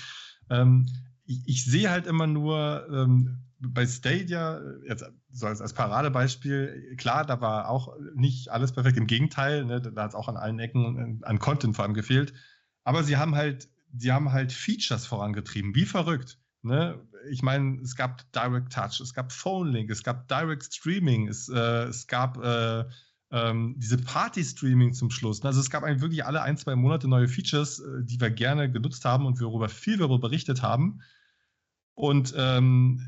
E: Ähm, ich, ich sehe halt immer nur ähm, bei Stadia, jetzt so als, als Paradebeispiel, klar, da war auch nicht alles perfekt. Im Gegenteil, ne, da hat es auch an allen Ecken an Content vor allem gefehlt. Aber sie haben halt, sie haben halt Features vorangetrieben, wie verrückt. Ne? Ich meine, es gab Direct Touch, es gab Phone Link, es gab Direct Streaming, es, äh, es gab äh, ähm, diese Party-Streaming zum Schluss. Ne? Also es gab eigentlich wirklich alle ein, zwei Monate neue Features, äh, die wir gerne genutzt haben und worüber viel darüber berichtet haben. Und ähm,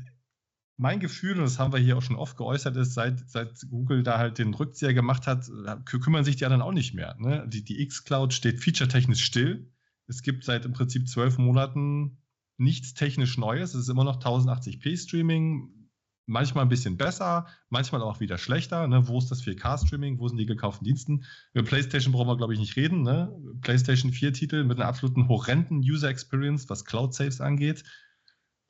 E: mein Gefühl, und das haben wir hier auch schon oft geäußert, ist, seit, seit Google da halt den Rückzieher gemacht hat, kümmern sich die anderen auch nicht mehr. Ne? Die, die X-Cloud steht featuretechnisch still. Es gibt seit im Prinzip zwölf Monaten nichts technisch Neues. Es ist immer noch 1080p Streaming, manchmal ein bisschen besser, manchmal auch wieder schlechter. Ne? Wo ist das 4K-Streaming? Wo sind die gekauften Diensten? Über PlayStation brauchen wir, glaube ich, nicht reden. Ne? PlayStation 4-Titel mit einer absoluten horrenden User Experience, was Cloud-Saves angeht.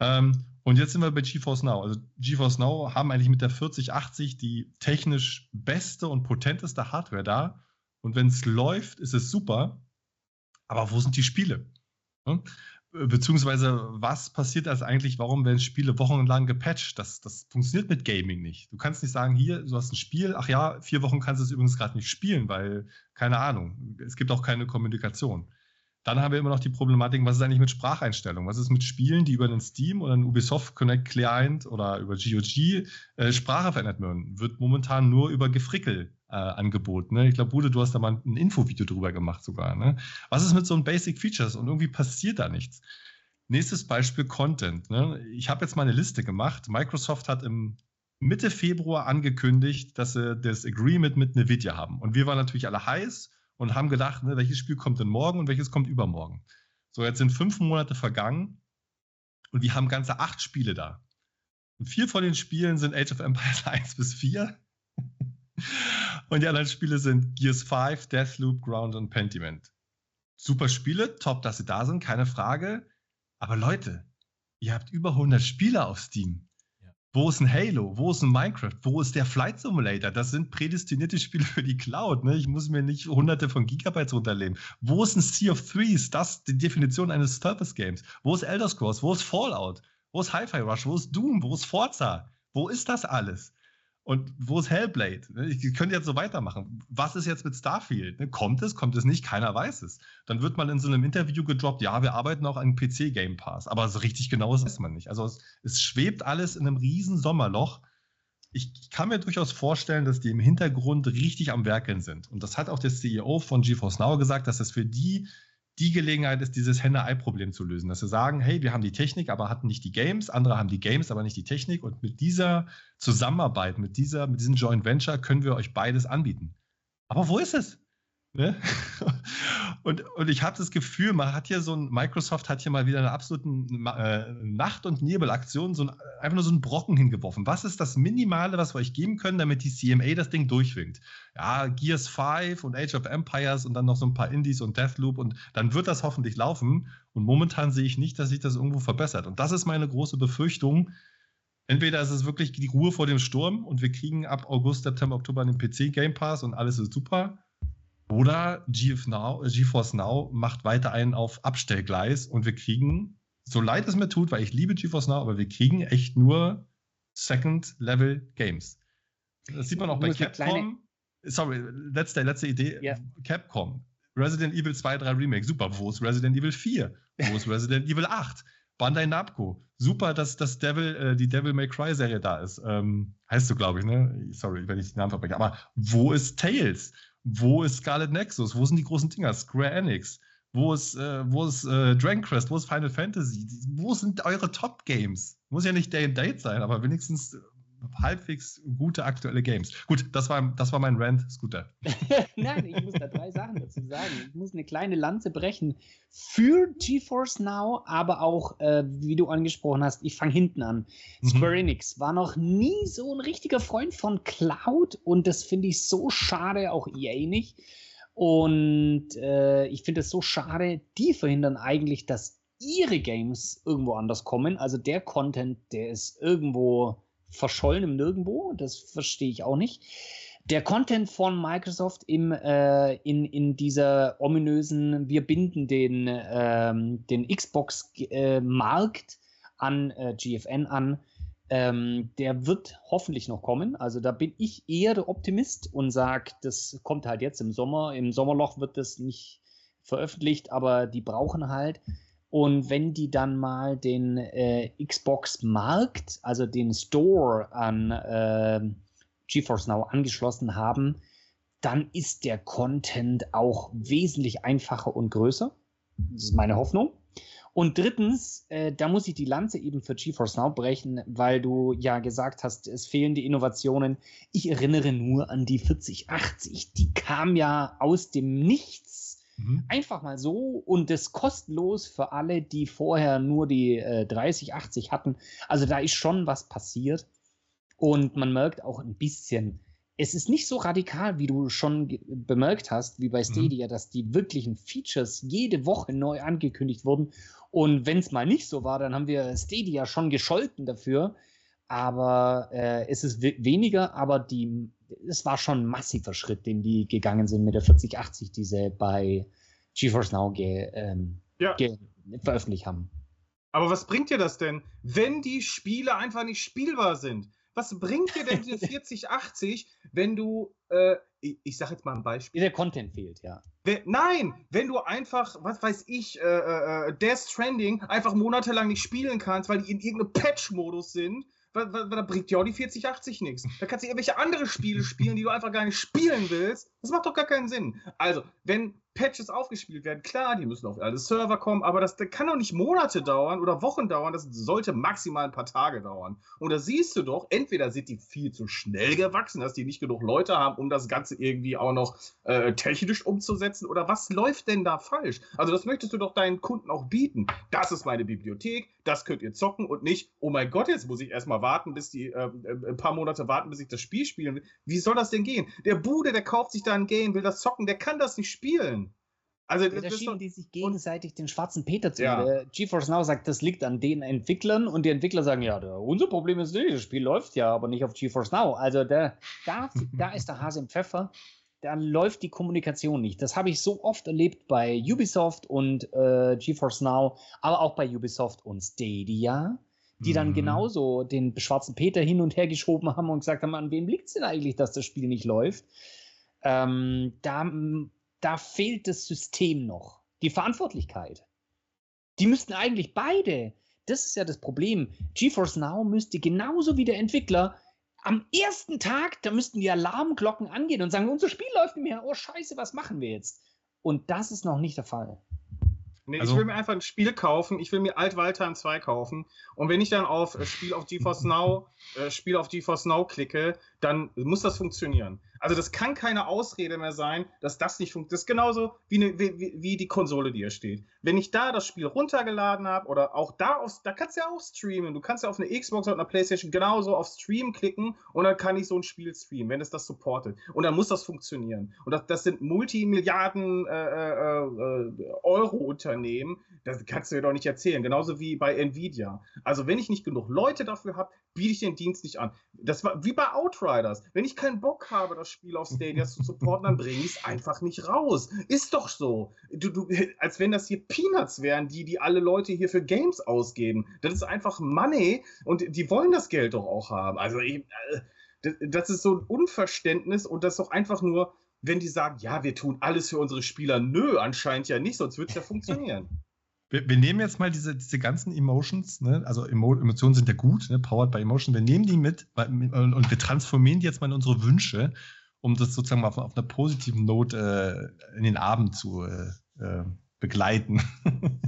E: Ähm, und jetzt sind wir bei GeForce Now. Also GeForce Now haben eigentlich mit der 4080 die technisch beste und potenteste Hardware da. Und wenn es läuft, ist es super. Aber wo sind die Spiele? Hm? Beziehungsweise, was passiert als eigentlich? Warum werden Spiele wochenlang gepatcht? Das, das funktioniert mit Gaming nicht. Du kannst nicht sagen, hier, du hast ein Spiel, ach ja, vier Wochen kannst du es übrigens gerade nicht spielen, weil, keine Ahnung, es gibt auch keine Kommunikation. Dann haben wir immer noch die Problematik, was ist eigentlich mit Spracheinstellungen? Was ist mit Spielen, die über den Steam oder einen Ubisoft Connect Client oder über GOG äh, Sprache verändert werden? Wird momentan nur über Gefrickel äh, angeboten. Ne? Ich glaube, Bude, du hast da mal ein Infovideo drüber gemacht sogar. Ne? Was ist mit so einem Basic Features? Und irgendwie passiert da nichts. Nächstes Beispiel Content. Ne? Ich habe jetzt mal eine Liste gemacht. Microsoft hat im Mitte Februar angekündigt, dass sie das Agreement mit Nvidia haben. Und wir waren natürlich alle heiß und haben gedacht, ne, welches Spiel kommt denn morgen und welches kommt übermorgen. So, jetzt sind fünf Monate vergangen und wir haben ganze acht Spiele da. Und vier von den Spielen sind Age of Empires 1 bis 4. und die anderen Spiele sind Gears 5, Deathloop, Ground und Pentiment. Super Spiele, top, dass sie da sind, keine Frage. Aber Leute, ihr habt über 100 Spiele auf Steam. Wo ist ein Halo? Wo ist ein Minecraft? Wo ist der Flight Simulator? Das sind prädestinierte Spiele für die Cloud. Ne? Ich muss mir nicht hunderte von Gigabytes runterlegen. Wo ist ein Sea of Threes? Das die Definition eines Surface Games. Wo ist Elder Scrolls? Wo ist Fallout? Wo ist Hi-Fi Rush? Wo ist Doom? Wo ist Forza? Wo ist das alles? Und wo ist Hellblade? Ne, ich könnte jetzt so weitermachen. Was ist jetzt mit Starfield? Ne, kommt es, kommt es nicht? Keiner weiß es. Dann wird man in so einem Interview gedroppt, ja, wir arbeiten auch an PC Game Pass. Aber so richtig genau weiß man nicht. Also es, es schwebt alles in einem riesen Sommerloch. Ich kann mir durchaus vorstellen, dass die im Hintergrund richtig am Werkeln sind. Und das hat auch der CEO von GeForce Now gesagt, dass das für die die Gelegenheit ist, dieses Henne-Ei-Problem zu lösen. Dass sie sagen, hey, wir haben die Technik, aber hatten nicht die Games, andere haben die Games, aber nicht die Technik. Und mit dieser Zusammenarbeit, mit, dieser, mit diesem Joint Venture können wir euch beides anbieten. Aber wo ist es? Ne? Und, und ich habe das Gefühl, man hat hier so ein, Microsoft hat hier mal wieder eine absolute äh, Nacht- und Nebelaktion, so ein, einfach nur so einen Brocken hingeworfen. Was ist das Minimale, was wir euch geben können, damit die CMA das Ding durchwinkt? Ja, Gears 5 und Age of Empires und dann noch so ein paar Indies und Deathloop und dann wird das hoffentlich laufen. Und momentan sehe ich nicht, dass sich das irgendwo verbessert. Und das ist meine große Befürchtung. Entweder ist es wirklich die Ruhe vor dem Sturm und wir kriegen ab August, September, Oktober den PC Game Pass und alles ist super oder Now, GeForce Now macht weiter einen auf Abstellgleis und wir kriegen, so leid es mir tut, weil ich liebe GeForce Now, aber wir kriegen echt nur Second-Level-Games. Das sieht man auch bei Capcom. Sorry, letzte, letzte Idee. Yeah. Capcom. Resident Evil 2, 3 Remake. Super. Wo ist Resident Evil 4? Wo ist Resident Evil 8? Bandai Namco. Super, dass das Devil, äh, die Devil May Cry Serie da ist. Ähm, heißt du, glaube ich, ne? Sorry, wenn ich den Namen verbreche. Aber wo ist Tales? Wo ist Scarlet Nexus? Wo sind die großen Dinger? Square Enix? Wo ist, äh, wo ist äh, Dragon Quest? Wo ist Final Fantasy? Wo sind eure Top-Games? Muss ja nicht Day and Date sein, aber wenigstens halbwegs gute aktuelle Games. Gut, das war, das war mein Rant, Scooter.
D: Nein, ich muss da drei Sachen dazu sagen. Ich muss eine kleine Lanze brechen für GeForce Now, aber auch, äh, wie du angesprochen hast, ich fange hinten an. Mhm. Square Enix war noch nie so ein richtiger Freund von Cloud und das finde ich so schade, auch EA nicht. Und äh, ich finde es so schade, die verhindern eigentlich, dass ihre Games irgendwo anders kommen. Also der Content, der ist irgendwo verschollen im Nirgendwo. Das verstehe ich auch nicht. Der Content von Microsoft im, äh, in, in dieser ominösen, wir binden den, ähm, den Xbox-Markt an äh, GFN an, ähm, der wird hoffentlich noch kommen. Also da bin ich eher der Optimist und sage, das kommt halt jetzt im Sommer. Im Sommerloch wird das nicht veröffentlicht, aber die brauchen halt und wenn die dann mal den äh, Xbox-Markt, also den Store an äh, GeForce Now angeschlossen haben, dann ist der Content auch wesentlich einfacher und größer. Das ist meine Hoffnung. Und drittens, äh, da muss ich die Lanze eben für GeForce Now brechen, weil du ja gesagt hast, es fehlen die Innovationen. Ich erinnere nur an die 4080. Die kam ja aus dem Nichts Mhm. Einfach mal so und das kostenlos für alle, die vorher nur die äh, 30, 80 hatten. Also da ist schon was passiert. Und man merkt auch ein bisschen, es ist nicht so radikal, wie du schon bemerkt hast, wie bei mhm. Stadia, mhm. dass die wirklichen Features jede Woche neu angekündigt wurden. Und wenn es mal nicht so war, dann haben wir Stadia schon gescholten dafür. Aber äh, es ist weniger, aber die es war schon ein massiver Schritt, den die gegangen sind mit der 4080, die sie bei GeForce Now ge, ähm, ja. ge veröffentlicht haben.
C: Aber was bringt dir das denn, wenn die Spiele einfach nicht spielbar sind? Was bringt dir denn diese 4080, wenn du, äh, ich, ich sag jetzt mal ein Beispiel.
D: Der Content fehlt, ja.
C: Wenn, nein, wenn du einfach, was weiß ich, äh, äh, äh, Death Stranding einfach monatelang nicht spielen kannst, weil die in irgendeinem Patch-Modus sind da bringt ja auch die 4080 nichts. Da kannst du irgendwelche andere Spiele spielen, die du einfach gar nicht spielen willst. Das macht doch gar keinen Sinn. Also, wenn Patches aufgespielt werden, klar, die müssen auf alle Server kommen, aber das, das kann doch nicht Monate dauern oder Wochen dauern, das sollte maximal ein paar Tage dauern. Und da siehst du doch, entweder sind die viel zu schnell gewachsen, dass die nicht genug Leute haben, um das Ganze irgendwie auch noch äh, technisch umzusetzen, oder was läuft denn da falsch? Also das möchtest du doch deinen Kunden auch bieten. Das ist meine Bibliothek, das könnt ihr zocken und nicht, oh mein Gott, jetzt muss ich erstmal warten, bis die, äh, ein paar Monate warten, bis ich das Spiel spielen will. Wie soll das denn gehen? Der Bude, der kauft sich da ein Game, will das zocken, der kann das nicht spielen.
D: Also ja, da schieben die sich gegenseitig den schwarzen Peter zu. Ja. GeForce Now sagt, das liegt an den Entwicklern und die Entwickler sagen, ja, der, unser Problem ist nicht, das Spiel läuft ja, aber nicht auf GeForce Now. Also der, da, da ist der Hase im Pfeffer. Da läuft die Kommunikation nicht. Das habe ich so oft erlebt bei Ubisoft und äh, GeForce Now, aber auch bei Ubisoft und Stadia, die dann mhm. genauso den schwarzen Peter hin und her geschoben haben und gesagt haben, an wem liegt es denn eigentlich, dass das Spiel nicht läuft? Ähm, da da fehlt das System noch, die Verantwortlichkeit. Die müssten eigentlich beide, das ist ja das Problem. GeForce Now müsste genauso wie der Entwickler am ersten Tag, da müssten die Alarmglocken angehen und sagen, unser Spiel läuft nicht mehr, oh scheiße, was machen wir jetzt? Und das ist noch nicht der Fall.
C: Nee, also, ich will mir einfach ein Spiel kaufen. Ich will mir Alt-Waltern 2 kaufen. Und wenn ich dann auf äh, Spiel auf GeForce Now, äh, Spiel auf GeForce Now klicke, dann muss das funktionieren. Also das kann keine Ausrede mehr sein, dass das nicht funktioniert. Das ist genauso wie, eine, wie, wie, die Konsole, die hier steht. Wenn ich da das Spiel runtergeladen habe oder auch da auf, da kannst du ja auch streamen. Du kannst ja auf eine Xbox oder einer Playstation genauso auf Stream klicken und dann kann ich so ein Spiel streamen, wenn es das supportet. Und dann muss das funktionieren. Und das, das sind Multimilliarden äh, äh, äh, Euro-Unternehmen. Das kannst du dir doch nicht erzählen. Genauso wie bei Nvidia. Also wenn ich nicht genug Leute dafür habe, biete ich den Dienst nicht an. Das war wie bei Outriders. Wenn ich keinen Bock habe, das Spiel auf Stadia zu supporten, dann bringe ich es einfach nicht raus. Ist doch so. Du, du, als wenn das hier Peanuts wären, die, die alle Leute hier für Games ausgeben. Das ist einfach Money und die wollen das Geld doch auch haben. Also äh, das ist so ein Unverständnis und das ist doch einfach nur, wenn die sagen, ja, wir tun alles für unsere Spieler. Nö, anscheinend ja nicht, sonst wird es ja funktionieren.
E: Wir, wir, nehmen jetzt mal diese, diese ganzen Emotions, ne? also Emo Emotionen sind ja gut, ne? powered by Emotion, wir nehmen die mit und, und, wir transformieren die jetzt mal in unsere Wünsche, um das sozusagen mal auf, auf einer positiven Note äh, in den Abend zu äh, äh begleiten.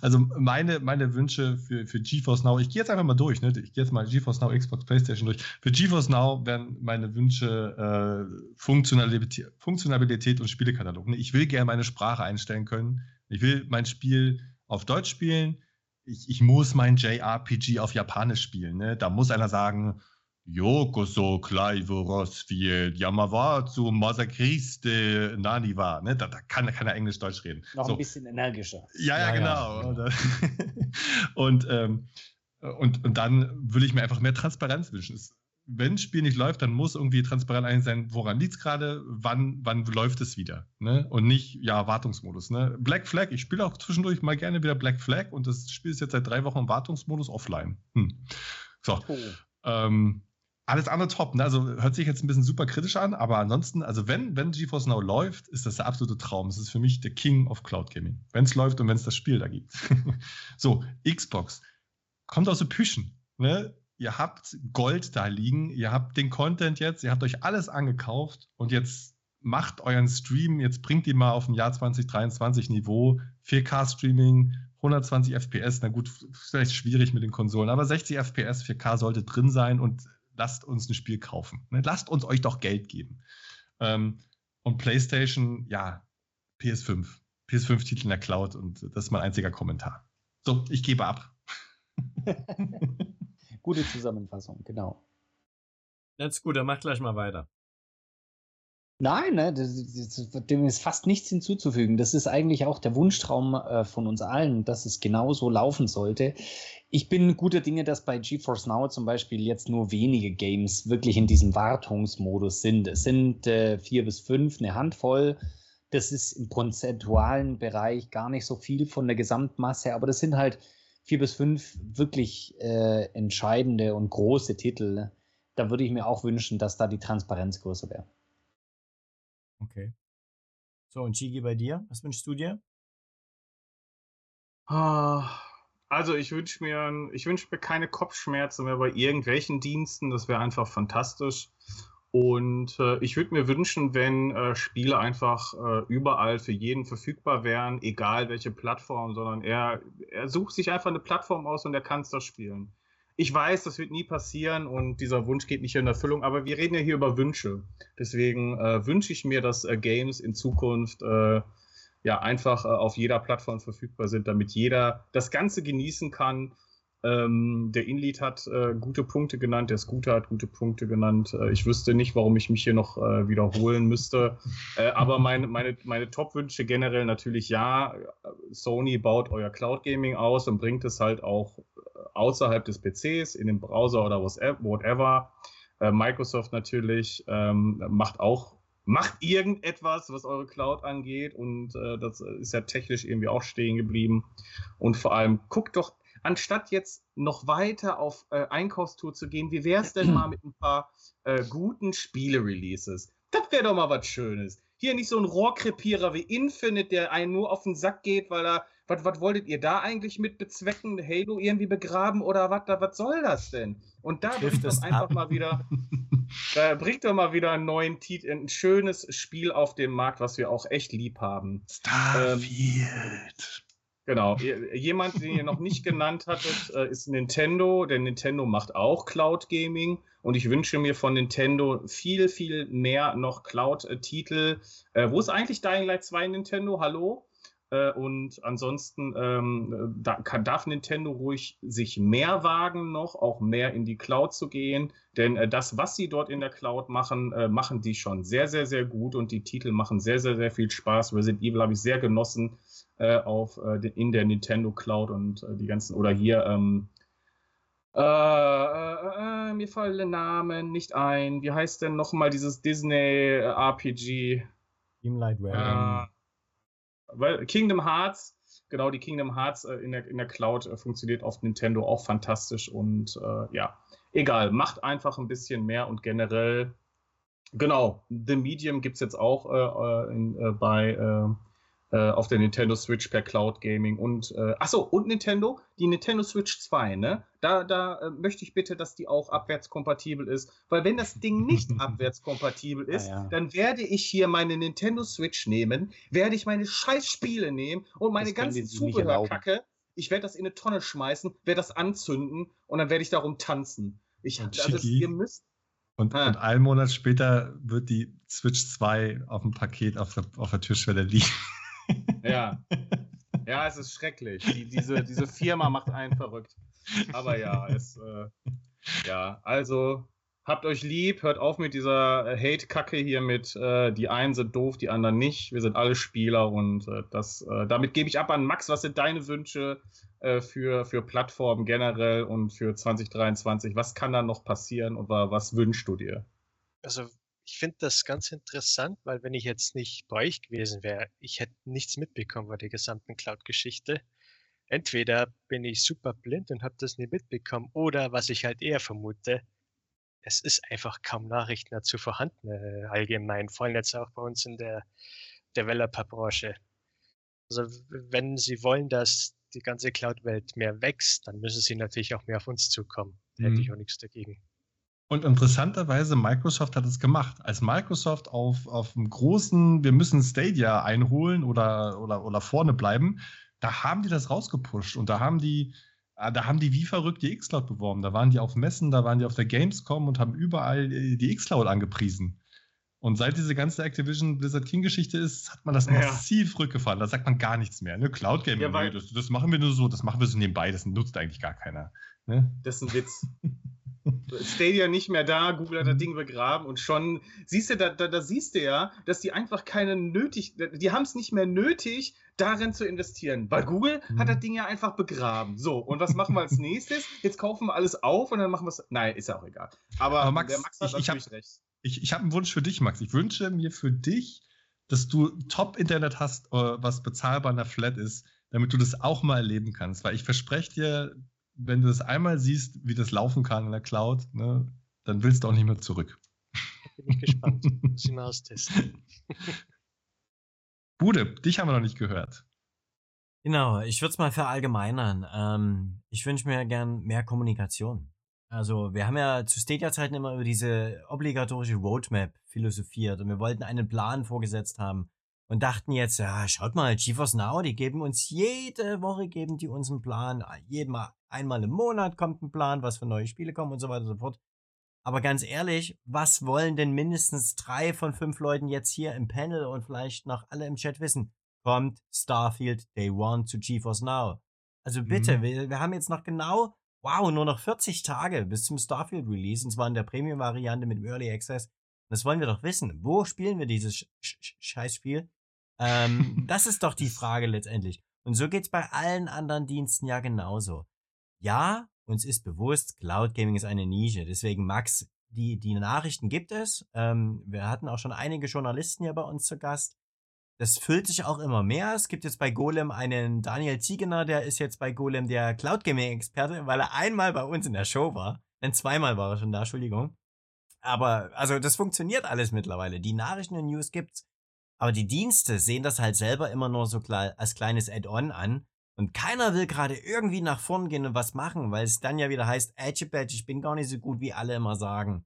E: also meine, meine Wünsche für, für GeForce Now, ich gehe jetzt einfach mal durch, ne? ich gehe jetzt mal GeForce Now, Xbox, Playstation durch. Für GeForce Now wären meine Wünsche äh, Funktionalität, Funktionalität und Spielekatalog. Ne? Ich will gerne meine Sprache einstellen können. Ich will mein Spiel auf Deutsch spielen. Ich, ich muss mein JRPG auf Japanisch spielen. Ne? Da muss einer sagen, Yokoso Klaivo Rosfield, Yamawazu Masakriste Naniwa. Ne? Da, da kann, kann er Englisch-Deutsch reden.
D: Noch so. ein bisschen energischer.
E: Ja, ja, ja genau. Ja. Und, ähm, und, und dann würde ich mir einfach mehr Transparenz wünschen. Es, wenn das Spiel nicht läuft, dann muss irgendwie transparent eigentlich sein, woran liegt es gerade, wann, wann läuft es wieder. Ne? Und nicht, ja, Wartungsmodus. Ne? Black Flag, ich spiele auch zwischendurch mal gerne wieder Black Flag und das Spiel ist jetzt seit drei Wochen im Wartungsmodus offline. Hm. So. Oh. Ähm, alles andere top. Ne? Also hört sich jetzt ein bisschen super kritisch an, aber ansonsten, also wenn, wenn GeForce Now läuft, ist das der absolute Traum. Es ist für mich der King of Cloud Gaming. Wenn es läuft und wenn es das Spiel da gibt. so, Xbox. Kommt aus den Püschen. Ne? Ihr habt Gold da liegen, ihr habt den Content jetzt, ihr habt euch alles angekauft und jetzt macht euren Stream, jetzt bringt ihn mal auf ein Jahr 2023 Niveau. 4K Streaming, 120 FPS, na gut, vielleicht schwierig mit den Konsolen, aber 60 FPS, 4K sollte drin sein und lasst uns ein Spiel kaufen. Ne? Lasst uns euch doch Geld geben. Ähm, und PlayStation, ja, PS5. PS5-Titel in der Cloud und das ist mein einziger Kommentar. So, ich gebe ab.
D: Gute Zusammenfassung, genau.
A: Das ist gut, dann mach gleich mal weiter.
D: Nein, ne, dem ist fast nichts hinzuzufügen. Das ist eigentlich auch der Wunschtraum äh, von uns allen, dass es genau so laufen sollte. Ich bin guter Dinge, dass bei GeForce Now zum Beispiel jetzt nur wenige Games wirklich in diesem Wartungsmodus sind. Es sind äh, vier bis fünf, eine Handvoll. Das ist im prozentualen Bereich gar nicht so viel von der Gesamtmasse, aber das sind halt vier bis fünf wirklich äh, entscheidende und große Titel. Da würde ich mir auch wünschen, dass da die Transparenz größer wäre.
A: Okay. So, und Chigi bei dir? Was wünschst du dir?
C: Ah, also ich wünsche mir, ich wünsche mir keine Kopfschmerzen mehr bei irgendwelchen Diensten. Das wäre einfach fantastisch. Und äh, ich würde mir wünschen, wenn äh, Spiele einfach äh, überall für jeden verfügbar wären, egal welche Plattform, sondern er, er sucht sich einfach eine Plattform aus und er kann es da spielen ich weiß, das wird nie passieren und dieser Wunsch geht nicht in Erfüllung, aber wir reden ja hier über Wünsche. Deswegen äh, wünsche ich mir, dass äh, Games in Zukunft äh, ja einfach auf jeder Plattform verfügbar sind, damit jeder das Ganze genießen kann ähm, der Inlead hat äh, gute Punkte genannt, der Scooter hat gute Punkte genannt. Äh, ich wüsste nicht, warum ich mich hier noch äh, wiederholen müsste. Äh, aber meine, meine, meine Top-Wünsche generell natürlich ja. Sony baut euer Cloud Gaming aus und bringt es halt auch äh, außerhalb des PCs, in den Browser oder whatever. Äh, Microsoft natürlich ähm, macht auch macht irgendetwas, was eure Cloud angeht und das ist ja technisch irgendwie auch stehen geblieben. Und vor allem guckt doch anstatt jetzt noch weiter auf äh, Einkaufstour zu gehen, wie wäre es denn mal mit ein paar äh, guten Spiele-Releases? Das wäre doch mal was Schönes. Hier nicht so ein Rohrkrepierer wie Infinite, der einen nur auf den Sack geht, weil er. Was, wolltet ihr da eigentlich mit bezwecken? Halo irgendwie begraben oder was? Was soll das denn? Und da bringt doch einfach ab. mal wieder. da bringt doch mal wieder einen neuen Titel, ein schönes Spiel auf den Markt, was wir auch echt lieb haben.
E: Starfield. Ähm,
C: Genau. Jemand, den ihr noch nicht genannt hattet, äh, ist Nintendo. Denn Nintendo macht auch Cloud Gaming. Und ich wünsche mir von Nintendo viel, viel mehr noch Cloud-Titel. Äh, wo ist eigentlich Dying Light 2 Nintendo? Hallo? Äh, und ansonsten ähm, da kann, darf Nintendo ruhig sich mehr wagen noch, auch mehr in die Cloud zu gehen. Denn äh, das, was sie dort in der Cloud machen, äh, machen die schon sehr, sehr, sehr gut und die Titel machen sehr, sehr, sehr viel Spaß. Resident Evil habe ich sehr genossen äh, auf, äh, in der Nintendo Cloud und äh, die ganzen, oder hier, ähm, mir fallen Namen nicht ein. Wie heißt denn nochmal dieses Disney RPG?
A: Teamlight Realm.
C: Weil Kingdom Hearts, genau, die Kingdom Hearts äh, in, der, in der Cloud äh, funktioniert auf Nintendo auch fantastisch und äh, ja, egal, macht einfach ein bisschen mehr und generell, genau, The Medium gibt es jetzt auch äh, äh in, äh, bei äh, auf der Nintendo Switch per Cloud Gaming und äh, achso, und Nintendo, die Nintendo Switch 2, ne? Da, da äh, möchte ich bitte, dass die auch abwärtskompatibel ist, weil wenn das Ding nicht abwärtskompatibel ist, ja, ja. dann werde ich hier meine Nintendo Switch nehmen, werde ich meine scheiß Spiele nehmen und meine ganzen Zubehörkacke, ich werde das in eine Tonne schmeißen, werde das anzünden und dann werde ich darum tanzen. Ich,
E: also, ihr müsst und, ah. und einen Monat später wird die Switch 2 auf dem Paket auf der, auf der Türschwelle liegen.
C: Ja. Ja, es ist schrecklich. Die, diese, diese Firma macht einen verrückt. Aber ja, es, äh, ja, also habt euch lieb, hört auf mit dieser äh, Hate-Kacke hier mit, äh, die einen sind doof, die anderen nicht. Wir sind alle Spieler und äh, das, äh, damit gebe ich ab an Max. Was sind deine Wünsche äh, für, für Plattformen generell und für 2023? Was kann da noch passieren und was wünschst du dir?
B: Also ich finde das ganz interessant, weil wenn ich jetzt nicht bei euch gewesen wäre, ich hätte nichts mitbekommen bei der gesamten Cloud-Geschichte. Entweder bin ich super blind und habe das nie mitbekommen, oder was ich halt eher vermute, es ist einfach kaum Nachrichten dazu vorhanden, äh, allgemein, vor allem jetzt auch bei uns in der Developer-Branche. Also wenn Sie wollen, dass die ganze Cloud-Welt mehr wächst, dann müssen Sie natürlich auch mehr auf uns zukommen. Da mhm. hätte ich auch nichts dagegen.
E: Und interessanterweise, Microsoft hat es gemacht. Als Microsoft auf, auf einem großen, wir müssen Stadia einholen oder, oder, oder vorne bleiben, da haben die das rausgepusht und da haben die, äh, da haben die wie verrückt die X-Cloud beworben. Da waren die auf Messen, da waren die auf der Gamescom und haben überall die X-Cloud angepriesen. Und seit diese ganze Activision Blizzard King Geschichte ist, hat man das massiv ja. rückgefahren. Da sagt man gar nichts mehr. Ne? Cloud Gaming, ja, nee, das, das, machen wir nur so, das machen wir so nebenbei, das nutzt eigentlich gar keiner. Ne?
C: Das ist ein Witz. Stadia nicht mehr da, Google hat das. Ding begraben und schon, siehst du, da, da, da siehst du ja, dass die einfach keine nötig, die haben es nicht mehr nötig, darin zu investieren, weil Google mhm. hat das Ding ja einfach begraben. So, und was machen wir als nächstes? Jetzt kaufen wir alles auf und dann machen wir es, nein, ist ja auch egal. Aber, Aber
E: Max, der Max hat ich, natürlich ich hab, recht. Ich, ich habe einen Wunsch für dich, Max. Ich wünsche mir für dich, dass du Top-Internet hast, äh, was bezahlbar in der Flat ist, damit du das auch mal erleben kannst. Weil ich verspreche dir, wenn du das einmal siehst, wie das laufen kann in der Cloud, ne, dann willst du auch nicht mehr zurück.
B: Bin ich gespannt. Muss ich mal austesten.
E: Bude, dich haben wir noch nicht gehört.
A: Genau, ich würde es mal verallgemeinern. Ähm, ich wünsche mir gern mehr Kommunikation. Also, wir haben ja zu Stadia-Zeiten immer über diese obligatorische Roadmap philosophiert und wir wollten einen Plan vorgesetzt haben, und dachten jetzt, ja, schaut mal, GeForce Now, die geben uns jede Woche, geben die uns einen Plan. Jeden Mal, einmal im Monat kommt ein Plan, was für neue Spiele kommen und so weiter und so fort. Aber ganz ehrlich, was wollen denn mindestens drei von fünf Leuten jetzt hier im Panel und vielleicht noch alle im Chat wissen? Kommt Starfield Day One zu GeForce Now. Also bitte, mhm. wir, wir haben jetzt noch genau, wow, nur noch 40 Tage bis zum Starfield Release und zwar in der Premium-Variante mit dem Early Access. Das wollen wir doch wissen. Wo spielen wir dieses Sch Sch Scheißspiel? Ähm, das ist doch die Frage letztendlich. Und so geht's bei allen anderen Diensten ja genauso. Ja, uns ist bewusst, Cloud Gaming ist eine Nische. Deswegen, Max, die, die Nachrichten gibt es. Ähm, wir hatten auch schon einige Journalisten hier bei uns zu Gast. Das füllt sich auch immer mehr. Es gibt jetzt bei Golem einen Daniel Ziegener, der ist jetzt bei Golem der Cloud Gaming Experte, weil er einmal bei uns in der Show war. Denn zweimal war er schon da, Entschuldigung. Aber, also, das funktioniert alles mittlerweile. Die Nachrichten und News gibt's. Aber die Dienste sehen das halt selber immer nur so klar als kleines Add-on an. Und keiner will gerade irgendwie nach vorn gehen und was machen, weil es dann ja wieder heißt, Edge Badge, ich bin gar nicht so gut, wie alle immer sagen.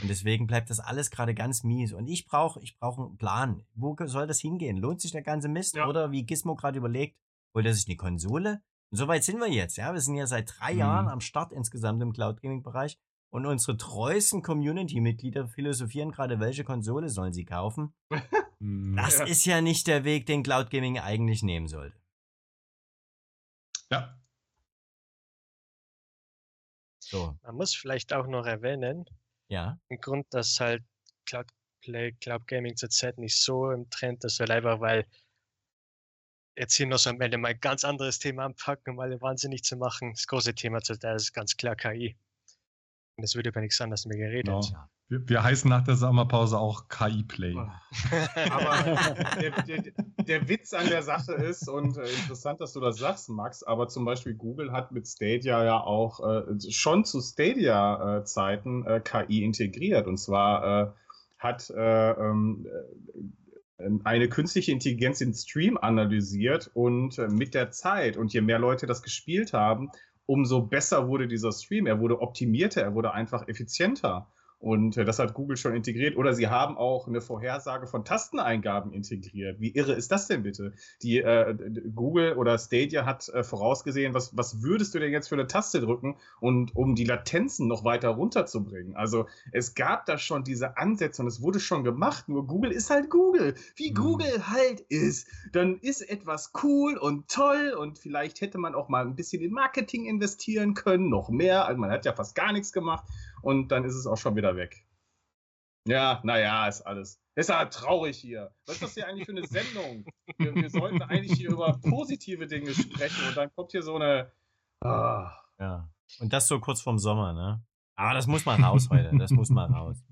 A: Und deswegen bleibt das alles gerade ganz mies. Und ich brauche ich brauch einen Plan. Wo soll das hingehen? Lohnt sich der ganze Mist? Ja. Oder wie Gizmo gerade überlegt, holt er sich eine Konsole. Und soweit sind wir jetzt, ja. Wir sind ja seit drei
E: Mhm.
A: Jahren am Start insgesamt im Cloud Gaming Bereich. Und unsere treuesten Community-Mitglieder philosophieren gerade, welche Konsole sollen sie kaufen.
E: Hm.
A: Das
C: Ja.
A: ist ja nicht der Weg, den Cloud Gaming eigentlich nehmen sollte.
E: Ja,
A: So,
B: Man muss vielleicht auch noch erwähnen,
A: ja.
B: ein Grund, dass halt Cloud Play, Cloud Gaming zurzeit nicht so im Trend ist, weil einfach, weil jetzt hier noch so am Ende mal ein ganz anderes Thema anpacken, um alle wahnsinnig zu machen. Das große Thema zurzeit ist ganz klar KI. Und es wird über nichts anderes mehr geredet.
E: genau. Wir, wir heißen nach der Sommerpause auch KI-Play.
C: Aber der, der, der Witz an der Sache ist, und äh, interessant, dass du das sagst, Max, aber zum Beispiel Google hat mit Stadia ja auch äh, schon zu Stadia-Zeiten äh, KI integriert. Und zwar äh, hat äh, ähm, äh, eine künstliche Intelligenz den Stream analysiert und mit der Zeit und je mehr Leute das gespielt haben, umso besser wurde dieser Stream. Er wurde optimierter, er wurde einfach effizienter. Und äh, das hat Google schon integriert. Oder sie haben auch eine Vorhersage von Tasteneingaben integriert. Wie irre ist das denn bitte? Die äh, Google oder Stadia hat äh, vorausgesehen, was, was würdest du denn jetzt für eine Taste drücken und um die Latenzen noch weiter runterzubringen? Also es gab da schon diese Ansätze und es wurde schon gemacht. Nur Google ist halt Google. Wie
E: Mhm.
C: Google halt ist. Dann ist etwas cool und toll und vielleicht hätte man auch mal ein bisschen in Marketing investieren können, noch mehr. Also man hat ja fast gar nichts gemacht und dann ist es auch schon wieder weg. Ja, naja, ist alles. Ist ja traurig hier. Was ist das hier eigentlich für eine Sendung? Wir, wir sollten eigentlich hier über positive Dinge sprechen und dann kommt hier so eine. Ah.
A: Ja. Und das so kurz vorm Sommer, ne? Aber das muss mal raus heute. Das muss mal raus.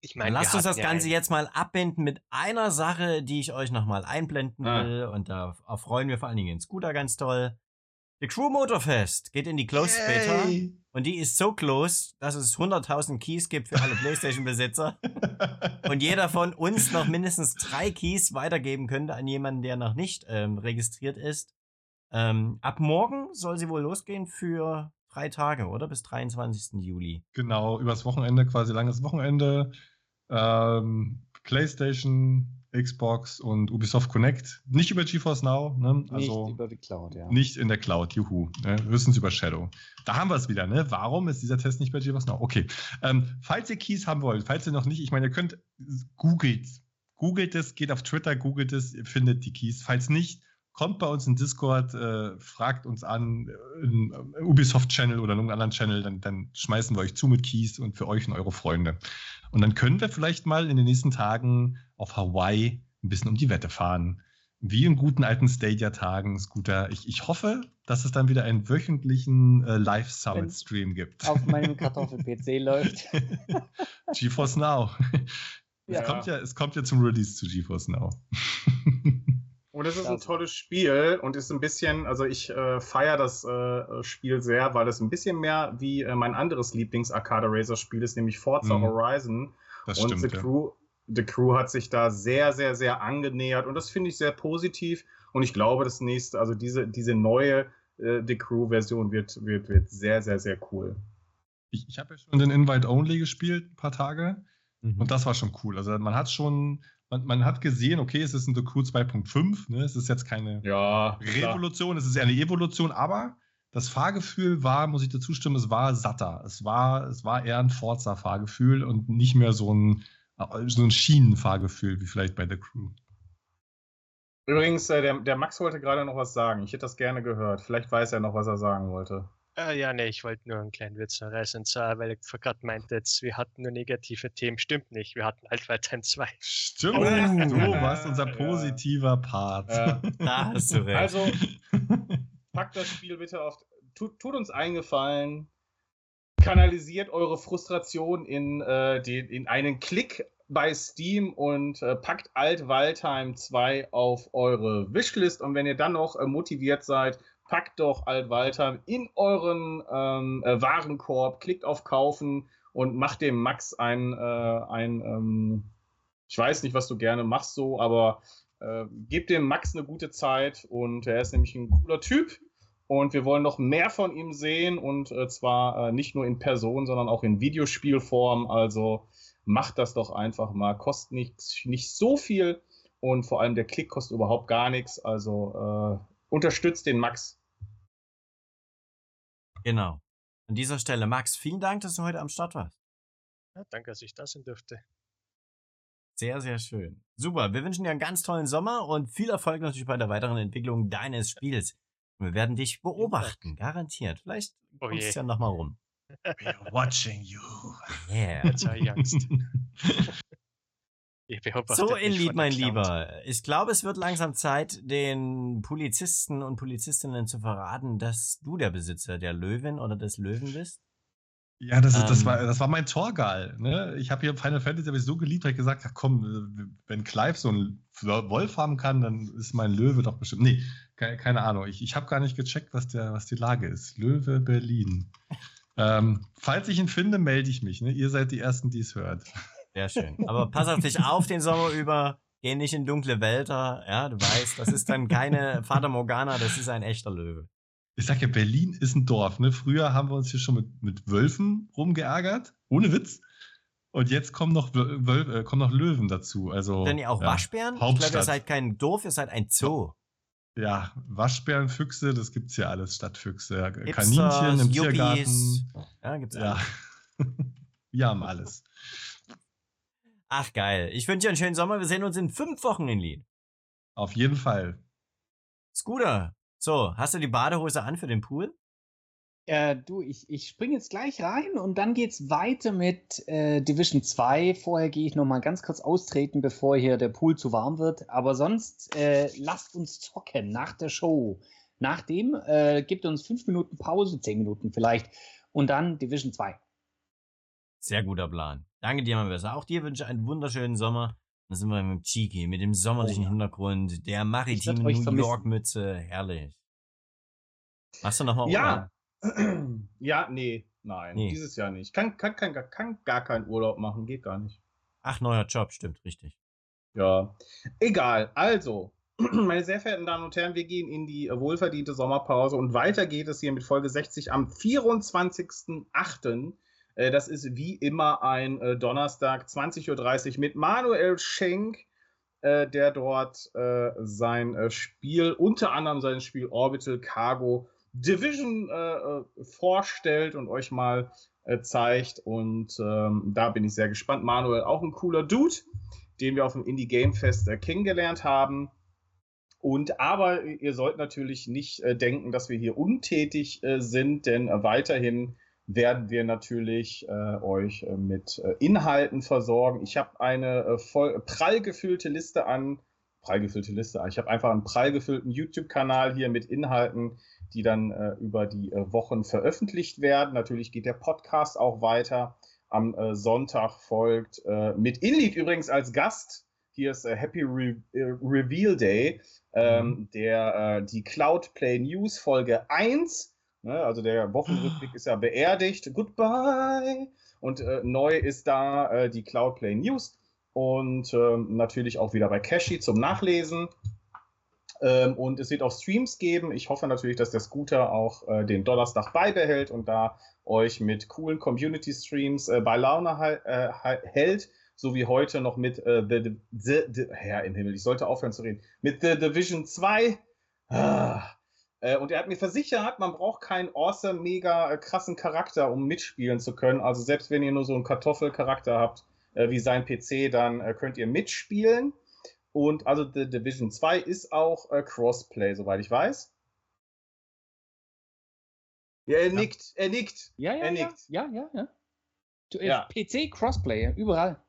B: Ich
A: Dann
B: meine,
A: lasst uns das Ganze jetzt mal abbinden mit einer Sache, die ich euch nochmal einblenden
C: Ah.
A: will. Und da freuen wir vor allen Dingen den Scooter ganz toll. The Crew Motorfest geht in die Closed Beta.
E: Yay!
A: Und die ist so close, dass es 100.000 Keys gibt für alle PlayStation-Besitzer. und jeder von uns noch mindestens drei Keys weitergeben könnte an jemanden, der noch nicht ähm, registriert ist. Ähm, ab morgen soll sie wohl losgehen für drei Tage, oder? Bis 23. Juli.
E: Genau, übers Wochenende, quasi langes Wochenende. Ähm, PlayStation, Xbox und Ubisoft Connect. Nicht über GeForce Now, ne? Also
D: Nicht über die Cloud, ja.
E: nicht in der Cloud, juhu. Ne? Höchstens über Shadow. Da haben wir es wieder, ne? Warum ist dieser Test nicht bei GeForce Now? Okay. Ähm, falls ihr Keys haben wollt, falls ihr noch nicht, ich meine, ihr könnt googelt. Googelt es, geht auf Twitter, googelt es, ihr findet die Keys. Falls nicht, kommt bei uns in Discord, äh, fragt uns an, äh, im Ubisoft-Channel oder in irgendeinem anderen Channel, dann, dann schmeißen wir euch zu mit Keys und für euch und eure Freunde. Und dann können wir vielleicht mal in den nächsten Tagen auf Hawaii ein bisschen um die Wette fahren. Wie in guten alten Stadia-Tagen, Scooter. Ich, ich hoffe, dass es dann wieder einen wöchentlichen äh, Live-Summit-Stream gibt.
D: Auf meinem Kartoffel-PC läuft.
E: GeForce Now.
D: Ja.
E: Es, kommt ja, es kommt ja zum Release zu GeForce Now.
C: Und es ist ein tolles Spiel und ist ein bisschen, also ich äh, feiere das äh, Spiel sehr, weil es ein bisschen mehr wie äh, mein anderes Lieblings-Arcade-Racer-Spiel ist, nämlich Forza
E: Mhm.
C: Horizon.
E: Das
C: und
E: stimmt.
C: The
E: ja.
C: Crew, The Crew hat sich da sehr, sehr, sehr angenähert und das finde ich sehr positiv. Und ich glaube, das nächste, also diese, diese neue äh, The Crew-Version wird, wird, wird sehr, sehr, sehr cool.
E: Ich, ich habe ja schon den Invite Only gespielt, ein paar Tage.
A: Mhm.
E: Und das war schon cool. Also man hat schon, man, man hat gesehen, okay, es ist ein The Crew 2.5, ne? Es ist jetzt keine
C: Ja,
E: Revolution, es ist eher eine Evolution, aber das Fahrgefühl war, muss ich dazu stimmen, es war satter. Es war, es war eher ein Forza-Fahrgefühl und nicht mehr so ein, so ein Schienenfahrgefühl wie vielleicht bei The Crew.
C: Übrigens, äh, der, der Max wollte gerade noch was sagen. Ich hätte das gerne gehört. Vielleicht weiß er noch, was er sagen wollte.
B: Äh, ja, nee, ich wollte nur einen kleinen Witz reißen. Und zwar, weil ich gerade meinte, jetzt, wir hatten nur negative Themen. Stimmt nicht. Wir hatten Altweitheim 2.
E: Stimmt,
C: Oh.
E: du warst unser
C: Ja.
E: positiver Part.
C: Ja.
A: Da hast du recht.
C: Also, packt das Spiel bitte auf. Tut, tut uns eingefallen. Kanalisiert eure Frustration in, äh, den, in einen Klick bei Steam und äh, packt Alt Waldheim 2 auf eure Wishlist. Und wenn ihr dann noch äh, motiviert seid, packt doch Alt Waldheim in euren ähm, äh, Warenkorb, klickt auf Kaufen und macht dem Max ein, äh, ein ähm, ich weiß nicht, was du gerne machst so, aber äh, gebt dem Max eine gute Zeit und er ist nämlich ein cooler Typ und wir wollen noch mehr von ihm sehen und äh, zwar äh, nicht nur in Person, sondern auch in Videospielform. Also macht das doch einfach mal, kostet nicht, nicht so viel und vor allem der Klick kostet überhaupt gar nichts. Also äh, unterstützt den Max.
A: Genau. An dieser Stelle, Max, vielen Dank, dass du heute am Start warst.
B: Ja, danke, dass ich da sein dürfte.
A: Sehr, sehr schön. Super. Wir wünschen dir einen ganz tollen Sommer und viel Erfolg natürlich bei der weiteren Entwicklung deines Spiels. Wir werden dich beobachten, garantiert. Vielleicht
B: Oh
A: kommst du ja nochmal rum.
E: We're watching you.
A: Yeah.
B: Angst. Ich beobachte
A: So, Inlied, mein. Lieber. Ich glaube, es wird langsam Zeit, den Polizisten und Polizistinnen zu verraten, dass du der Besitzer der Löwin oder des Löwen bist.
E: Ja, das, ist, das,
A: Ähm.
E: war, das war mein Torgal. Ne? Ich habe hier Final Fantasy hab ich so geliebt, habe ich gesagt, ach komm, wenn Clive so einen Wolf haben kann, dann ist mein Löwe doch bestimmt. Nee, keine, keine Ahnung. Ich, ich habe gar nicht gecheckt, was, der, was die Lage ist. Löwe Berlin. ähm, falls ich ihn finde, melde ich mich. Ne? Ihr seid die Ersten, die es hört.
A: Sehr schön. Aber pass auf dich auf den Sommer über. Geh nicht in dunkle Wälder. Ja, du weißt, das ist dann keine Fata Morgana, das ist ein echter Löwe.
E: Ich sag ja, Berlin ist ein Dorf. Ne? Früher haben wir uns hier schon mit, mit Wölfen rumgeärgert. Ohne Witz. Und jetzt kommen noch, Wöl Wöl äh, kommen noch Löwen dazu. Also,
A: Denn ihr auch
E: ja.
A: Waschbären? Ich glaube, ihr
E: Hauptstadt.
A: seid kein Dorf, ihr seid ein Zoo.
E: Ja, Waschbären, Füchse, das gibt's ja alles, Stadtfüchse.
A: Hipsters,
E: Kaninchen im
A: Yuppies.
E: Tiergarten.
A: Ja, gibt's
E: Ja.
A: alles.
E: Wir haben alles.
A: Ach geil. Ich wünsche dir einen schönen Sommer. Wir sehen uns in fünf Wochen in Lien.
E: Auf jeden Fall.
A: Scooter. So, hast du die Badehose an für den Pool?
D: Äh, du, ich, ich springe jetzt gleich rein und dann geht's weiter mit äh, Division 2. Vorher gehe ich noch mal ganz kurz austreten, bevor hier der Pool zu warm wird. Aber sonst äh, lasst uns zocken nach der Show. Nachdem äh, gibt uns fünf Minuten Pause, zehn Minuten vielleicht, und dann Division 2.
A: Sehr guter Plan. Danke dir, mein Besser. Auch dir wünsche ich einen wunderschönen Sommer. Dann sind wir mit dem Chiki, mit dem sommerlichen
D: Oh.
A: Hintergrund, der maritimen New
D: vermissen.
A: York Mütze. Herrlich. Machst du nochmal
C: Ja. ja, nee, nein,
A: Nee.
C: dieses Jahr nicht. Kann, kann, kann, kann gar keinen Urlaub machen, geht gar nicht.
A: Ach, neuer Job, stimmt, richtig.
C: Ja, egal. Also, meine sehr verehrten Damen und Herren, wir gehen in die wohlverdiente Sommerpause und weiter geht es hier mit Folge 60 am 24.08. Äh, Das ist wie immer ein äh, Donnerstag, 20.30 Uhr mit Manuel Schenk, äh, der dort sein Spiel, unter anderem sein Spiel Orbital Cargo Division vorstellt und euch mal zeigt. Und ähm, da bin ich sehr gespannt. Manuel, auch ein cooler Dude den wir auf dem Indie Game Fest kennengelernt haben. Und aber ihr sollt natürlich nicht denken, dass wir hier untätig sind, denn weiterhin werden wir natürlich äh, euch äh, mit äh, Inhalten versorgen. Ich habe eine äh, voll prall gefüllte Liste an prall gefüllte Liste. Ich habe einfach einen prall gefüllten YouTube-Kanal hier mit Inhalten, die dann äh, über die äh, Wochen veröffentlicht werden. Natürlich geht der Podcast auch weiter am äh, Sonntag folgt. Äh, mit Inlied übrigens als Gast. Hier ist äh, Happy Re äh, Reveal Day, ähm, der äh, die Cloudplay News Folge 1. Ne, also der Wochenrückblick ist ja beerdigt. Goodbye. Und äh, neu ist da äh, die Cloudplay News. Und ähm, natürlich auch wieder bei Cashy zum Nachlesen. Ähm, und es wird auch Streams geben. Ich hoffe natürlich, dass der Scooter auch äh, den Donnerstag beibehält und da euch mit coolen Community-Streams äh, bei Laune äh, hält, so wie heute noch mit äh, the, the, the, Herr im Himmel, ich sollte aufhören zu reden, mit The Division 2. Ah. Äh, und er hat mir versichert, man braucht keinen awesome, mega äh, krassen Charakter, um mitspielen zu können. Also selbst wenn ihr nur so einen Kartoffelcharakter habt, äh, wie sein PC, dann äh, könnt ihr mitspielen. Und also The Division 2 ist auch äh, Crossplay, soweit ich weiß. Ja, er nickt, er nickt.
D: Ja, ja,
C: Er
D: ja,
C: nickt.
D: ja, ja, ja. Du,
C: Ja.
D: PC Crossplay, überall.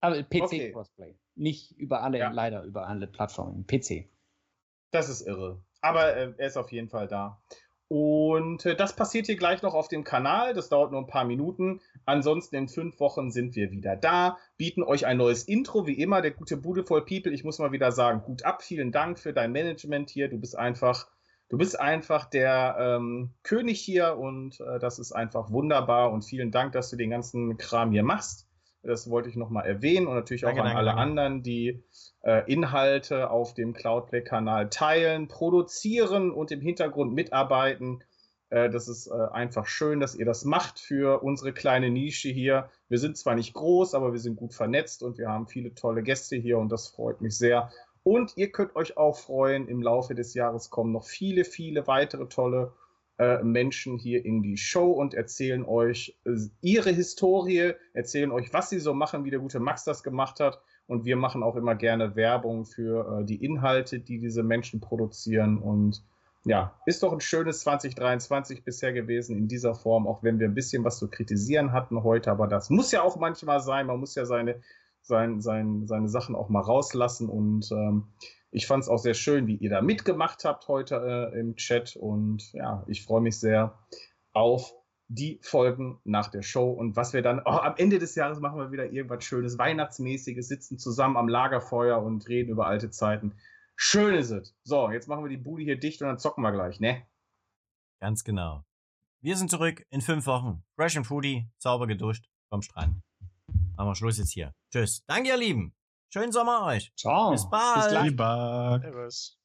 D: Aber PC
C: Okay.
D: Crossplay. Nicht über alle, leider über alle Plattformen. PC.
C: Das ist irre. Aber äh, er ist auf jeden Fall da. Und äh, das passiert hier gleich noch auf dem Kanal. Das dauert nur ein paar Minuten. Ansonsten in fünf Wochen sind wir wieder da, bieten euch ein neues Intro, wie immer. Der gute Beautiful People, ich muss mal wieder sagen, gut ab. Vielen Dank für dein Management hier. Du bist einfach, du bist einfach der ähm, König hier und äh, das ist einfach wunderbar. Und vielen Dank, dass du den ganzen Kram hier machst. Das wollte ich nochmal erwähnen und natürlich
A: Danke,
C: auch an
A: danke,
C: alle
A: danke.
C: anderen, die äh, Inhalte auf dem Cloudplay-Kanal teilen, produzieren und im Hintergrund mitarbeiten. Äh, das ist äh, einfach schön, dass ihr das macht für unsere kleine Nische hier. Wir sind zwar nicht groß, aber wir sind gut vernetzt und wir haben viele tolle Gäste hier und das freut mich sehr. Und ihr könnt euch auch freuen, im Laufe des Jahres kommen noch viele, viele weitere tolle äh, Menschen hier in die Show und erzählen euch äh, ihre Historie, erzählen euch, was sie so machen, wie der gute Max das gemacht hat. Und wir machen auch immer gerne Werbung für äh, die Inhalte, die diese Menschen produzieren. Und ja, ist doch ein schönes 2023 bisher gewesen in dieser Form, auch wenn wir ein bisschen was zu kritisieren hatten heute. Aber das muss ja auch manchmal sein. Man muss ja seine, sein, sein, seine Sachen auch mal rauslassen. Und ähm, ich fand es auch sehr schön, wie ihr da mitgemacht habt heute äh, im Chat. Und ja, ich freue mich sehr auf die Folgen nach der Show und was wir dann, oh, am Ende des Jahres machen wir wieder irgendwas Schönes, Weihnachtsmäßiges, sitzen zusammen am Lagerfeuer und reden über alte Zeiten. Schön ist es. So, jetzt machen wir die Bude hier dicht und dann zocken wir gleich, ne?
A: Ganz genau. Wir sind zurück in fünf Wochen. Fresh and Foodie, sauber geduscht, vom Strand. Machen wir Schluss jetzt hier. Tschüss. Danke, ihr Lieben. Schönen Sommer euch.
D: Ciao.
A: Bis bald.
D: gleich.
E: Lieber.
B: Servus.